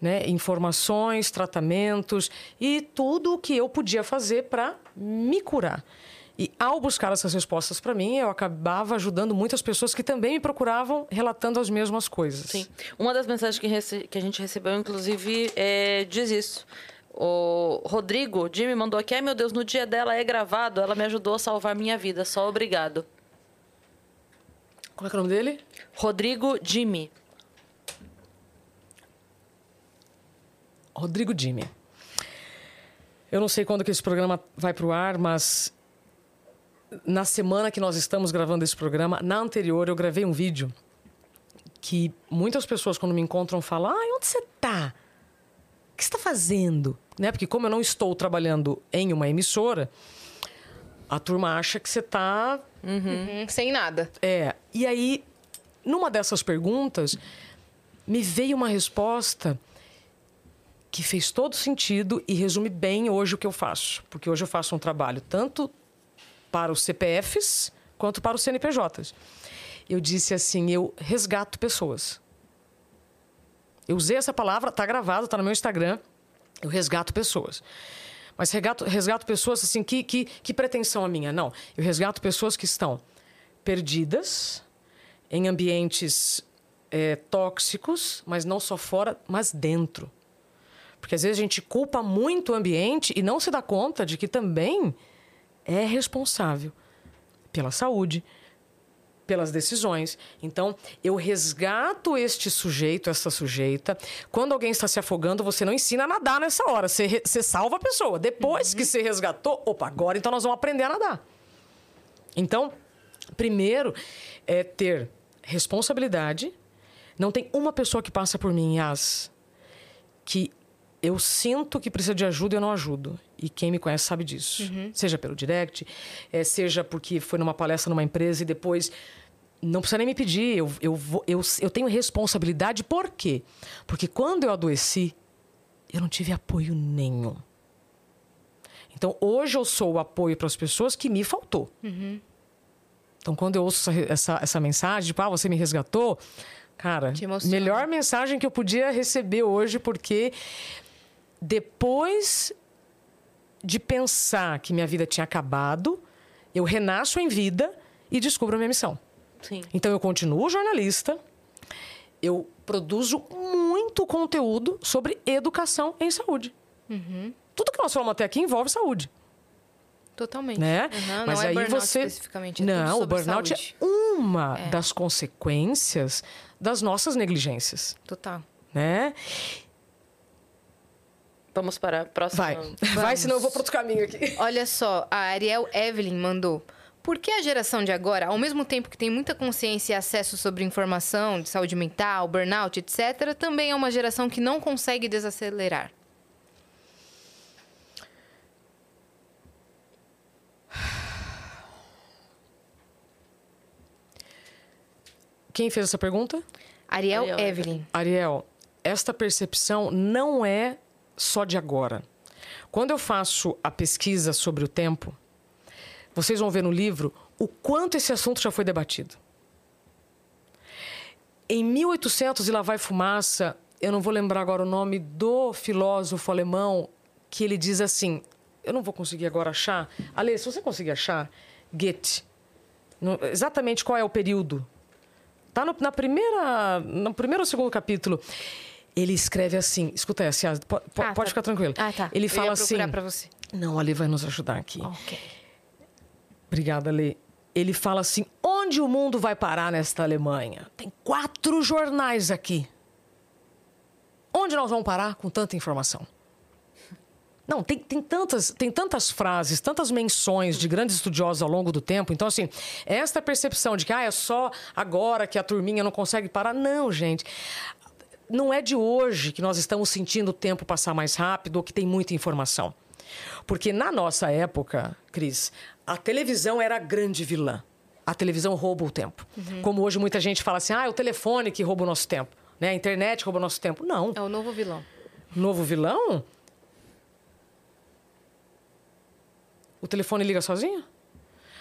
né, informações, tratamentos e tudo o que eu podia fazer para me curar. E ao buscar essas respostas para mim, eu acabava ajudando muitas pessoas que também me procuravam relatando as mesmas coisas. Sim. Uma das mensagens que, que a gente recebeu, inclusive, é, diz isso. O Rodrigo, Jimmy, mandou aqui. Ai, meu Deus, no dia dela é gravado. Ela me ajudou a salvar minha vida. Só obrigado. Como é que é o nome dele? Rodrigo Jimmy. Rodrigo Jimmy. Eu não sei quando que esse programa vai para o ar, mas na semana que nós estamos gravando esse programa, na anterior eu gravei um vídeo que muitas pessoas quando me encontram falam: "Ah, onde você tá? O que você está fazendo?" Né? Porque como eu não estou trabalhando em uma emissora, a turma acha que você está Hum, sem nada. é, e aí, numa dessas perguntas, me veio uma resposta que fez todo sentido e resume bem hoje o que eu faço. Porque hoje eu faço um trabalho tanto para os CPFs quanto para os CNPJs. Eu disse assim: eu resgato pessoas. Eu usei essa palavra, tá gravado, tá no meu Instagram. Eu resgato pessoas. Mas resgato, resgato pessoas assim, que, que, que pretensão a minha? Não. Eu resgato pessoas que estão perdidas, em ambientes é, tóxicos, mas não só fora, mas dentro. Porque às vezes a gente culpa muito o ambiente e não se dá conta de que também é responsável pela saúde, pelas decisões. Então, eu resgato este sujeito, essa sujeita. Quando alguém está se afogando, você não ensina a nadar nessa hora. Você, você salva a pessoa. Depois que você resgatou, opa, agora então nós vamos aprender a nadar. Então, primeiro é ter responsabilidade. Não tem uma pessoa que passa por mim, Yas, que eu sinto que precisa de ajuda e eu não ajudo. E quem me conhece sabe disso. Seja pelo direct, eh, seja porque foi numa palestra numa empresa e depois. Não precisa nem me pedir. Eu, eu, vou- eu, eu tenho responsabilidade. Por quê? Porque quando eu adoeci, eu não tive apoio nenhum. Então, hoje eu sou o apoio para as pessoas que me faltou. Então, quando eu ouço essa, essa, essa mensagem, tipo, ah, você me resgatou, cara, melhor mensagem que eu podia receber hoje, porque depois de pensar que minha vida tinha acabado, eu renasço em vida e descubro a minha missão. Sim. Então eu continuo jornalista, eu produzo muito conteúdo sobre educação em saúde. Tudo que nós falamos até aqui envolve saúde, Totalmente. né? Uhum, Mas não é aí burnout você especificamente. é não, o burnout saúde. é uma das consequências das nossas negligências, Total. né? Vamos para a próxima. Vai, vai, senão eu vou para outro caminho aqui. Olha só, a Ariel Evelyn mandou. Por que a geração de agora, ao mesmo tempo que tem muita consciência e acesso sobre informação de saúde mental, burnout, etc., também é uma geração que não consegue desacelerar? Quem fez essa pergunta? Ariel, Ariel Evelyn. Ariel, esta percepção não é só de agora. Quando eu faço a pesquisa sobre o tempo, vocês vão ver no livro o quanto esse assunto já foi debatido. Em 1800 e lá vai fumaça, eu não vou lembrar agora o nome do filósofo alemão que ele diz assim, eu não vou conseguir agora achar. Ale, se você conseguir achar, Goethe, exatamente qual é o período Tá no, na primeira, no primeiro ou segundo capítulo. Ele escreve assim, escuta essa, Yas, po- po- Ah, pode tá. ficar tranquilo. Ah, tá. Ele Eu fala assim, procurar pra você. não, Ali vai nos ajudar aqui. Ok. Obrigada, Lê. Ele fala assim, onde o mundo vai parar nesta Alemanha? Tem quatro jornais aqui. Onde nós vamos parar com tanta informação? Não, tem, tem, tantas, tem tantas frases, tantas menções de grandes estudiosos ao longo do tempo. Então, assim, esta percepção de que ah, é só agora que a turminha não consegue parar. Não, gente. Não é de hoje que nós estamos sentindo o tempo passar mais rápido ou que tem muita informação. Porque na nossa época, Cris, a televisão era a grande vilã. A televisão rouba o tempo. Como hoje muita gente fala assim, ah, é o telefone que rouba o nosso tempo. Né? A internet rouba o nosso tempo. Não. É o novo vilão. Novo vilão? O telefone liga sozinho?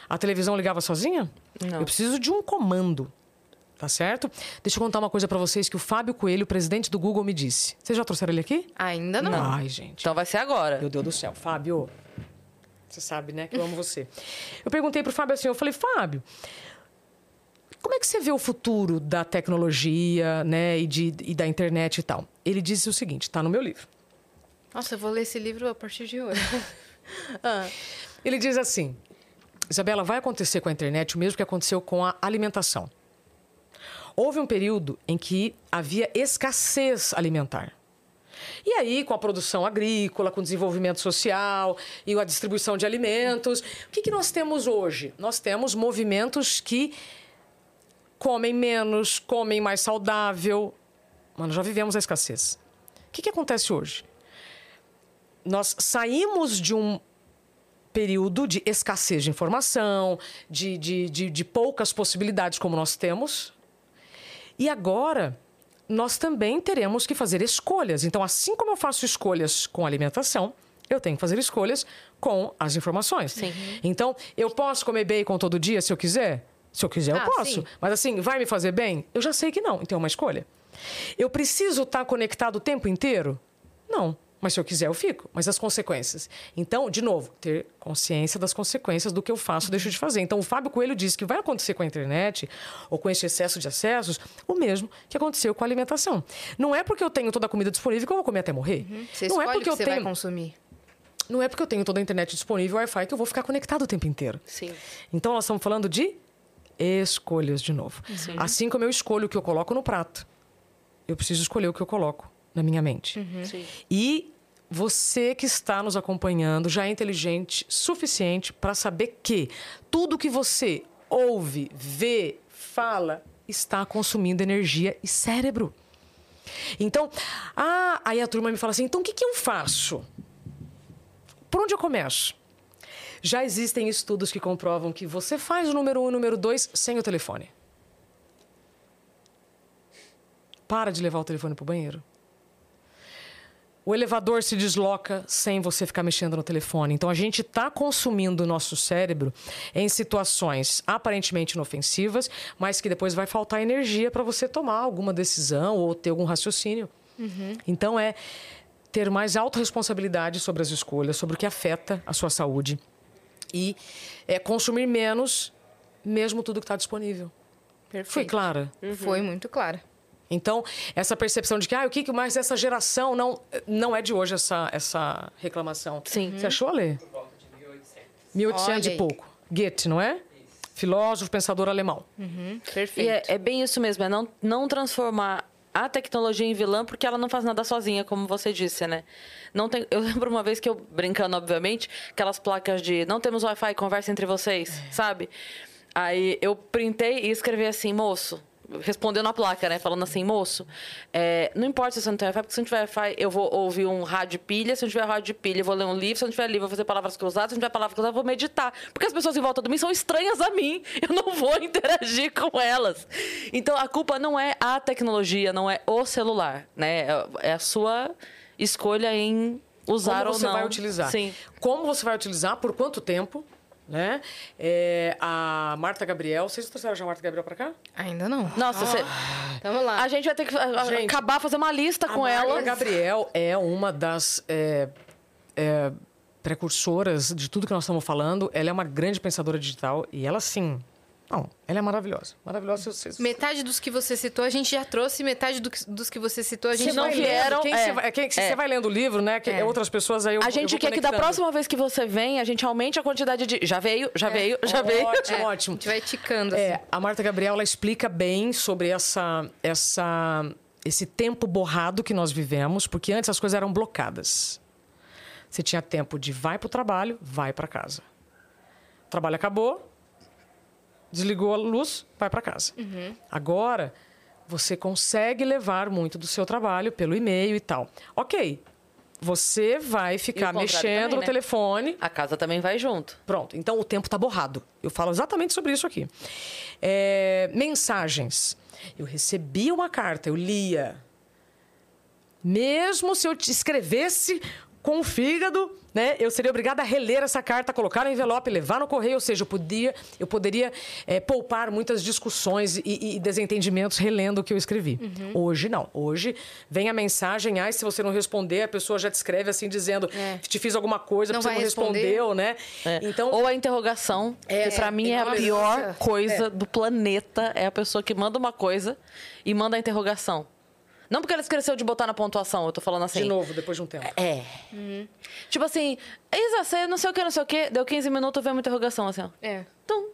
A televisão ligava sozinha? Não. Eu preciso de um comando. Tá certo? Deixa eu contar uma coisa pra vocês que o Fábio Coelho, presidente do Google, me disse. Vocês já trouxeram ele aqui? Ainda não. Ai, gente. Então vai ser agora. Meu Deus do céu. Fábio, você sabe, né, que eu amo você. Eu perguntei pro Fábio assim, eu falei, Fábio, como é que você vê o futuro da tecnologia, né, e, de, e da internet e tal? Ele disse o seguinte, tá no meu livro. Nossa, eu vou ler esse livro a partir de hoje. Ah, Ele diz assim: Isabela, vai acontecer com a internet o mesmo que aconteceu com a alimentação. Houve um período em que havia escassez alimentar. E aí, com a produção agrícola, com o desenvolvimento social e a distribuição de alimentos, o que, que nós temos hoje? Nós temos movimentos que comem menos, comem mais saudável. Mano, já vivemos a escassez. O que, que acontece hoje? Nós saímos de um período de escassez de informação, de, de, de, de poucas possibilidades como nós temos. E agora nós também teremos que fazer escolhas. Então, assim como eu faço escolhas com alimentação, eu tenho que fazer escolhas com as informações. Sim. Então, eu posso comer bacon todo dia se eu quiser? Se eu quiser, eu Ah, posso. sim. Mas assim, vai me fazer bem? Eu já sei que não. Então é uma escolha. Eu preciso estar conectado o tempo inteiro? Não. Mas se eu quiser, eu fico. Mas as consequências? Então, de novo, ter consciência das consequências do que eu faço, deixo de fazer. Então, o Fábio Coelho disse que vai acontecer com a internet ou com esse excesso de acessos o mesmo que aconteceu com a alimentação. Não é porque eu tenho toda a comida disponível que eu vou comer até morrer. Você não é o porque que eu você tenho, vai consumir. não é porque eu tenho toda a internet disponível, Wi-Fi, que eu vou ficar conectado o tempo inteiro. Sim. Então, nós estamos falando de escolhas de novo. Assim como eu escolho o que eu coloco no prato, eu preciso escolher o que eu coloco na minha mente. Sim. E você que está nos acompanhando já é inteligente suficiente para saber que tudo que você ouve, vê, fala está consumindo energia e cérebro. Então, ah, aí a turma me fala assim: então o que, que eu faço? Por onde eu começo? Já existem estudos que comprovam que você faz o número um e o número dois sem o telefone. Para de levar o telefone para o banheiro. O elevador se desloca sem você ficar mexendo no telefone. Então a gente está consumindo o nosso cérebro em situações aparentemente inofensivas, mas que depois vai faltar energia para você tomar alguma decisão ou ter algum raciocínio. Então é ter mais autorresponsabilidade sobre as escolhas, sobre o que afeta a sua saúde e é, consumir menos, mesmo tudo que está disponível. Perfeito. Fui clara? Foi muito clara. Então, essa percepção de que, ah, o que que mais essa geração não, não é de hoje essa, essa reclamação. Sim. Você achou, Lê? 1800 Olha e pouco. Goethe, não é? Filósofo, pensador alemão. Perfeito. E é, é bem isso mesmo, é não, não transformar a tecnologia em vilã porque ela não faz nada sozinha, como você disse, né? Não tem, eu lembro uma vez que eu, brincando, obviamente, aquelas placas de não temos Wi-Fi, conversa entre vocês, sabe? Aí eu printei e escrevi assim, moço, respondendo a placa, né? Falando assim, moço, é, não importa se você não tem Wi-Fi, porque se não tiver Wi-Fi, eu vou ouvir um rádio de pilha, se não tiver rádio de pilha, eu vou ler um livro, se não tiver livro, eu vou fazer palavras cruzadas, se não tiver palavras cruzadas, eu vou meditar. Porque as pessoas em volta de mim são estranhas a mim, eu não vou interagir com elas. Então, a culpa não é a tecnologia, não é o celular, né? É- É a sua escolha em usar Como ou você não. vai utilizar? Sim. Como você vai utilizar, por quanto tempo, né? É, a Marta Gabriel... Vocês trouxeram já a Marta Gabriel para cá? Ainda não. Nossa, você... Vamos lá. a gente vai ter que a- a- Gente, acabar fazer uma lista A com Marta ela. Gabriel é uma das é, é, precursoras de tudo que nós estamos falando. Ela é uma grande pensadora digital e ela, sim... Não, ela é maravilhosa. Maravilhosa. Vocês, Metade dos que você citou a gente já trouxe, metade do que- dos que você citou a gente não vieram, Quem é, você vai, quem, se é. você vai lendo o livro, né? Que É. outras pessoas aí eu A gente quer que da próxima vez que você vem, a gente aumente a quantidade de. Já veio, já veio, já veio. Ótimo, É, ótimo. A gente vai ticando É, assim. a Marta Gabriel ela explica bem sobre essa, essa, esse tempo borrado que nós vivemos, porque antes as coisas eram blocadas. Você tinha tempo de vai para o trabalho, vai para casa. O trabalho acabou, desligou a luz, vai para casa. Agora, você consegue levar muito do seu trabalho pelo e-mail e tal. Ok, você vai ficar mexendo também, no né? telefone, A casa também vai junto. Pronto, então o tempo está borrado. Eu falo exatamente sobre isso aqui. É, mensagens. Eu recebi uma carta, eu lia. Mesmo se eu te escrevesse com o fígado, né, eu seria obrigada a reler essa carta, colocar no envelope, levar no correio. Ou seja, eu, podia, eu poderia é, poupar muitas discussões e, e- desentendimentos relendo o que eu escrevi. Hoje não. Hoje vem a mensagem, ai, se você não responder, a pessoa já te escreve assim, dizendo, É. te fiz alguma coisa, Não você não responder. respondeu, né? É. Então, Ou a interrogação, que pra mim é a nossa. pior coisa É. do planeta. É a pessoa que manda uma coisa e manda a interrogação. Não porque ela esqueceu de botar na pontuação, eu tô falando assim. de novo, depois de um tempo. É. Tipo assim, Isa, você não sei o que, não sei o que. Deu 15 minutos, vem uma interrogação, assim, ó. É. Tum.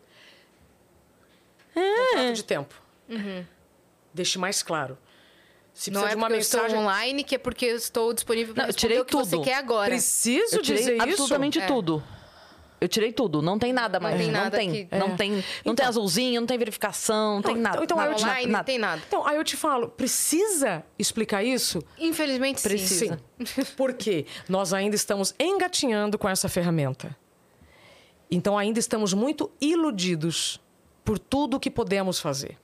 Contrato de tempo. Deixe mais claro. Se Não precisa é de uma porque eu mensagem. estou online, que é porque eu estou disponível para Não, eu tirei o que você tudo. quer agora. Preciso Eu tirei dizer absolutamente É. tudo. Eu tirei tudo, não tem nada mais. tem Não nada tem, que- não tem, não tem azulzinho, não tem verificação, não, tem nada. então nada, eu te- online nada. tem nada. Então, aí eu te falo, precisa explicar isso? Infelizmente, sim. Precisa. Sim. Porque nós ainda estamos engatinhando com essa ferramenta. Então, ainda estamos muito iludidos por tudo que podemos fazer.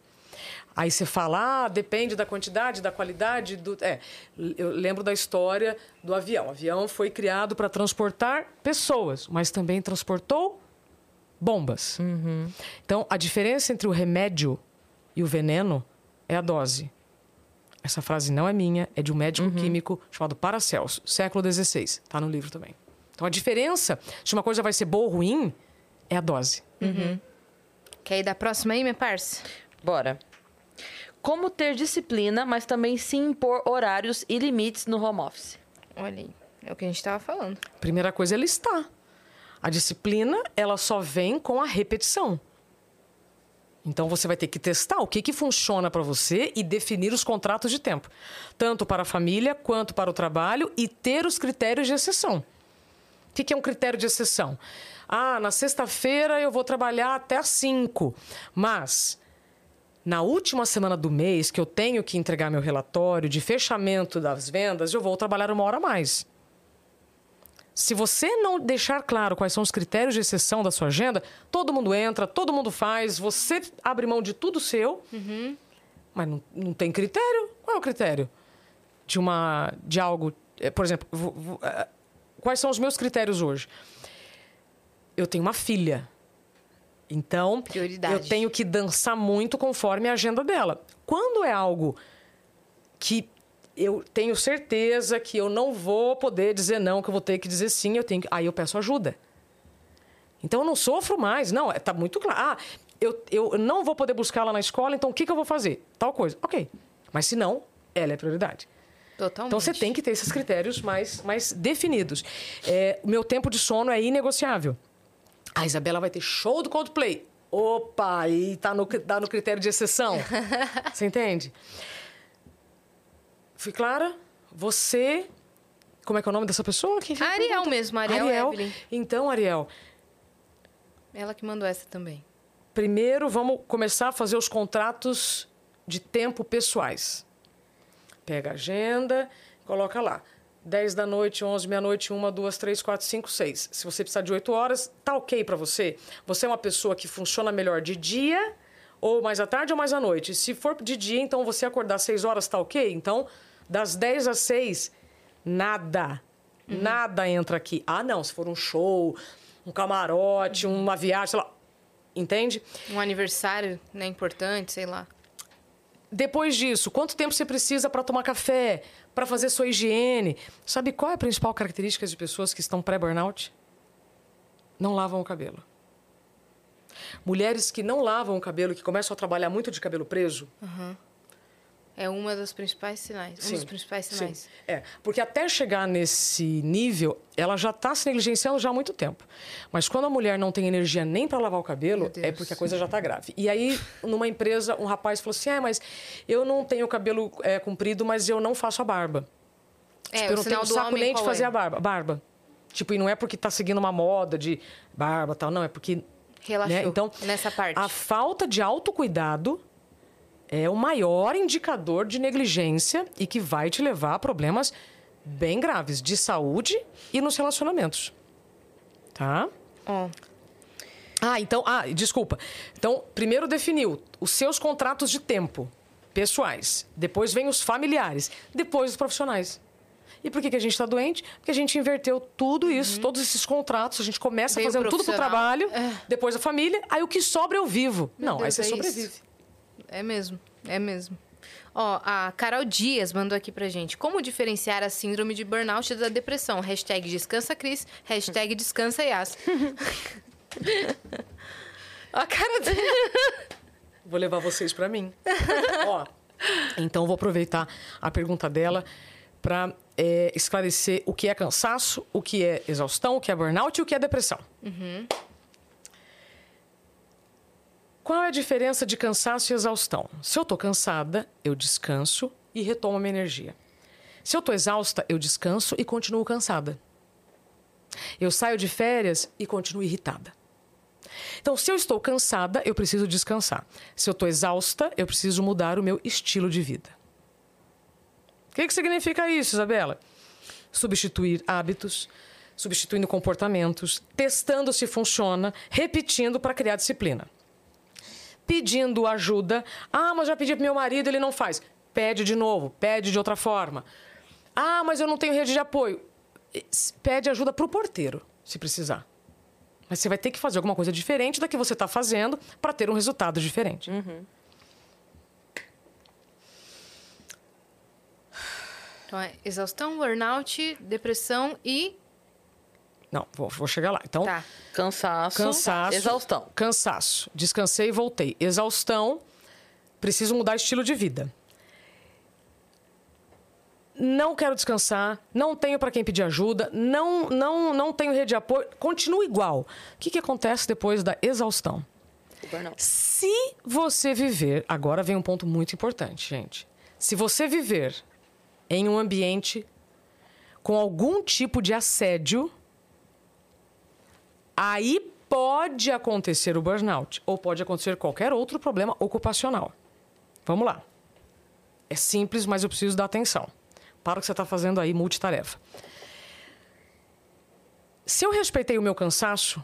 Aí você fala, ah, depende da quantidade, da qualidade do. É, eu lembro da história do avião. O avião foi criado para transportar pessoas, mas também transportou bombas. Então, a diferença entre o remédio e o veneno é a dose. Essa frase não é minha, é de um médico químico chamado Paracelso, século XVI. Está no livro também. Então, a diferença se uma coisa vai ser boa ou ruim é a dose. Quer ir da próxima aí, minha parça? Bora. Como ter disciplina, mas também se impor horários e limites no home office. Olha aí. É o que a gente estava falando. Primeira coisa é listar. A disciplina, ela só vem com a repetição. Então você vai ter que testar o que, que funciona para você e definir os contratos de tempo, tanto para a família quanto para o trabalho e ter os critérios de exceção. O que, que é um critério de exceção? Ah, na sexta-feira eu vou trabalhar até às 5, mas na última semana do mês que eu tenho que entregar meu relatório de fechamento das vendas, eu vou trabalhar uma hora a mais. Se você não deixar claro quais são os critérios de exceção da sua agenda, todo mundo entra, todo mundo faz, você abre mão de tudo seu, mas não, não tem critério. Qual é o critério de, uma, de algo eh, por exemplo, ah, quais são os meus critérios hoje? Eu tenho uma filha. Então, Prioridade. eu tenho que dançar muito conforme a agenda dela. Quando é algo que eu tenho certeza que eu não vou poder dizer não, que eu vou ter que dizer sim, eu tenho que... aí eu peço ajuda. Então eu não sofro mais, não, é- tá muito claro. Ah, eu, eu não vou poder buscar ela na escola, então o que, que eu vou fazer? Tal coisa. Ok. Mas se não, ela é prioridade. Totalmente. Então você tem que ter esses critérios mais, mais definidos. É, o meu tempo de sono é inegociável. A Isabela vai ter show do Coldplay. Opa, aí tá no, tá no critério de exceção. Você entende? Fui clara? Você. Como é que é o nome dessa pessoa? Quem Ariel mesmo, a Ariel, Evelyn. Então, Ariel, Ela que mandou essa também. primeiro vamos começar a fazer os contratos de tempo pessoais. Pega a agenda, coloca lá. 10 da noite, 11, meia-noite, 1, 2, 3, 4, 5, 6. Se você precisar de 8 horas, tá ok para você? Você é uma pessoa que funciona melhor de dia, ou mais à tarde ou mais à noite. Se for de dia, então você acordar 6 horas, tá ok? Então, das 10 às 6, nada. Nada entra aqui. Ah, não, se for um show, um camarote, uma viagem, sei lá. Entende? Um aniversário, né, importante, sei lá. Depois disso, quanto tempo você precisa para tomar café, para fazer sua higiene? Sabe qual é a principal característica de pessoas que estão pré-burnout? Não lavam o cabelo. Mulheres que não lavam o cabelo, que começam a trabalhar muito de cabelo preso. É uma das principais sinais. Um dos principais sim. sinais. É, porque até chegar nesse nível, ela já está se negligenciando já há muito tempo. Mas quando a mulher não tem energia nem para lavar o cabelo, é porque a coisa já está grave. E aí, numa empresa, um rapaz falou assim: é, mas eu não tenho cabelo é, comprido, mas eu não faço a barba. É, Tipo, eu não tenho saco nem de fazer é? a barba. barba. Tipo, e não é porque tá seguindo uma moda de barba e tal, não, é porque. Relaxou né? Então, nessa parte. a falta de autocuidado é o maior indicador de negligência e que vai te levar a problemas bem graves de saúde e nos relacionamentos. Tá? Ó, Ah, então, ah, desculpa. Então, primeiro definiu os seus contratos de tempo pessoais, depois vem os familiares, depois os profissionais. E por que, que a gente está doente? Porque a gente inverteu tudo isso, todos esses contratos, a gente começa Uhum. Veio fazendo tudo pro trabalho, depois a família, aí o que sobra eu vivo. Meu Não, aí Deus, você é isso. É mesmo, é mesmo. Ó, a Carol Dias mandou aqui pra gente. Como diferenciar a síndrome de burnout da depressão? Hashtag descansa Cris, hashtag descansa Yas. a cara dele. Vou levar vocês para mim. Ó, então vou aproveitar a pergunta dela para esclarecer o que é cansaço, o que é exaustão, o que é burnout e o que é depressão. Qual é a diferença de cansaço e exaustão? Se eu estou cansada, eu descanso e retomo minha energia. Se eu estou exausta, eu descanso e continuo cansada. Eu saio de férias e continuo irritada. Então, se eu estou cansada, eu preciso descansar. Se eu estou exausta, eu preciso mudar o meu estilo de vida. O que, que significa isso, Isabela? Substituir hábitos, substituindo comportamentos, testando se funciona, repetindo para criar disciplina. Pedindo ajuda. Ah, mas já pedi para meu marido, ele não faz. Pede de novo, pede de outra forma. Ah, mas eu não tenho rede de apoio. Pede ajuda para o porteiro, se precisar. Mas você vai ter que fazer alguma coisa diferente da que você está fazendo para ter um resultado diferente. Então é exaustão, burnout, depressão e. Não, vou, vou chegar lá. Então, Tá. Cansaço, cansaço. exaustão. Cansaço. Descansei e voltei. Exaustão. Preciso mudar estilo de vida. Não quero descansar, não tenho para quem pedir ajuda, não, não, não tenho rede de apoio, continua igual. O que, que acontece depois da exaustão? Se você viver, agora vem um ponto muito importante, gente. Se você viver em um ambiente com algum tipo de assédio, aí pode acontecer o burnout ou pode acontecer qualquer outro problema ocupacional. Vamos lá. É simples, mas eu preciso dar atenção. Para o que você está fazendo aí, multitarefa. Se eu respeitei o meu cansaço,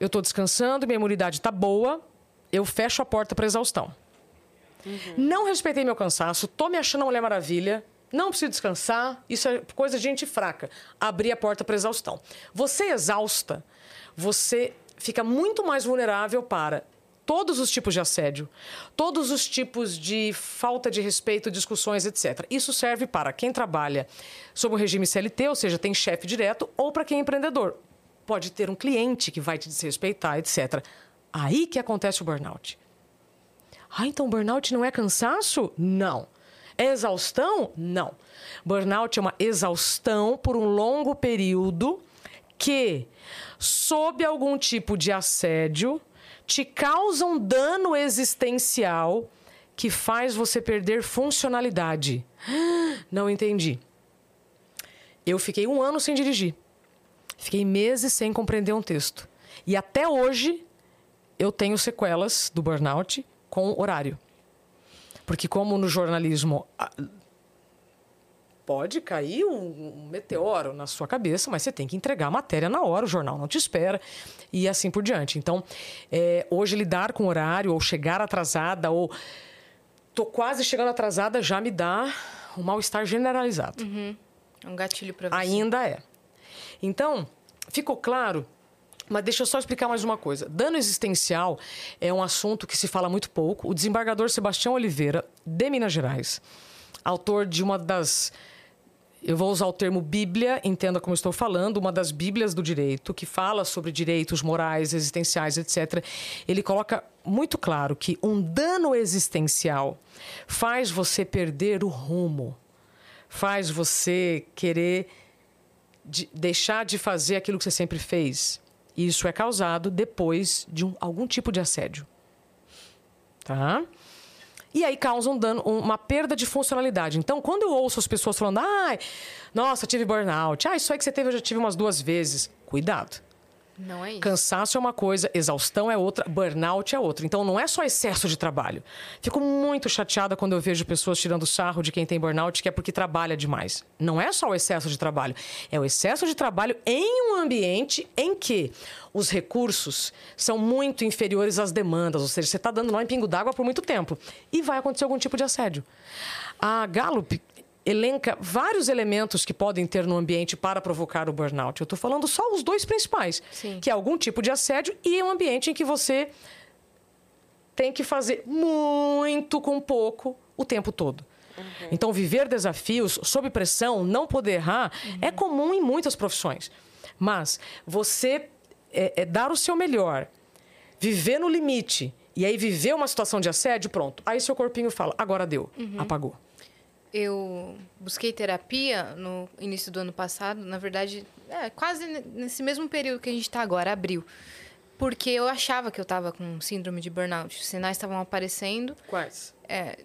eu estou descansando, minha imunidade está boa, eu fecho a porta para exaustão. Não respeitei meu cansaço, tô me achando uma mulher maravilha, Não precisa descansar, isso é coisa de gente fraca. Abrir a porta para exaustão. Você exausta, você fica muito mais vulnerável para todos os tipos de assédio, todos os tipos de falta de respeito, discussões, etc. Isso serve para quem trabalha sob o regime CLT, ou seja, tem chefe direto, ou para quem é empreendedor. Pode ter um cliente que vai te desrespeitar, etc. Aí que acontece o burnout. Ah, então burnout não é cansaço? Não. É exaustão? Não. Burnout é uma exaustão por um longo período que, sob algum tipo de assédio, te causa um dano existencial que faz você perder funcionalidade. Não entendi. Eu fiquei um ano sem dirigir. Fiquei meses sem compreender um texto. E até hoje eu tenho sequelas do burnout com horário. Porque, como no jornalismo pode cair um, um, meteoro na sua cabeça, mas você tem que entregar a matéria na hora, o jornal não te espera e assim por diante. Então, é, hoje lidar com horário ou chegar atrasada ou tô quase chegando atrasada já me dá um mal-estar generalizado. Uhum. É um gatilho para você. Ainda é. Então, ficou claro mas deixa eu só explicar mais uma coisa. Dano existencial é um assunto que se fala muito pouco. O desembargador Sebastião Oliveira, de Minas Gerais, autor de uma das eu vou usar o termo Bíblia, entenda como estou falando, uma das Bíblias do direito, que fala sobre direitos morais, existenciais, etc. Ele coloca muito claro que um dano existencial faz você perder o rumo, faz você querer de deixar de fazer aquilo que você sempre fez. Isso é causado depois de um, algum tipo de assédio. Tá? E aí causa um dano, uma perda de funcionalidade. Então, quando eu ouço as pessoas falando, ai, nossa, tive burnout, ah, isso aí que você teve eu já tive umas duas vezes. Cuidado. Não é isso. Cansaço é uma coisa, exaustão é outra, burnout é outra. Então não é só excesso de trabalho. Fico muito chateada quando eu vejo pessoas tirando sarro de quem tem burnout, que é porque trabalha demais. Não é só o excesso de trabalho, é o excesso de trabalho em um ambiente em que os recursos são muito inferiores às demandas, ou seja, você está dando nó em pingo d'água por muito tempo e vai acontecer algum tipo de assédio. A Gallup elenca vários elementos que podem ter no ambiente para provocar o burnout. Eu estou falando só os dois principais, Sim. que é algum tipo de assédio e um ambiente em que você tem que fazer muito com pouco o tempo todo. Uhum. Então, viver desafios sob pressão, não poder errar, uhum. é comum em muitas profissões. Mas você é, é dar o seu melhor, viver no limite, e aí viver uma situação de assédio, pronto. Aí seu corpinho fala, agora deu, uhum. apagou. Eu busquei terapia no início do ano passado, na verdade, é, quase nesse mesmo período que a gente está agora, abril. Porque eu achava que eu estava com síndrome de burnout. Os sinais estavam aparecendo. Quais? É,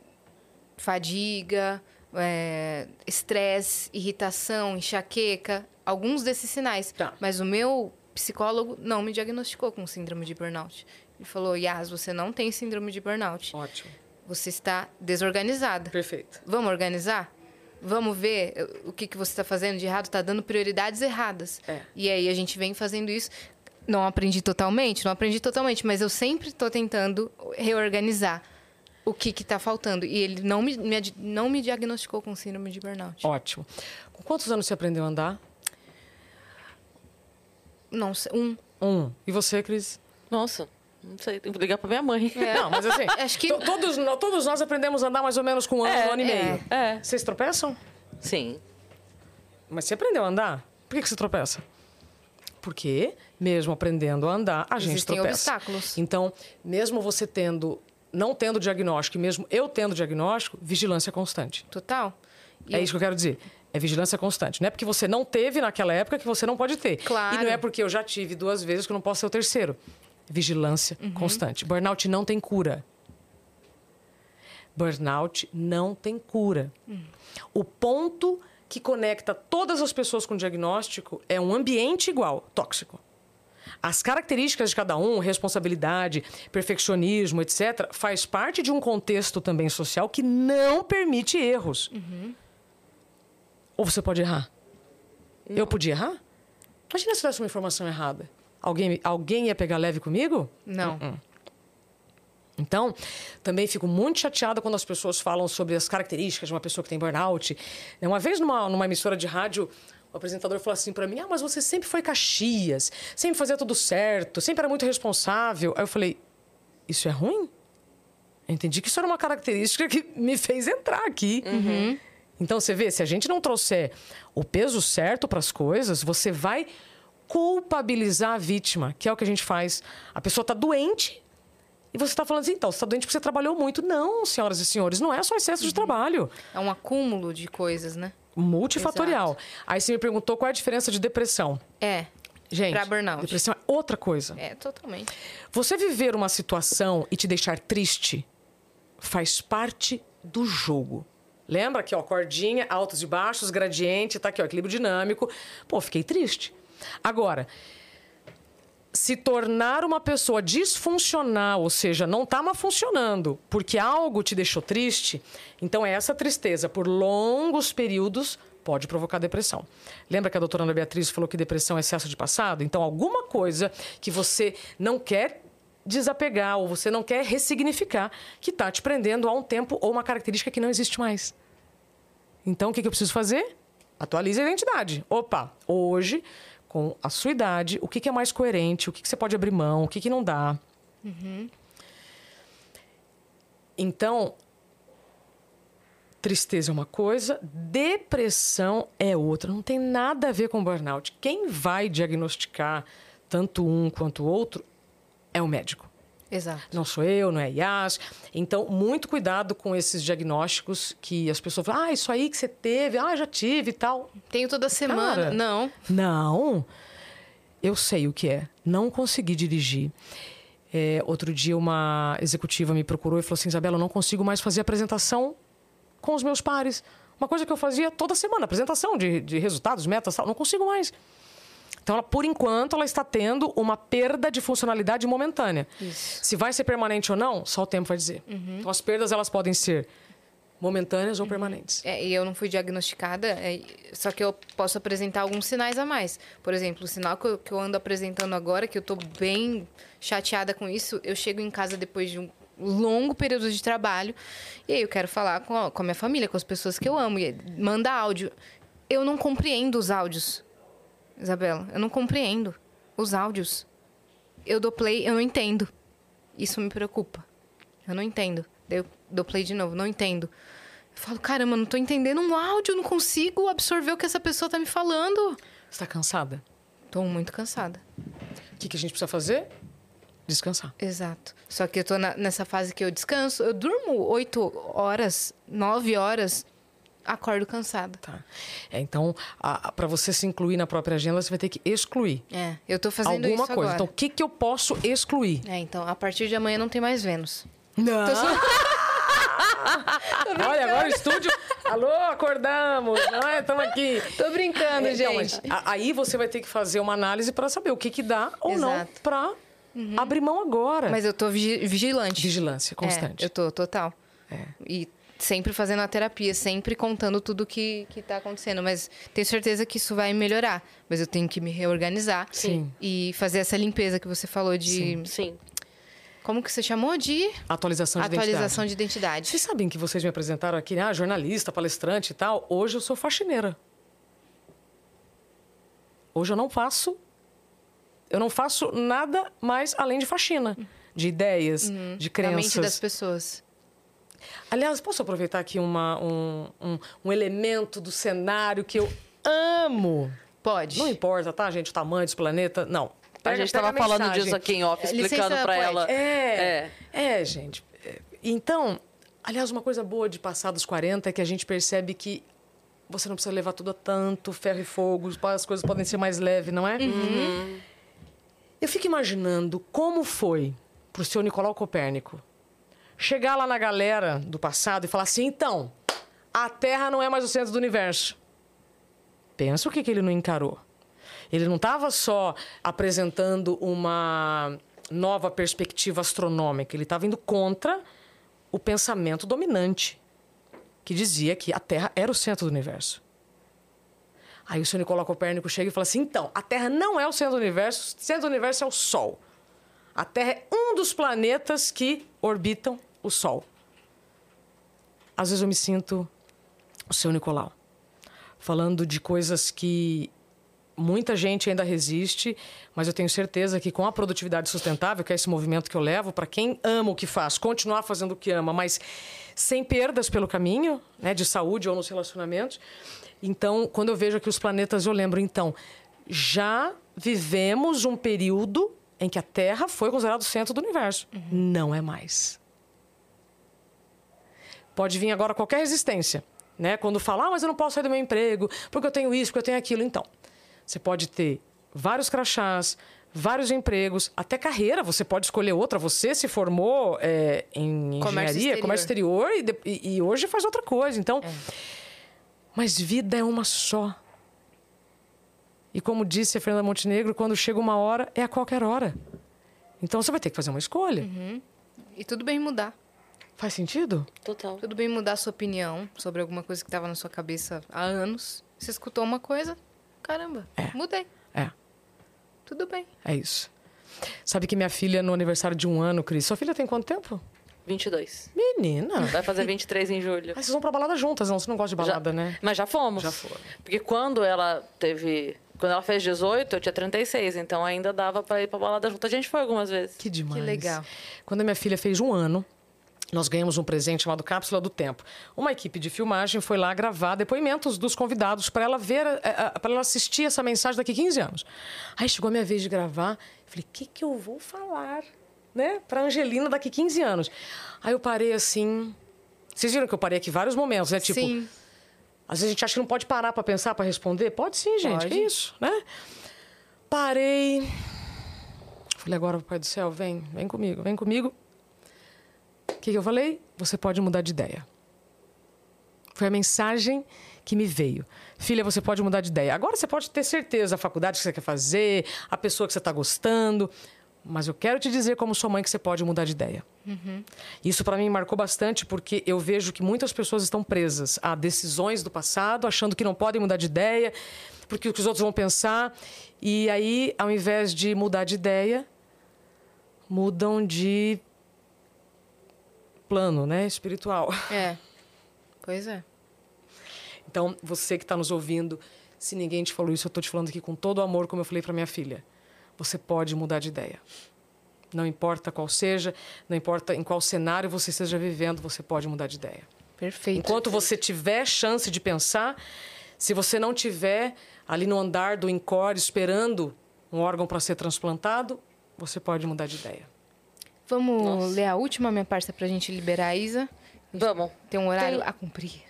fadiga, é, estresse, irritação, enxaqueca, alguns desses sinais. Tá. Mas o meu psicólogo não me diagnosticou com síndrome de burnout. Ele falou: Yas, você não tem síndrome de burnout. Ótimo. Você está desorganizada. Perfeito. Vamos organizar? Vamos ver o que, que você está fazendo de errado, está dando prioridades erradas. É. E aí a gente vem fazendo isso. Não aprendi totalmente, não aprendi totalmente, mas eu sempre estou tentando reorganizar o que está faltando. E ele não me, me, não me diagnosticou com síndrome de burnout. Ótimo. Com quantos anos você aprendeu a andar? Não sei, um. Um. E você, Cris? Nossa, não sei, tem que ligar pra minha mãe. É. Não, mas assim, Acho que... todos, todos nós aprendemos a andar mais ou menos com um ano, É, um ano e é, meio. é. Vocês tropeçam? Sim. Mas você aprendeu a andar? Por que, que você tropeça? Porque, mesmo aprendendo a andar, a gente Existem tropeça. obstáculos. Então, mesmo você tendo, não tendo diagnóstico, e mesmo eu tendo diagnóstico, vigilância constante. Total. E é eu- isso que eu quero dizer. É vigilância constante. Não é porque você não teve naquela época que você não pode ter. Claro. E não é porque eu já tive duas vezes que eu não posso ser o terceiro. Vigilância Uhum. constante. Burnout não tem cura. Burnout não tem cura. Hum. O ponto que conecta todas as pessoas com diagnóstico é um ambiente igual, tóxico. As características de cada um, responsabilidade, perfeccionismo, etc., faz parte de um contexto também social que não permite erros. Ou você pode errar? Eu podia errar? Imagina se eu desse uma informação errada. Alguém, alguém ia pegar leve comigo? Não. Uh-uh. Então, também fico muito chateada quando as pessoas falam sobre as características de uma pessoa que tem burnout. Uma vez, numa, numa emissora de rádio, o apresentador falou assim para mim: Ah, mas você sempre foi Caxias, sempre fazia tudo certo, sempre era muito responsável. Aí eu falei: Isso é ruim? Eu entendi que isso era uma característica que me fez entrar aqui. Então, você vê, se a gente não trouxer o peso certo para as coisas, você vai culpabilizar a vítima, que é o que a gente faz. A pessoa está doente e você está falando assim, então, você está doente porque você trabalhou muito. Não, senhoras e senhores, não é só excesso de trabalho. É um acúmulo de coisas, né? Multifatorial. Aí você me perguntou qual é a diferença de depressão. É. Gente, Pra burnout. depressão é outra coisa. É, totalmente. Você viver uma situação e te deixar triste faz parte do jogo. Lembra aqui, ó, cordinha, altos e baixos, gradiente, tá aqui, ó, equilíbrio dinâmico. Pô, fiquei triste. Agora, se tornar uma pessoa disfuncional, ou seja, não tá mais funcionando porque algo te deixou triste, então essa tristeza por longos períodos pode provocar depressão. Lembra que a doutora Ana Beatriz falou que depressão é excesso de passado? Então, alguma coisa que você não quer desapegar ou você não quer ressignificar que está te prendendo a um tempo ou uma característica que não existe mais. Então, o que, que eu preciso fazer? Atualize a identidade. Opa, hoje, com a sua idade, o que, que é mais coerente? O que, que você pode abrir mão? O que, que não dá? Então, tristeza é uma coisa, depressão é outra. Não tem nada a ver com burnout. Quem vai diagnosticar tanto um quanto o outro é o médico. Exato. Não sou eu, não é IAS. Então, muito cuidado com esses diagnósticos que as pessoas falam, ah, isso aí que você teve, ah, já tive e tal. Tenho toda semana. Cara. Não. Não, eu sei o que é. Não consegui dirigir. É, outro dia, uma executiva me procurou e falou assim: Isabela, eu não consigo mais fazer apresentação com os meus pares. Uma coisa que eu fazia toda semana, apresentação de, de resultados, metas, tal. Não consigo mais. Então, ela, por enquanto, ela está tendo uma perda de funcionalidade momentânea. Isso. Se vai ser permanente ou não, só o tempo vai dizer. Então, as perdas elas podem ser momentâneas ou permanentes. É, e eu não fui diagnosticada, é, só que eu posso apresentar alguns sinais a mais. Por exemplo, o sinal que eu, que eu ando apresentando agora, que eu tô bem chateada com isso, eu chego em casa depois de um longo período de trabalho, e aí eu quero falar com a, com a minha família, com as pessoas que eu amo, e manda áudio. Eu não compreendo os áudios, Isabela. Eu não compreendo os áudios. Eu dou play, eu não entendo. Isso me preocupa. Eu não entendo. Daí eu dou play de novo, não entendo. Eu falo, caramba, não tô entendendo um áudio, não consigo absorver o que essa pessoa tá me falando. Você está cansada? Tô muito cansada. O que, que a gente precisa fazer? Descansar. Exato. Só que eu tô na- nessa fase que eu descanso, eu durmo oito horas, nove horas, acordo cansada. Tá. É, então, para você se incluir na própria agenda, você vai ter que excluir É, eu tô fazendo alguma isso coisa. agora. Então, o que, que eu posso excluir? É, então, a partir de amanhã não tem mais Vênus. Não. Olha, agora o estúdio. Alô, acordamos. Não é? Estamos aqui. Tô brincando, É, então, gente. a- aí você vai ter que fazer uma análise para saber o que, que dá ou não Exato. para abrir mão agora. Mas eu tô vigi- vigilante. Vigilância constante. É, eu tô, total. É. E sempre fazendo a terapia, sempre contando tudo que, que tá acontecendo. Mas tenho certeza que isso vai melhorar. Mas eu tenho que me reorganizar. Sim. E fazer essa limpeza que você falou de. Sim. Como que você chamou? De Atualização de atualização identidade. de identidade. Vocês sabem que vocês me apresentaram aqui, né? Ah, jornalista, palestrante e tal. Hoje eu sou faxineira. Hoje eu não faço. Eu não faço nada mais além de faxina. De ideias, de Na mente crenças. das pessoas. Aliás, posso aproveitar aqui uma, um, um, um elemento do cenário que eu amo? Pode. Não importa, tá, gente, o tamanho desse planeta. Não. A Pega- gente estava a falando disso aqui em off, É, explicando pra ela. É, É. é, gente. É, Então, aliás, uma coisa boa de passar dos 40 é que a gente percebe que você não precisa levar tudo a tanto ferro e fogo, as coisas podem ser mais leves, não é? Eu fico imaginando como foi pro seu Nicolau Copérnico chegar lá na galera do passado e falar assim: então, a Terra não é mais o centro do universo. Pensa o que, que ele não encarou. Ele não estava só apresentando uma nova perspectiva astronômica, ele estava indo contra o pensamento dominante, que dizia que a Terra era o centro do universo. Aí o senhor Nicolau Copérnico chega e fala assim: então, a Terra não é o centro do universo, o centro do universo é o Sol. A Terra é um dos planetas que orbitam o Sol. Às vezes eu me sinto o seu Nicolau, falando de coisas que muita gente ainda resiste, mas eu tenho certeza que com a produtividade sustentável, que é esse movimento que eu levo, para quem ama o que faz, continuar fazendo o que ama, mas sem perdas pelo caminho, né, de saúde ou nos relacionamentos. Então, quando eu vejo aqui os planetas, eu lembro, então, já vivemos um período em que a Terra foi considerada o centro do universo. Não é mais. Pode vir agora qualquer resistência. Né? Quando falar, ah, mas eu não posso sair do meu emprego, porque eu tenho isso, porque eu tenho aquilo. Então, você pode ter vários crachás, vários empregos, até carreira. Você pode escolher outra. Você se formou é, em Comércio engenharia, exterior. comércio exterior e, e- hoje faz outra coisa. Então, mas vida é uma só. E como disse a Fernanda Montenegro, quando chega uma hora, é a qualquer hora. Então você vai ter que fazer uma escolha. E tudo bem mudar. Faz sentido? Total. Tudo bem mudar a sua opinião sobre alguma coisa que estava na sua cabeça há anos. Você escutou uma coisa, caramba, É. mudei. É, Tudo bem. é isso. Sabe que minha filha, no aniversário de um ano, Cris, sua filha tem quanto tempo? 22. Menina. Vai fazer 23 em julho. Aí vocês vão pra balada juntas, não? Você não gosta de balada, Já- né? Mas já fomos. Já foram. Porque quando ela teve. Quando ela fez 18, eu tinha 36, então ainda dava pra ir pra balada junto. A gente foi algumas vezes. Que demais. Que legal. Quando a minha filha fez um ano, nós ganhamos um presente chamado Cápsula do Tempo. Uma equipe de filmagem foi lá gravar depoimentos dos convidados para ela ver, para ela assistir essa mensagem daqui 15 anos. Aí chegou a minha vez de gravar, falei: "O que que eu vou falar?" Né? Para Angelina daqui 15 anos. Aí eu parei assim, vocês viram que eu parei aqui vários momentos, né? Tipo, Sim. às vezes a gente acha que não pode parar para pensar, para responder. Pode sim, gente. Pode. Que isso, né? Parei. Falei, agora, Pai do Céu, vem, vem comigo, vem comigo. O que, que eu falei? Você pode mudar de ideia. Foi a mensagem que me veio. Filha, você pode mudar de ideia. Agora você pode ter certeza a faculdade que você quer fazer, a pessoa que você está gostando. Mas eu quero te dizer, como sua mãe, que você pode mudar de ideia. Isso para mim marcou bastante porque eu vejo que muitas pessoas estão presas a decisões do passado, achando que não podem mudar de ideia, porque o que os outros vão pensar. E aí, ao invés de mudar de ideia, mudam de plano, né, espiritual. É. Pois é. Então, você que está nos ouvindo, se ninguém te falou isso, eu estou te falando aqui com todo o amor, como eu falei para minha filha. Você pode mudar de ideia. Não importa qual seja, não importa em qual cenário você esteja vivendo, você pode mudar de ideia. Perfeito. Enquanto você tiver chance de pensar, se você não tiver ali no andar do encore esperando um órgão para ser transplantado, você pode mudar de ideia. Vamos ler a última, minha parça, pra gente liberar a Isa. Vamos. Tem um horário Tem- a cumprir.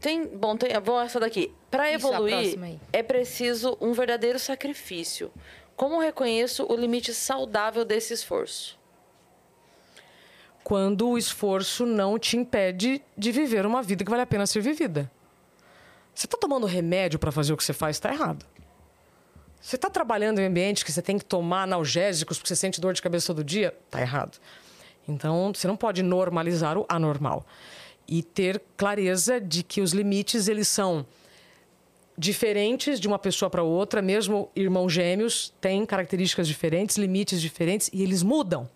Tem, bom, tem, bom essa daqui. Para evoluir, é preciso um verdadeiro sacrifício. Como reconheço o limite saudável desse esforço? Quando o esforço não te impede de viver uma vida que vale a pena ser vivida. Você está tomando remédio para fazer o que você faz, está errado. Você está trabalhando em ambiente que você tem que tomar analgésicos porque você sente dor de cabeça todo dia, está errado. Então, você não pode normalizar o anormal. E ter clareza de que os limites, eles são diferentes de uma pessoa para outra, mesmo irmãos gêmeos têm características diferentes, limites diferentes e eles mudam.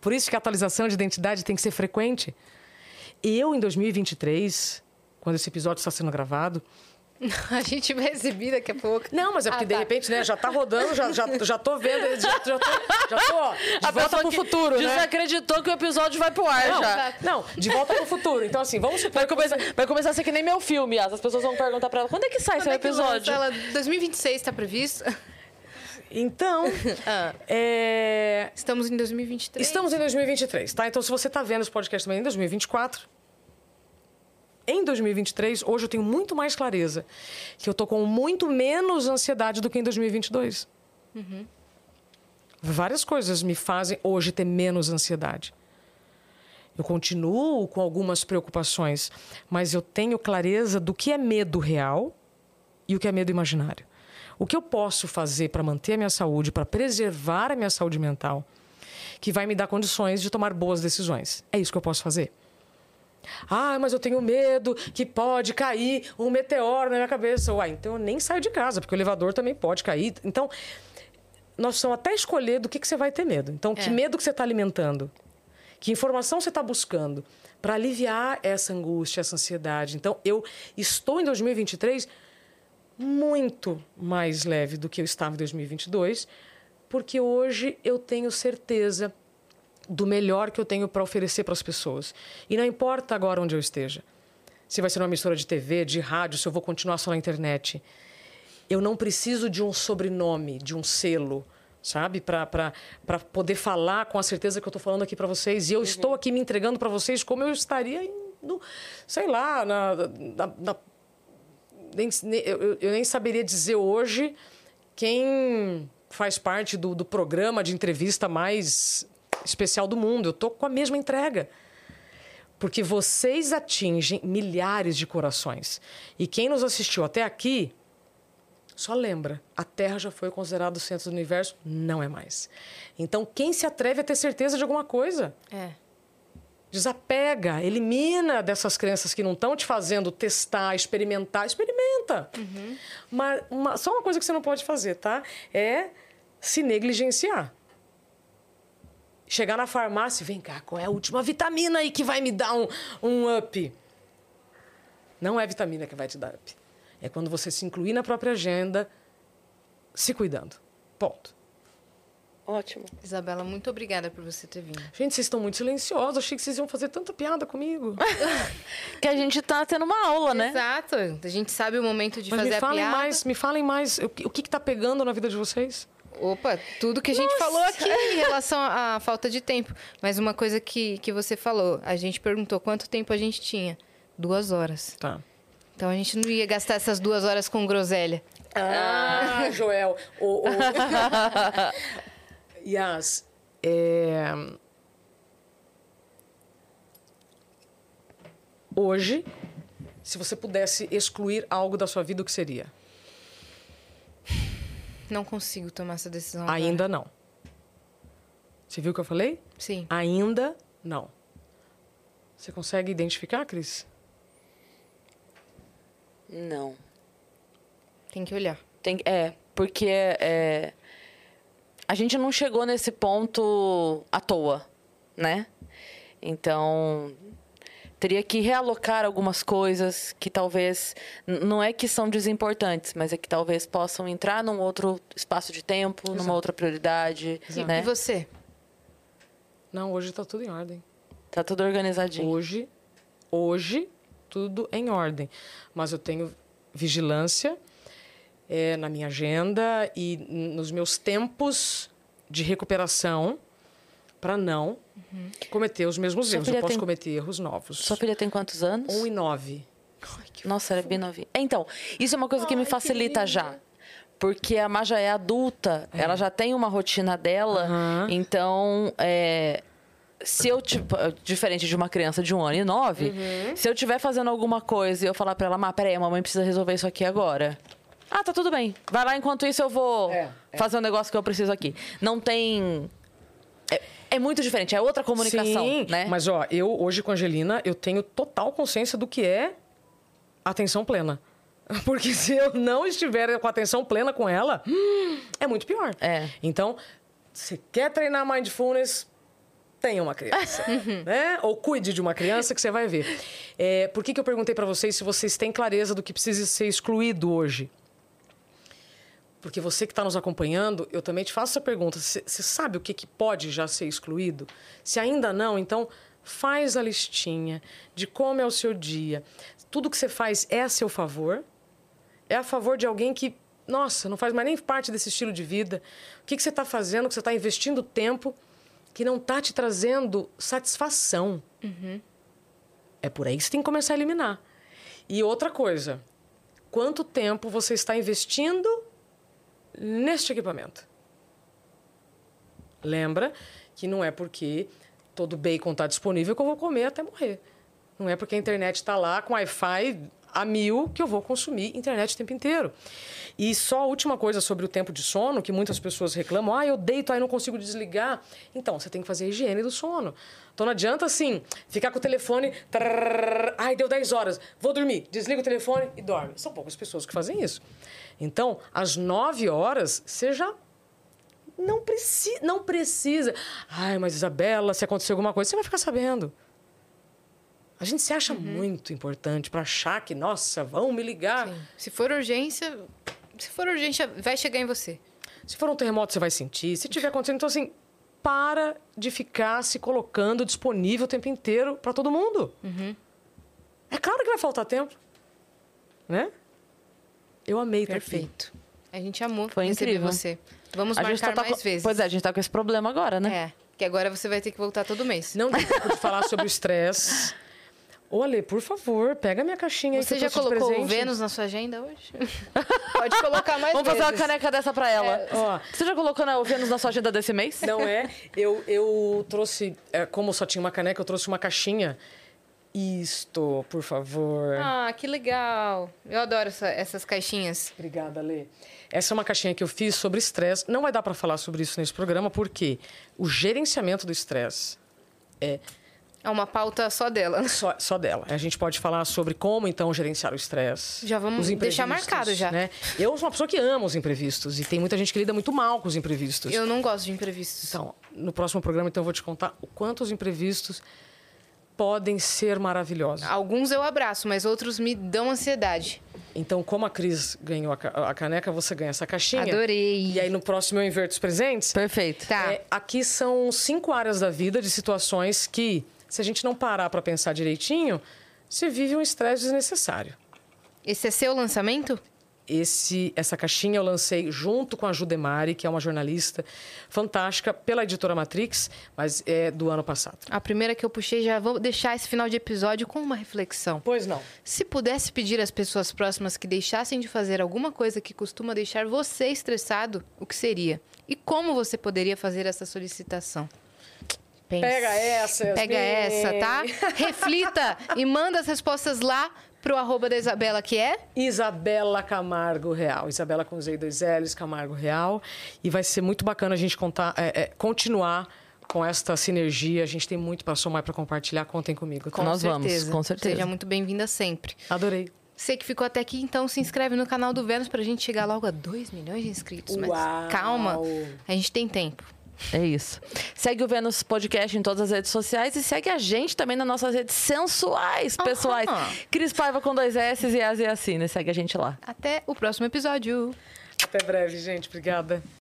Por isso que a atualização de identidade tem que ser frequente. Eu, em 2023, quando esse episódio está sendo gravado, A gente vai exibir daqui a pouco. não, mas é porque Ah, de tá. repente, né, já tá rodando, já, já, já tô vendo, já, já tô, já tô ó, de A volta pro que futuro, né? Desacreditou que o episódio vai pro ar Não, já. não, de volta pro futuro. Então, assim, vamos supor Vai começar, vai começar a ser que nem meu filme. As pessoas vão perguntar pra ela, quando é que sai Quando seu é episódio? Ela, 2026 tá previsto? Então, Ah, é, estamos em 2023. Estamos em 2023, tá? Então, se você está vendo esse podcast também em 2024, em 2023, hoje eu tenho muito mais clareza que eu tô com muito menos ansiedade do que em 2022. Várias coisas me fazem hoje ter menos ansiedade. Eu continuo com algumas preocupações, mas eu tenho clareza do que é medo real e o que é medo imaginário. O que eu posso fazer para manter a minha saúde, para preservar a minha saúde mental, que vai me dar condições de tomar boas decisões. É isso que eu posso fazer. Ah, mas eu tenho medo que pode cair um meteoro na minha cabeça. Uai, então eu nem saio de casa, porque o elevador também pode cair. Então, nós precisamos até escolher do que, que você vai ter medo. Então, que É. medo que você está alimentando? Que informação você está buscando para aliviar essa angústia, essa ansiedade? Então, eu estou em 2023 muito mais leve do que eu estava em 2022, porque hoje eu tenho certeza do melhor que eu tenho para oferecer para as pessoas. E não importa agora onde eu esteja. Se vai ser uma emissora de TV, de rádio, se eu vou continuar só na internet. Eu não preciso de um sobrenome, de um selo, sabe? Para poder falar com a certeza que eu estou falando aqui para vocês. E eu estou aqui me entregando para vocês como eu estaria, no, sei lá, na, na- na nem, eu- eu nem saberia dizer hoje quem faz parte do, do programa de entrevista mais especial do mundo. Eu tô com a mesma entrega. Porque vocês atingem milhares de corações. E quem nos assistiu até aqui, só lembra, a Terra já foi considerada o centro do universo? Não é mais. Então, quem se atreve a ter certeza de alguma coisa? É. Desapega, elimina dessas crenças que não estão te fazendo testar, experimentar. Experimenta. Mas uma- só uma coisa que você não pode fazer, tá? É se negligenciar. Chegar na farmácia e vem cá, qual é a última vitamina aí que vai me dar um, um up? Não é vitamina que vai te dar up. É quando você se incluir na própria agenda, se cuidando. Ponto. Ótimo. Isabela, muito obrigada por você ter vindo. Gente, vocês estão muito silenciosos. Achei que vocês iam fazer tanta piada comigo. Que a gente tá tendo uma aula, né? Exato. A gente sabe o momento de Mas fazer me a falem piada. mais, me falem mais. O que, o que que tá pegando na vida de vocês? Opa, tudo que a gente falou aqui em relação à à falta de tempo. Mas uma coisa que, que você falou, a gente perguntou quanto tempo a gente tinha. Duas horas. Tá. Então a gente não ia gastar essas duas horas com groselha. Ah, Joel. O, o... Yas, é... Hoje, se você pudesse excluir algo da sua vida, o que seria? Não consigo tomar essa decisão. agora. Ainda não. Você viu o que eu falei? Sim. Ainda não. Você consegue identificar, Cris? Não. Tem que olhar. Tem, é, porque é, a gente não chegou nesse ponto à toa, né? Então, teria que realocar algumas coisas que talvez não é que são desimportantes, mas é que talvez possam entrar num outro espaço de tempo, numa outra prioridade, E, né? e você? Não, hoje tá tudo em ordem. Tá tudo organizadinho. Hoje, hoje, tudo em ordem. Mas eu tenho vigilância eh, na minha agenda e nos meus tempos de recuperação para não cometer os mesmos Sua erros. Eu posso tem- cometer erros novos. Sua filha tem quantos anos? Um e nove. Nossa, ela é bem novinha. É, Então, isso é uma coisa que me facilita já. Porque a Má já é adulta, ela já tem uma rotina dela. Aham. Então, é, se eu, tipo, diferente de uma criança de um ano e nove, se eu estiver fazendo alguma coisa e eu falar pra ela, Má, peraí, a mamãe precisa resolver isso aqui agora. Ah, tá tudo bem. Vai lá, enquanto isso eu vou É, fazer um negócio que eu preciso aqui. Não tem. É, é muito diferente, é outra comunicação, Sim, né? mas ó, eu hoje com a Angelina, eu tenho total consciência do que é atenção plena. Porque se eu não estiver com atenção plena com ela, é muito pior. É. Então, se quer treinar mindfulness, tenha uma criança, né? Ou cuide de uma criança que você vai ver. É, por que, que eu perguntei para vocês se vocês têm clareza do que precisa ser excluído hoje? Porque você que está nos acompanhando, eu também te faço essa pergunta. Você sabe o que, que pode já ser excluído? Se ainda não, então faz a listinha de como é o seu dia. Tudo que você faz é a seu favor? É a favor de alguém que, nossa, não faz mais nem parte desse estilo de vida? O que, que você está fazendo, que você está investindo tempo que não está te trazendo satisfação? É por aí que você tem que começar a eliminar. E outra coisa, quanto tempo você está investindo neste equipamento? Lembra que não é porque todo bacon está disponível que eu vou comer até morrer. Não é porque a internet está lá com Wi-Fi a mil que eu vou consumir internet o tempo inteiro. E só a última coisa sobre o tempo de sono, que muitas pessoas reclamam, ah, eu deito, aí não consigo desligar. Então, você tem que fazer a higiene do sono. Então não adianta assim, ficar com o telefone, trrr, ai, deu 10 horas, vou dormir, desliga o telefone e dorme. São poucas pessoas que fazem isso. Então, às 9 horas, você já Não, preci não precisa. Ai, mas Isabela, se acontecer alguma coisa, você vai ficar sabendo. A gente se acha muito importante para achar que, nossa, vão me ligar. Sim. Se for urgência, se for urgência, vai chegar em você. Se for um terremoto, você vai sentir. Se tiver acontecendo, então assim, para de ficar se colocando disponível o tempo inteiro para todo mundo. É claro que vai faltar tempo, né? Eu amei. Perfeito. A gente amou Foi receber incrível. você. Vamos A marcar tá mais com... vezes. Pois é, a gente tá com esse problema agora, né? É, que agora você vai ter que voltar todo mês. Não deu tempo de falar sobre o estresse. Ô, Ale, por favor, pega minha caixinha aí Você já colocou o. Vênus na sua agenda hoje? Pode colocar mais Vamos fazer uma vezes. caneca dessa pra ela. Ó. Você já colocou na, o Vênus na sua agenda desse mês? Não é? Eu, eu trouxe, é, como só tinha uma caneca, eu trouxe uma caixinha. Isto, por favor. Ah, que legal. Eu adoro essa- essas caixinhas. Obrigada, Lê. Essa é uma caixinha que eu fiz sobre estresse. Não vai dar para falar sobre isso nesse programa, porque o gerenciamento do estresse é É uma pauta só dela. só, só dela. A gente pode falar sobre como, então, gerenciar o estresse. Já vamos os deixar marcado já. Né? Eu sou uma pessoa que ama os imprevistos. E tem muita gente que lida muito mal com os imprevistos. Eu não gosto de imprevistos. Então, no próximo programa, então, eu vou te contar o quanto os imprevistos podem ser maravilhosos. Alguns eu abraço, mas outros me dão ansiedade. Então, como a Cris ganhou a ca- a caneca, você ganha essa caixinha. Adorei. E aí, no próximo, eu inverto os presentes. Perfeito. Tá. É, aqui são cinco áreas da vida de situações que, se a gente não parar para pensar direitinho, se vive um estresse desnecessário. Esse é seu lançamento? Esse, essa caixinha eu lancei junto com a Judemari, que é uma jornalista fantástica, pela editora Matrix, mas é do ano passado. A primeira que eu puxei, já vou deixar esse final de episódio com uma reflexão. Pois não. Se pudesse pedir às pessoas próximas que deixassem de fazer alguma coisa que costuma deixar você estressado, o que seria? E como você poderia fazer essa solicitação? Pense. Pega essa, Yasmin. Pega essa, tá? Reflita e manda as respostas lá pro arroba da Isabela, que é... Isabela Camargo Real. Isabela com Z e dois L's, Camargo Real. E vai ser muito bacana a gente contar, é, é, continuar com esta sinergia. A gente tem muito para somar e para compartilhar. Contem comigo. tá? Com Nós vamos, certeza. com certeza. Seja muito bem-vinda sempre. Adorei. Você que ficou até aqui, então se inscreve no canal do Vênus pra gente chegar logo a 2 milhões de inscritos. Mas Uau! calma, a gente tem tempo. É isso. Segue o Vênus Podcast em todas as redes sociais e segue a gente também nas nossas redes sensuais, pessoais. Aham. Cris Paiva com dois S e As e Assine. Segue a gente lá. Até o próximo episódio. Até breve, gente. Obrigada.